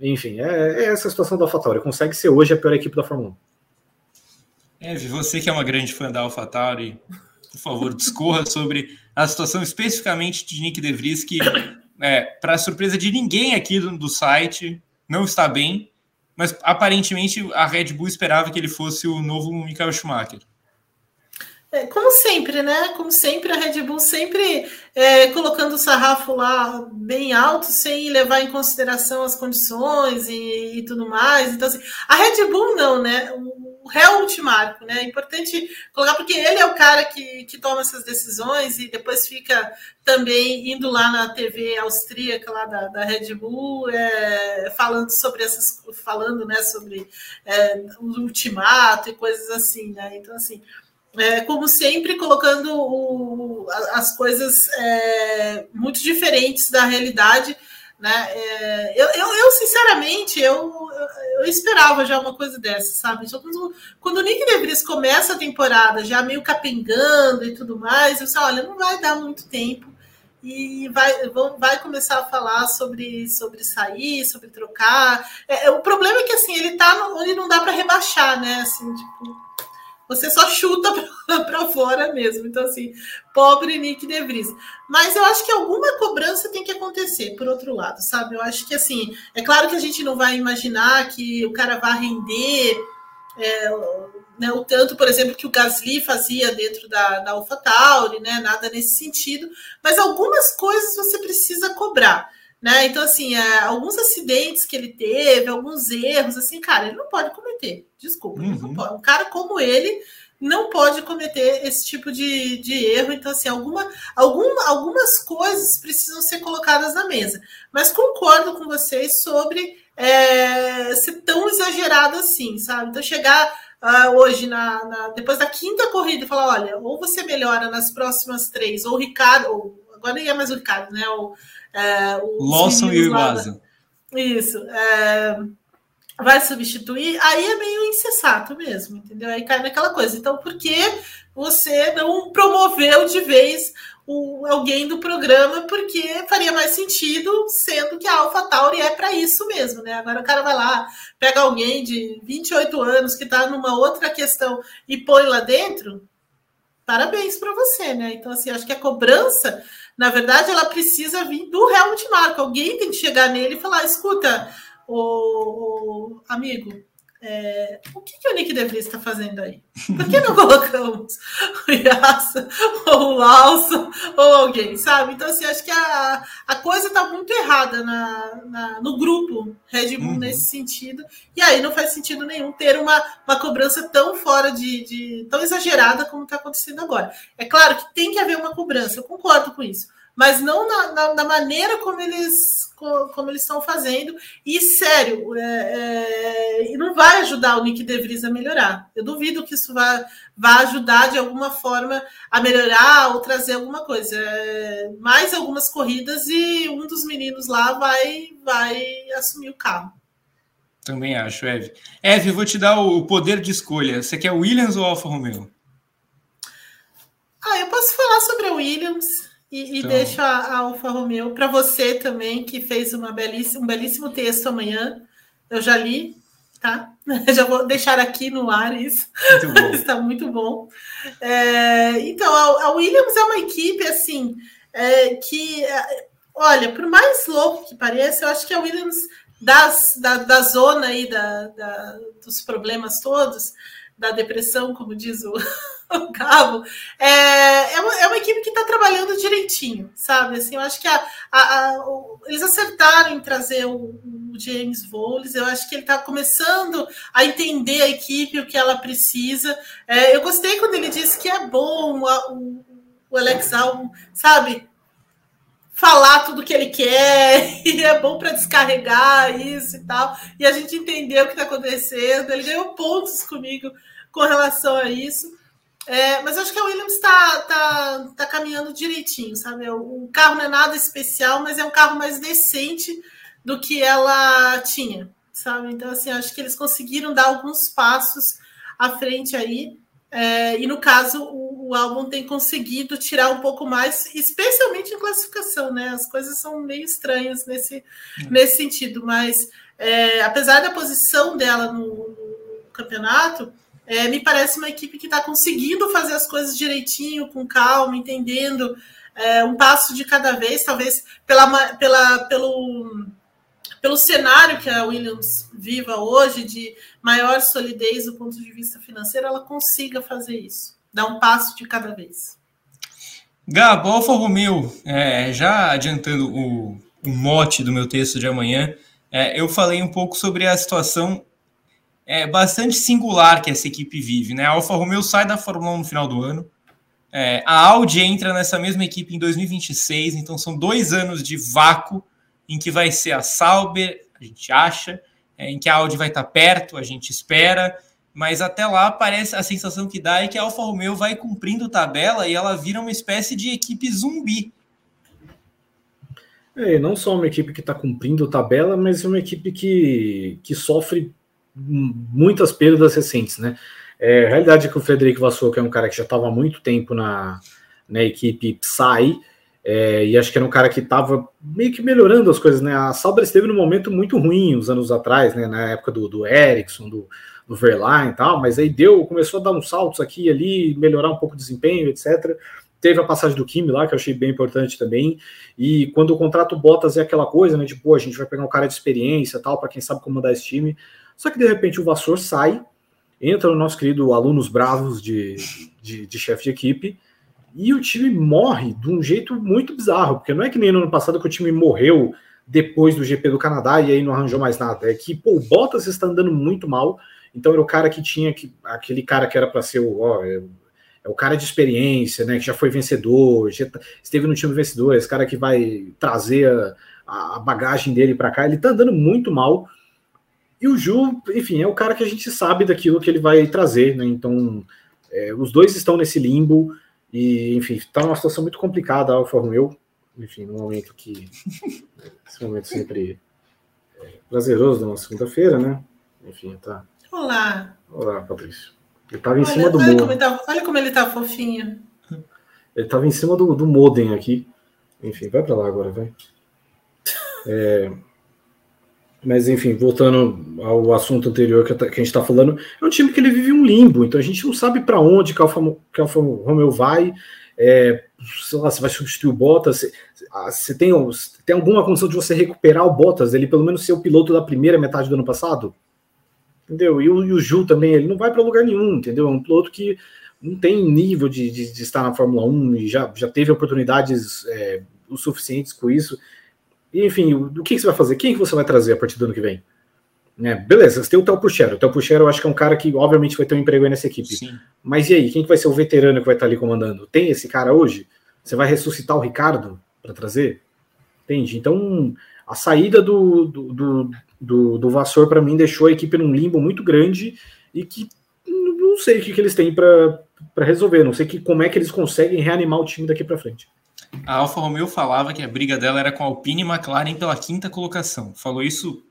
Enfim, é, é essa a situação da AlphaTauri. Consegue ser hoje a pior equipe da Fórmula 1. É, você que é uma grande fã da AlphaTauri, por favor, discorra sobre a situação especificamente de Nick De Vries, que, é, para surpresa de ninguém aqui do, do site, não está bem mas aparentemente a Red Bull esperava que ele fosse o novo Michael Schumacher. É, como sempre, né? Como sempre, a Red Bull sempre é, colocando o sarrafo lá bem alto, sem levar em consideração as condições e, e tudo mais. Então, assim, a Red Bull não, né? Helmut Marko, né? É importante colocar, porque ele é o cara que, que toma essas decisões e depois fica também indo lá na TV austríaca lá da, da Red Bull, é, falando sobre essas, falando, né, sobre é, o ultimato e coisas assim, né? Então, assim, é, como sempre, colocando o, as coisas é, muito diferentes da realidade né? É, eu, eu, eu, sinceramente, eu, eu, esperava já uma coisa dessa, sabe? Quando, quando o Nick DeVries começa a temporada já meio capengando e tudo mais, eu disse, olha, não vai dar muito tempo e vai, vão, vai começar a falar sobre, sobre sair, sobre trocar. É, é o problema é que assim, ele tá onde não dá para rebaixar, né? Assim, tipo, você só chuta para fora mesmo. Então, assim, pobre Nick De Vries. Mas eu acho que alguma cobrança tem que acontecer, por outro lado, sabe? Eu acho que, assim, é claro que a gente não vai imaginar que o cara vai render é, né, o tanto, por exemplo, que o Gasly fazia dentro da, da AlphaTauri, né? Nada nesse sentido. Mas algumas coisas você precisa cobrar. Né? Então, assim, é, alguns acidentes que ele teve, alguns erros, assim, cara, ele não pode cometer. Desculpa, uhum. Um cara como ele não pode cometer esse tipo de, de erro. Então, assim, alguma, alguma, algumas coisas precisam ser colocadas na mesa. Mas concordo com vocês sobre é, ser tão exagerado assim, sabe? Então, chegar uh, hoje, na, na, depois da quinta corrida, e falar: olha, ou você melhora nas próximas três, ou o Ricardo, ou, agora nem é mais o Ricardo, né? Ou, é, Lawson e o Iwasa. Isso. É, vai substituir, aí é meio insensato mesmo, entendeu? Aí cai naquela coisa. Então, por que você não promoveu de vez o, alguém do programa? Porque faria mais sentido, sendo que a AlphaTauri é para isso mesmo, né? Agora o cara vai lá, pega alguém de 28 anos que está numa outra questão e põe lá dentro. Parabéns para você, né? Então, assim, acho que a cobrança na verdade, ela precisa vir do Helmut Marko. Alguém tem que chegar nele e falar: escuta, o amigo, é, o que, que o Nick DeVries está fazendo aí? Por que não colocamos o Yassa, ou o Lawson, ou alguém, sabe? Então, assim, acho que a, a coisa está muito errada na, na, no grupo Red Bull uhum. nesse sentido. E aí não faz sentido nenhum ter uma, uma cobrança tão fora de, de tão exagerada como está acontecendo agora. É claro que tem que haver uma cobrança, eu concordo com isso mas não na, na, na maneira como eles como eles estão fazendo. E sério, é, é, não vai ajudar o Nick DeVries a melhorar. Eu duvido que isso vá, vá ajudar de alguma forma a melhorar ou trazer alguma coisa. É, mais algumas corridas e um dos meninos lá vai, vai assumir o carro. Também acho, Eve. Eve, vou te dar o poder de escolha. Você quer Williams ou Alfa Romeo? Ah, eu posso falar sobre a Williams. E, e então... deixo a, a Alfa Romeo para você também, que fez uma belíssima, um belíssimo texto amanhã. Eu já li, tá? Já vou deixar aqui no ar isso. Muito Está muito bom. É, então, a, a, Williams é uma equipe assim é, que, é, olha, por mais louco que pareça, eu acho que a Williams das, da, da zona aí da, da, dos problemas todos, da depressão, como diz o, o Cabo, é, é, uma, é uma equipe que está trabalhando direitinho, sabe? Assim, eu acho que a, a, a o, eles acertaram em trazer o, o James Voles, eu acho que ele está começando a entender a equipe, o que ela precisa. É, eu gostei quando ele disse que é bom o, o Alex Albon, sabe? Falar tudo que ele quer, e é bom para descarregar isso e tal. E a gente entendeu o que está acontecendo. Ele ganhou pontos comigo com relação a isso. É, mas acho que a Williams está tá, tá caminhando direitinho, sabe? O carro não é nada especial, mas é um carro mais decente do que ela tinha, sabe? Então, assim, acho que eles conseguiram dar alguns passos à frente aí. É, e no caso, o, o, álbum tem conseguido tirar um pouco mais, especialmente em classificação, né? As coisas são meio estranhas nesse, é. nesse sentido, mas é, apesar da posição dela no, no campeonato, é, me parece uma equipe que está conseguindo fazer as coisas direitinho, com calma, entendendo é, um passo de cada vez, talvez pela, pela, pelo, pelo cenário que a Williams viva hoje, de maior solidez do ponto de vista financeiro, ela consiga fazer isso, dar um passo de cada vez. Gabo, Alfa Romeo, é, já adiantando o, o mote do meu texto de amanhã, é, eu falei um pouco sobre a situação é, bastante singular que essa equipe vive. Né? A Alfa Romeo sai da Fórmula 1 no final do ano, é, a Audi entra nessa mesma equipe em 2026, então são dois anos de vácuo em que vai ser a Sauber, a gente acha, é, em que a Audi vai estar perto, a gente espera, mas até lá parece a sensação que dá é que a Alfa Romeo vai cumprindo tabela e ela vira uma espécie de equipe zumbi. É, não só uma equipe que está cumprindo tabela, mas uma equipe que, que sofre muitas perdas recentes, né? É, a realidade é que o Frederico Vassou, que é um cara que já estava há muito tempo na, na equipe Psy, é, e acho que era um cara que estava meio que melhorando as coisas, né? A Sauber esteve num momento muito ruim uns anos atrás, né? Na época do, do Ericsson, do, do Verlaine e tal, mas aí deu, começou a dar uns saltos aqui e ali, melhorar um pouco o desempenho, etc. Teve a passagem do Kimi lá, que eu achei bem importante também. E quando o contrato Bottas é aquela coisa, né? Tipo, a gente vai pegar um cara de experiência tal, para quem sabe comandar esse time. Só que de repente o Vassour sai, entra o nosso querido alunos bravos de, de, de chefe de equipe, e o time morre de um jeito muito bizarro, porque não é que nem no ano passado que o time morreu depois do GP do Canadá e aí não arranjou mais nada. É que pô, o Bottas está andando muito mal, então era o cara que tinha que. aquele cara que era para ser o. Ó, é, é, o cara de experiência, né? Que já foi vencedor, já tá, esteve no time vencedor, esse cara que vai trazer a, a bagagem dele para cá. Ele está andando muito mal. E o Ju, enfim, é o cara que a gente sabe daquilo que ele vai trazer, né? Então, é, os dois estão nesse limbo e, enfim, está numa situação muito complicada a Alfa Romeo. Enfim, no momento que. esse momento sempre é prazeroso da segunda-feira, né? Enfim, tá. Olá. Olá, Patrício. Ele estava em cima do olha Como tá, olha como ele tá fofinho. Ele estava em cima do, do modem aqui. Enfim, vai para lá agora, vai. É, mas, enfim, voltando ao assunto anterior que, a gente está falando, é um time que ele vive um limbo, então a gente não sabe para onde que a Alfa, que Alfa Romeo vai, é, sei lá, se vai substituir o Bottas, se, ah, se tem, tem alguma condição de você recuperar o Bottas, ele pelo menos ser o piloto da primeira metade do ano passado? entendeu? E o, e o Ju também, ele não vai para lugar nenhum, entendeu? É um piloto que não tem nível de, de, de, estar na Fórmula 1 e já, já teve oportunidades é, o suficientes com isso. Enfim, o, o que, que, você vai fazer? Quem que você vai trazer a partir do ano que vem? Né? Beleza, você tem o Theo Puchero. O Theo Puchero eu acho que é um cara que obviamente vai ter um emprego aí nessa equipe. Sim. Mas e aí, quem que vai ser o veterano que vai estar ali comandando? Tem esse cara hoje? Você vai ressuscitar o Ricardo para trazer? Entende? Então, a saída do, do, do, do, do Vassor, para mim, deixou a equipe num limbo muito grande e que não sei o que, que eles têm para resolver. Não sei que, como é que eles conseguem reanimar o time daqui para frente. A Alfa Romeo falava que a briga dela era com a Alpine e McLaren pela quinta colocação. Falou isso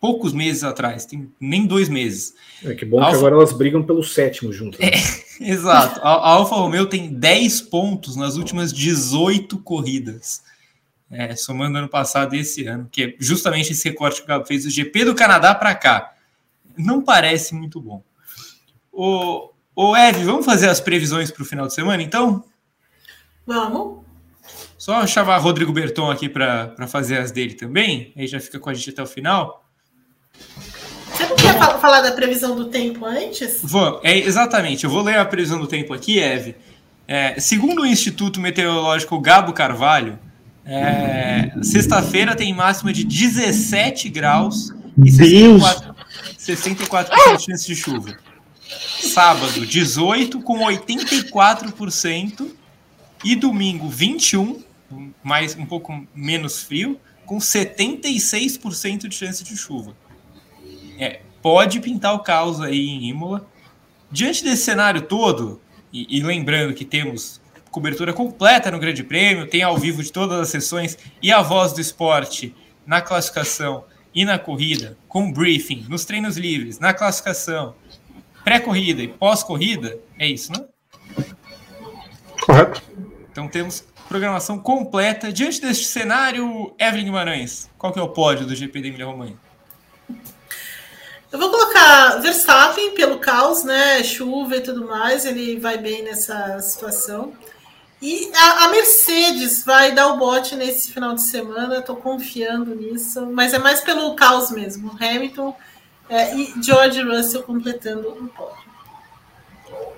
poucos meses atrás, tem nem dois meses. É que bom Alfa... que agora elas brigam pelo sétimo junto. Né? É, exato. A, a Alfa Romeo tem 10 pontos nas últimas 18 corridas. É, somando ano passado e esse ano, que é justamente esse recorte que o Gabo fez do GP do Canadá para cá. Não parece muito bom. O, o Ed, vamos fazer as previsões para o final de semana, então? Vamos. Só chamar Rodrigo Berton aqui para fazer as dele também, aí já fica com a gente até o final. Você não quer falar da previsão do tempo antes? Vou, é, exatamente, eu vou ler a previsão do tempo aqui, Eve. É, segundo o Instituto Meteorológico Gabo Carvalho, é, sexta-feira tem máxima de 17 graus e 64%, 64 de chance de chuva. Sábado, 18 com 84% e domingo, 21, mais um pouco menos frio, com 76% de chance de chuva é, pode pintar o caos aí em Imola. Diante desse cenário todo, e, e, lembrando que temos cobertura completa no Grande Prêmio, tem ao vivo de todas as sessões e a voz do esporte na classificação e na corrida, com briefing, nos treinos livres, na classificação, pré-corrida e pós-corrida, é isso, né? Correto. Então temos programação completa. Diante deste cenário, Evelyn Guimarães, qual que é o pódio do GP da Emília-Romanha? Eu vou colocar Verstappen pelo caos, né? Chuva e tudo mais, ele vai bem nessa situação. E a, a Mercedes vai dar o bote nesse final de semana, estou confiando nisso, mas é mais pelo caos mesmo. Hamilton é, e George Russell completando um pódio.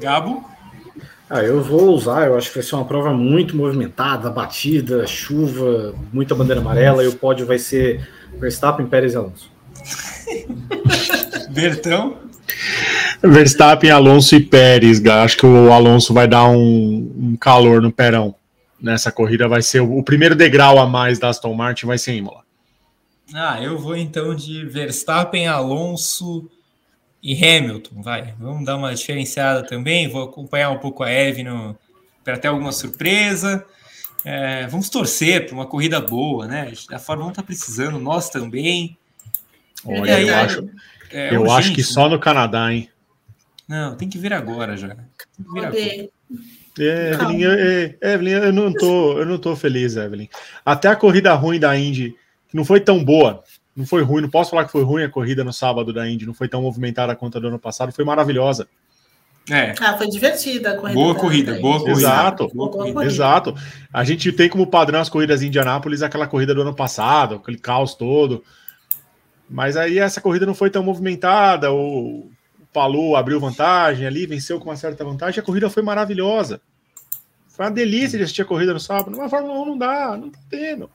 Gabo? Ah, eu vou usar, eu acho que vai ser uma prova muito movimentada, batida, chuva, muita bandeira amarela, e o pódio vai ser Verstappen, Pérez e Alonso. Bertão? Verstappen, Alonso e Pérez. Acho que o Alonso vai dar um, um calor no perão. Nessa corrida vai ser o, o, primeiro degrau a mais da Aston Martin vai ser Imola. Ah, eu vou então de Verstappen, Alonso e Hamilton. Vai, vamos dar uma diferenciada também. Vou acompanhar um pouco a Eve para ter alguma surpresa. É, vamos torcer para uma corrida boa, né? A Fórmula 1 está precisando, nós também. Olha, aí, eu, acho, é, eu urgente, acho que só no Canadá, hein? Não, tem que vir agora já. Tem que vir agora. É, Evelyn, eu, é, Evelyn, eu não tô, eu não tô feliz, Evelyn. Até a corrida ruim da Indy, que não foi tão boa, não foi ruim, não posso falar que foi ruim a corrida no sábado da Indy, não foi tão movimentada quanto a do ano passado, foi maravilhosa. É. Ah, foi divertida a corrida. Boa corrida, boa corrida. Exato, boa corrida. exato. A gente tem como padrão as corridas em Indianápolis aquela corrida do ano passado, aquele caos todo. Mas aí essa corrida não foi tão movimentada, o, Palu abriu vantagem ali, venceu com uma certa vantagem, a corrida foi maravilhosa. Foi uma delícia de assistir a corrida no sábado. Mas Fórmula 1 não dá, não tá tendo.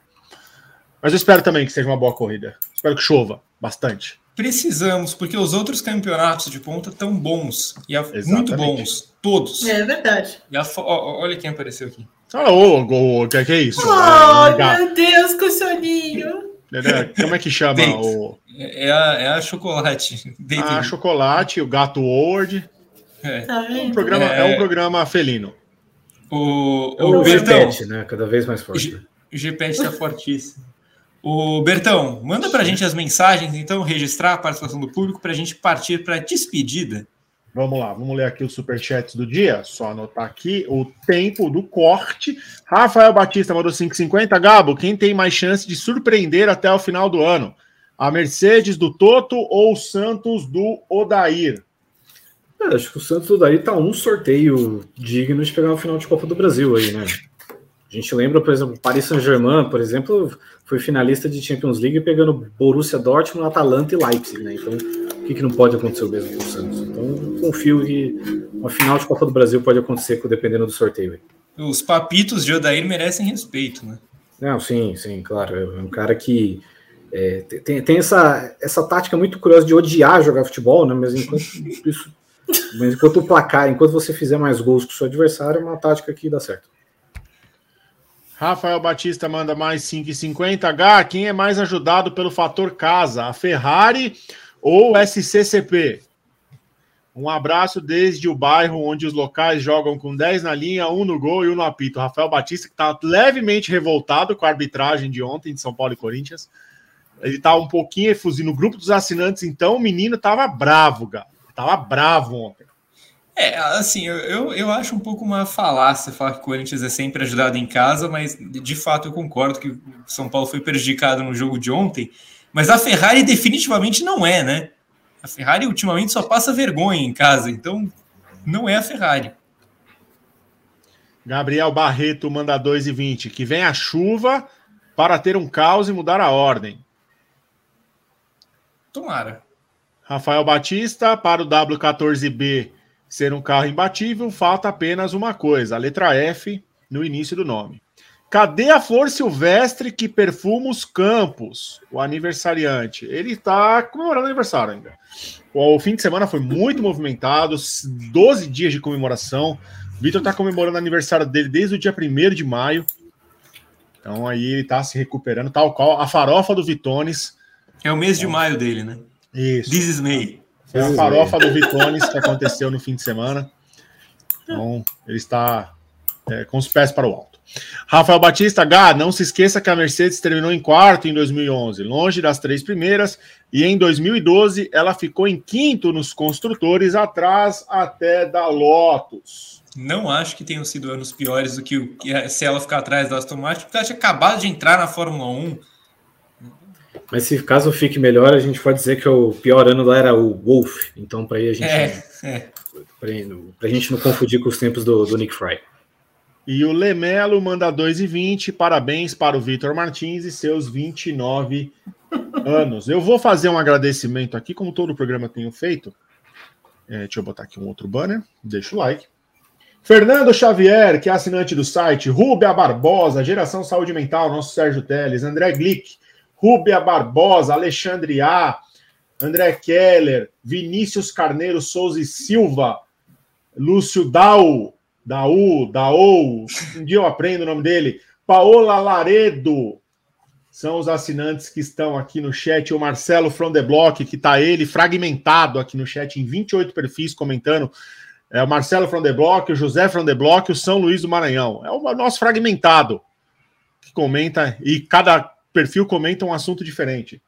Mas eu espero também que seja uma boa corrida. Espero que chova bastante. Precisamos, porque os outros campeonatos de ponta estão bons. E a, muito bons. Todos. É verdade. E a, olha quem apareceu aqui. Ah, ô, o que, que é isso? Oh, é, meu Deus, com o soninho. Como é que chama o. É a, é a chocolate. A ah, chocolate, o gato Word. É. Tá é, um programa, é... é um programa felino. O, o, o Bertão, né? Cada vez mais forte. O Gpet está fortíssimo. O Bertão, manda para a gente as mensagens, então, registrar a participação do público para a gente partir para a despedida. Vamos lá, vamos ler aqui os superchats do dia. Só anotar aqui o tempo do corte. Rafael Batista mandou 5,50. Gabo, quem tem mais chance de surpreender até o final do ano? A Mercedes do Toto ou o Santos do Odair? É, acho que o Santos do Odair tá um sorteio digno de pegar uma final de Copa do Brasil aí, né? A gente lembra, por exemplo, Paris Saint-Germain, por exemplo, foi finalista de Champions League pegando Borussia Dortmund, Atalanta e Leipzig, né? Então, o que, que não pode acontecer o mesmo com o Santos? Então, confio que uma final de Copa do Brasil pode acontecer dependendo do sorteio. Os papitos de Odair merecem respeito, né? Não, sim, sim, claro. É um cara que é, tem, tem essa, essa tática muito curiosa de odiar jogar futebol, né? Mas enquanto isso, mas enquanto o placar, enquanto você fizer mais gols que o seu adversário, é uma tática que dá certo. Rafael Batista manda mais 5,50. H, quem é mais ajudado pelo fator casa? A Ferrari ou SCCP? Um abraço desde o bairro onde os locais jogam com 10 na linha, um no gol e um no apito. Rafael Batista, que está levemente revoltado com a arbitragem de ontem de São Paulo e Corinthians. Ele está um pouquinho efusivo. No grupo dos assinantes, então, o menino estava bravo, cara. Tava bravo ontem. É, assim, eu, eu acho um pouco uma falácia falar que o Corinthians é sempre ajudado em casa, mas de fato eu concordo que o São Paulo foi prejudicado no jogo de ontem, mas a Ferrari definitivamente não é, né? A Ferrari ultimamente só passa vergonha em casa, então não é a Ferrari. Gabriel Barreto manda 2 e 20. Que vem a chuva para ter um caos e mudar a ordem. Tomara. Rafael Batista para o W14B ser um carro imbatível, falta apenas uma coisa, a letra F no início do nome. Cadê a flor silvestre que perfuma os campos? O aniversariante. Ele está comemorando aniversário ainda. O fim de semana foi muito movimentado, 12 dias de comemoração. Vitor está comemorando o aniversário dele desde o dia 1 de maio. Então aí ele está se recuperando, tal qual a farofa do Vitones. É o mês de maio dele, né? Isso. This is May. Foi a farofa do Vitones que aconteceu no fim de semana. Então, ele está é, com os pés para o alto. Rafael Batista, Gá, não se esqueça que a Mercedes terminou em quarto em 2011, longe das três primeiras, e em 2012 ela ficou em quinto nos construtores, atrás até da Lotus. Não acho que tenham sido anos piores do que, o, que se ela ficar atrás da Aston Martin, porque ela tinha acabado de entrar na Fórmula 1 mas se caso fique melhor, a gente pode dizer que o pior ano lá era o Wolf. Então, para aí a gente. É, é. Para a gente não confundir com os tempos do, do Nick Fry. E o Lemelo manda 2,20. Parabéns para o Vitor Martins e seus 29 anos. Eu vou fazer um agradecimento aqui, como todo o programa tenho feito. É, deixa eu botar aqui um outro banner. Deixa o like. Fernando Xavier, que é assinante do site, Rubia Barbosa, Geração Saúde Mental, nosso Sérgio Teles, André Glick, Rúbia Barbosa, Alexandre A, André Keller, Vinícius Carneiro Souza e Silva, Lúcio Dau, Daú, Daou, um dia eu aprendo o nome dele, Paola Laredo, são os assinantes que estão aqui no chat, o Marcelo From the Block, que está ele fragmentado aqui no chat em 28 perfis comentando, é o Marcelo From the Block, o José From the Block, o São Luís do Maranhão, é o nosso fragmentado, que comenta, e cada perfil comenta um assunto diferente.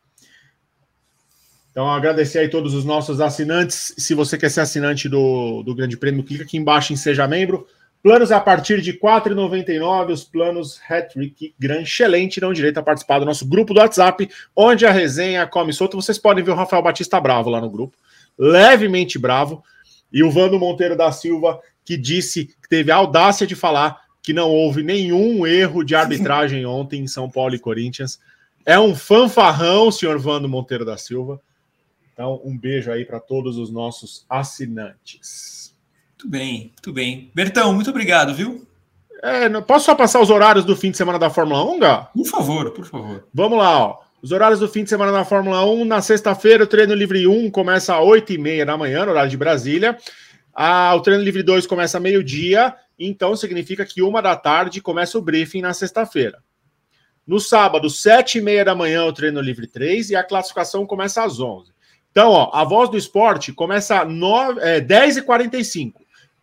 Então, agradecer aí todos os nossos assinantes. Se você quer ser assinante do, do Grande Prêmio, clica aqui embaixo em Seja Membro. Planos a partir de R$ 4,99, os planos Hattrick Gran Excelente dão direito a participar do nosso grupo do WhatsApp, onde a resenha come solto. Vocês podem ver o Rafael Batista bravo lá no grupo, levemente bravo, e o Vando Monteiro da Silva, que disse que teve a audácia de falar que não houve nenhum erro de arbitragem ontem em São Paulo e Corinthians. É um fanfarrão, senhor Vando Monteiro da Silva. Então, um beijo aí para todos os nossos assinantes. Muito bem, muito bem. Bertão, muito obrigado, viu? É, posso só passar os horários do fim de semana da Fórmula 1, Gá? Por favor, por favor. Vamos lá, ó. Os horários do fim de semana da Fórmula 1, na sexta-feira, o treino livre 1 começa às 8h30 da manhã, no horário de Brasília. Ah, o treino livre 2 começa meio-dia então significa que uma da tarde começa o briefing na sexta-feira. No sábado, sete e meia da manhã, o treino livre 3 e a classificação começa às 11. Então, ó, a voz do esporte começa às é, 10h45.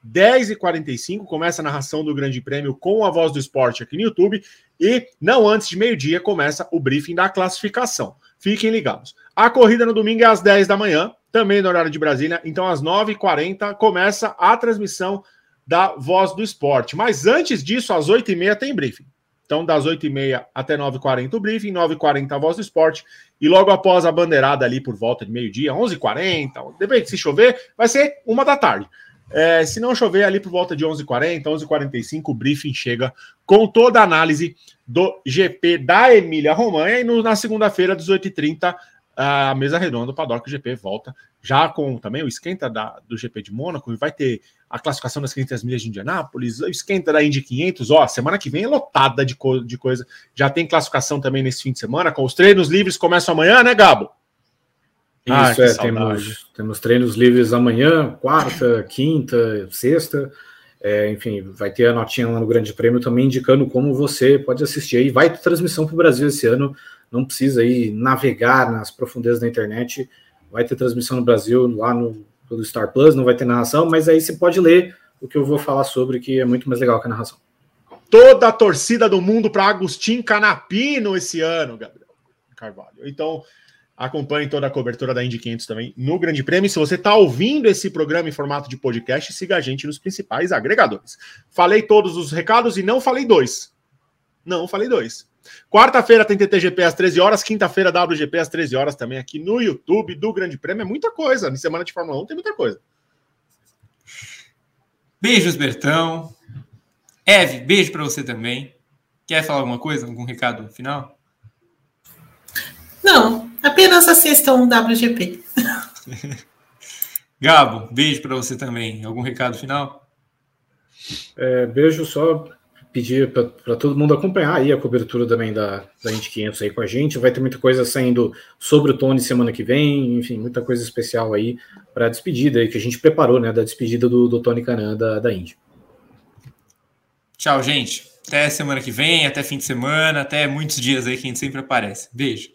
10h45 começa a narração do Grande Prêmio com a voz do esporte aqui no YouTube. E não antes de meio-dia começa o briefing da classificação. Fiquem ligados. A corrida no domingo é às 10 da manhã, também no horário de Brasília. Então, às 9h40 começa a transmissão da Voz do Esporte. Mas antes disso, às 8h30 tem briefing. Então, das 8h30 até 9h40 o briefing, 9h40 a Voz do Esporte, e logo após a bandeirada ali por volta de meio-dia, 11h40, depende, se chover, vai ser uma da tarde. É, se não chover ali por volta de 11h40, 11h45, o briefing chega com toda a análise do GP da Emília Romanha, e no, na segunda-feira, 18h30, a mesa redonda do Paddock GP volta já com também o esquenta da, do GP de Mônaco e vai ter a classificação das 500 milhas de Indianápolis, o esquenta da Indy 500, ó, semana que vem é lotada de, co de coisa. Já tem classificação também nesse fim de semana, com os treinos livres começam amanhã, né, Gabo? Isso, ah, é, temos, temos treinos livres amanhã, quarta, quinta, sexta. É, enfim, vai ter a notinha lá no Grande Prêmio também indicando como você pode assistir. E vai ter transmissão para o Brasil esse ano, não precisa aí navegar nas profundezas da internet. Vai ter transmissão no Brasil lá no Star Plus, não vai ter narração, mas aí você pode ler o que eu vou falar sobre, que é muito mais legal que a narração. Toda a torcida do mundo para Agostinho Canapino esse ano, Gabriel Carvalho. Então, Acompanhe toda a cobertura da Indy 500 também no Grande Prêmio. Se você está ouvindo esse programa em formato de podcast, siga a gente nos principais agregadores. Falei todos os recados e não falei dois. Não falei dois. Quarta-feira tem TTGP às 13 horas, quinta-feira WGP às 13 horas também aqui no YouTube do Grande Prêmio. É muita coisa. Na semana de Fórmula 1 tem muita coisa. Beijos, Bertão. Eve, beijo para você também. Quer falar alguma coisa? Algum recado final? Não, apenas assistam um WGP. Gabo, beijo para você também. Algum recado final? É, beijo só pedir para todo mundo acompanhar aí a cobertura também da, da Indy 500 aí com a gente. Vai ter muita coisa saindo sobre o Tony semana que vem, enfim, muita coisa especial aí para a despedida aí que a gente preparou, né, da despedida do, do Tony Canan da, da Indy. Tchau, gente. Até semana que vem, até fim de semana, até muitos dias aí que a gente sempre aparece. Beijo.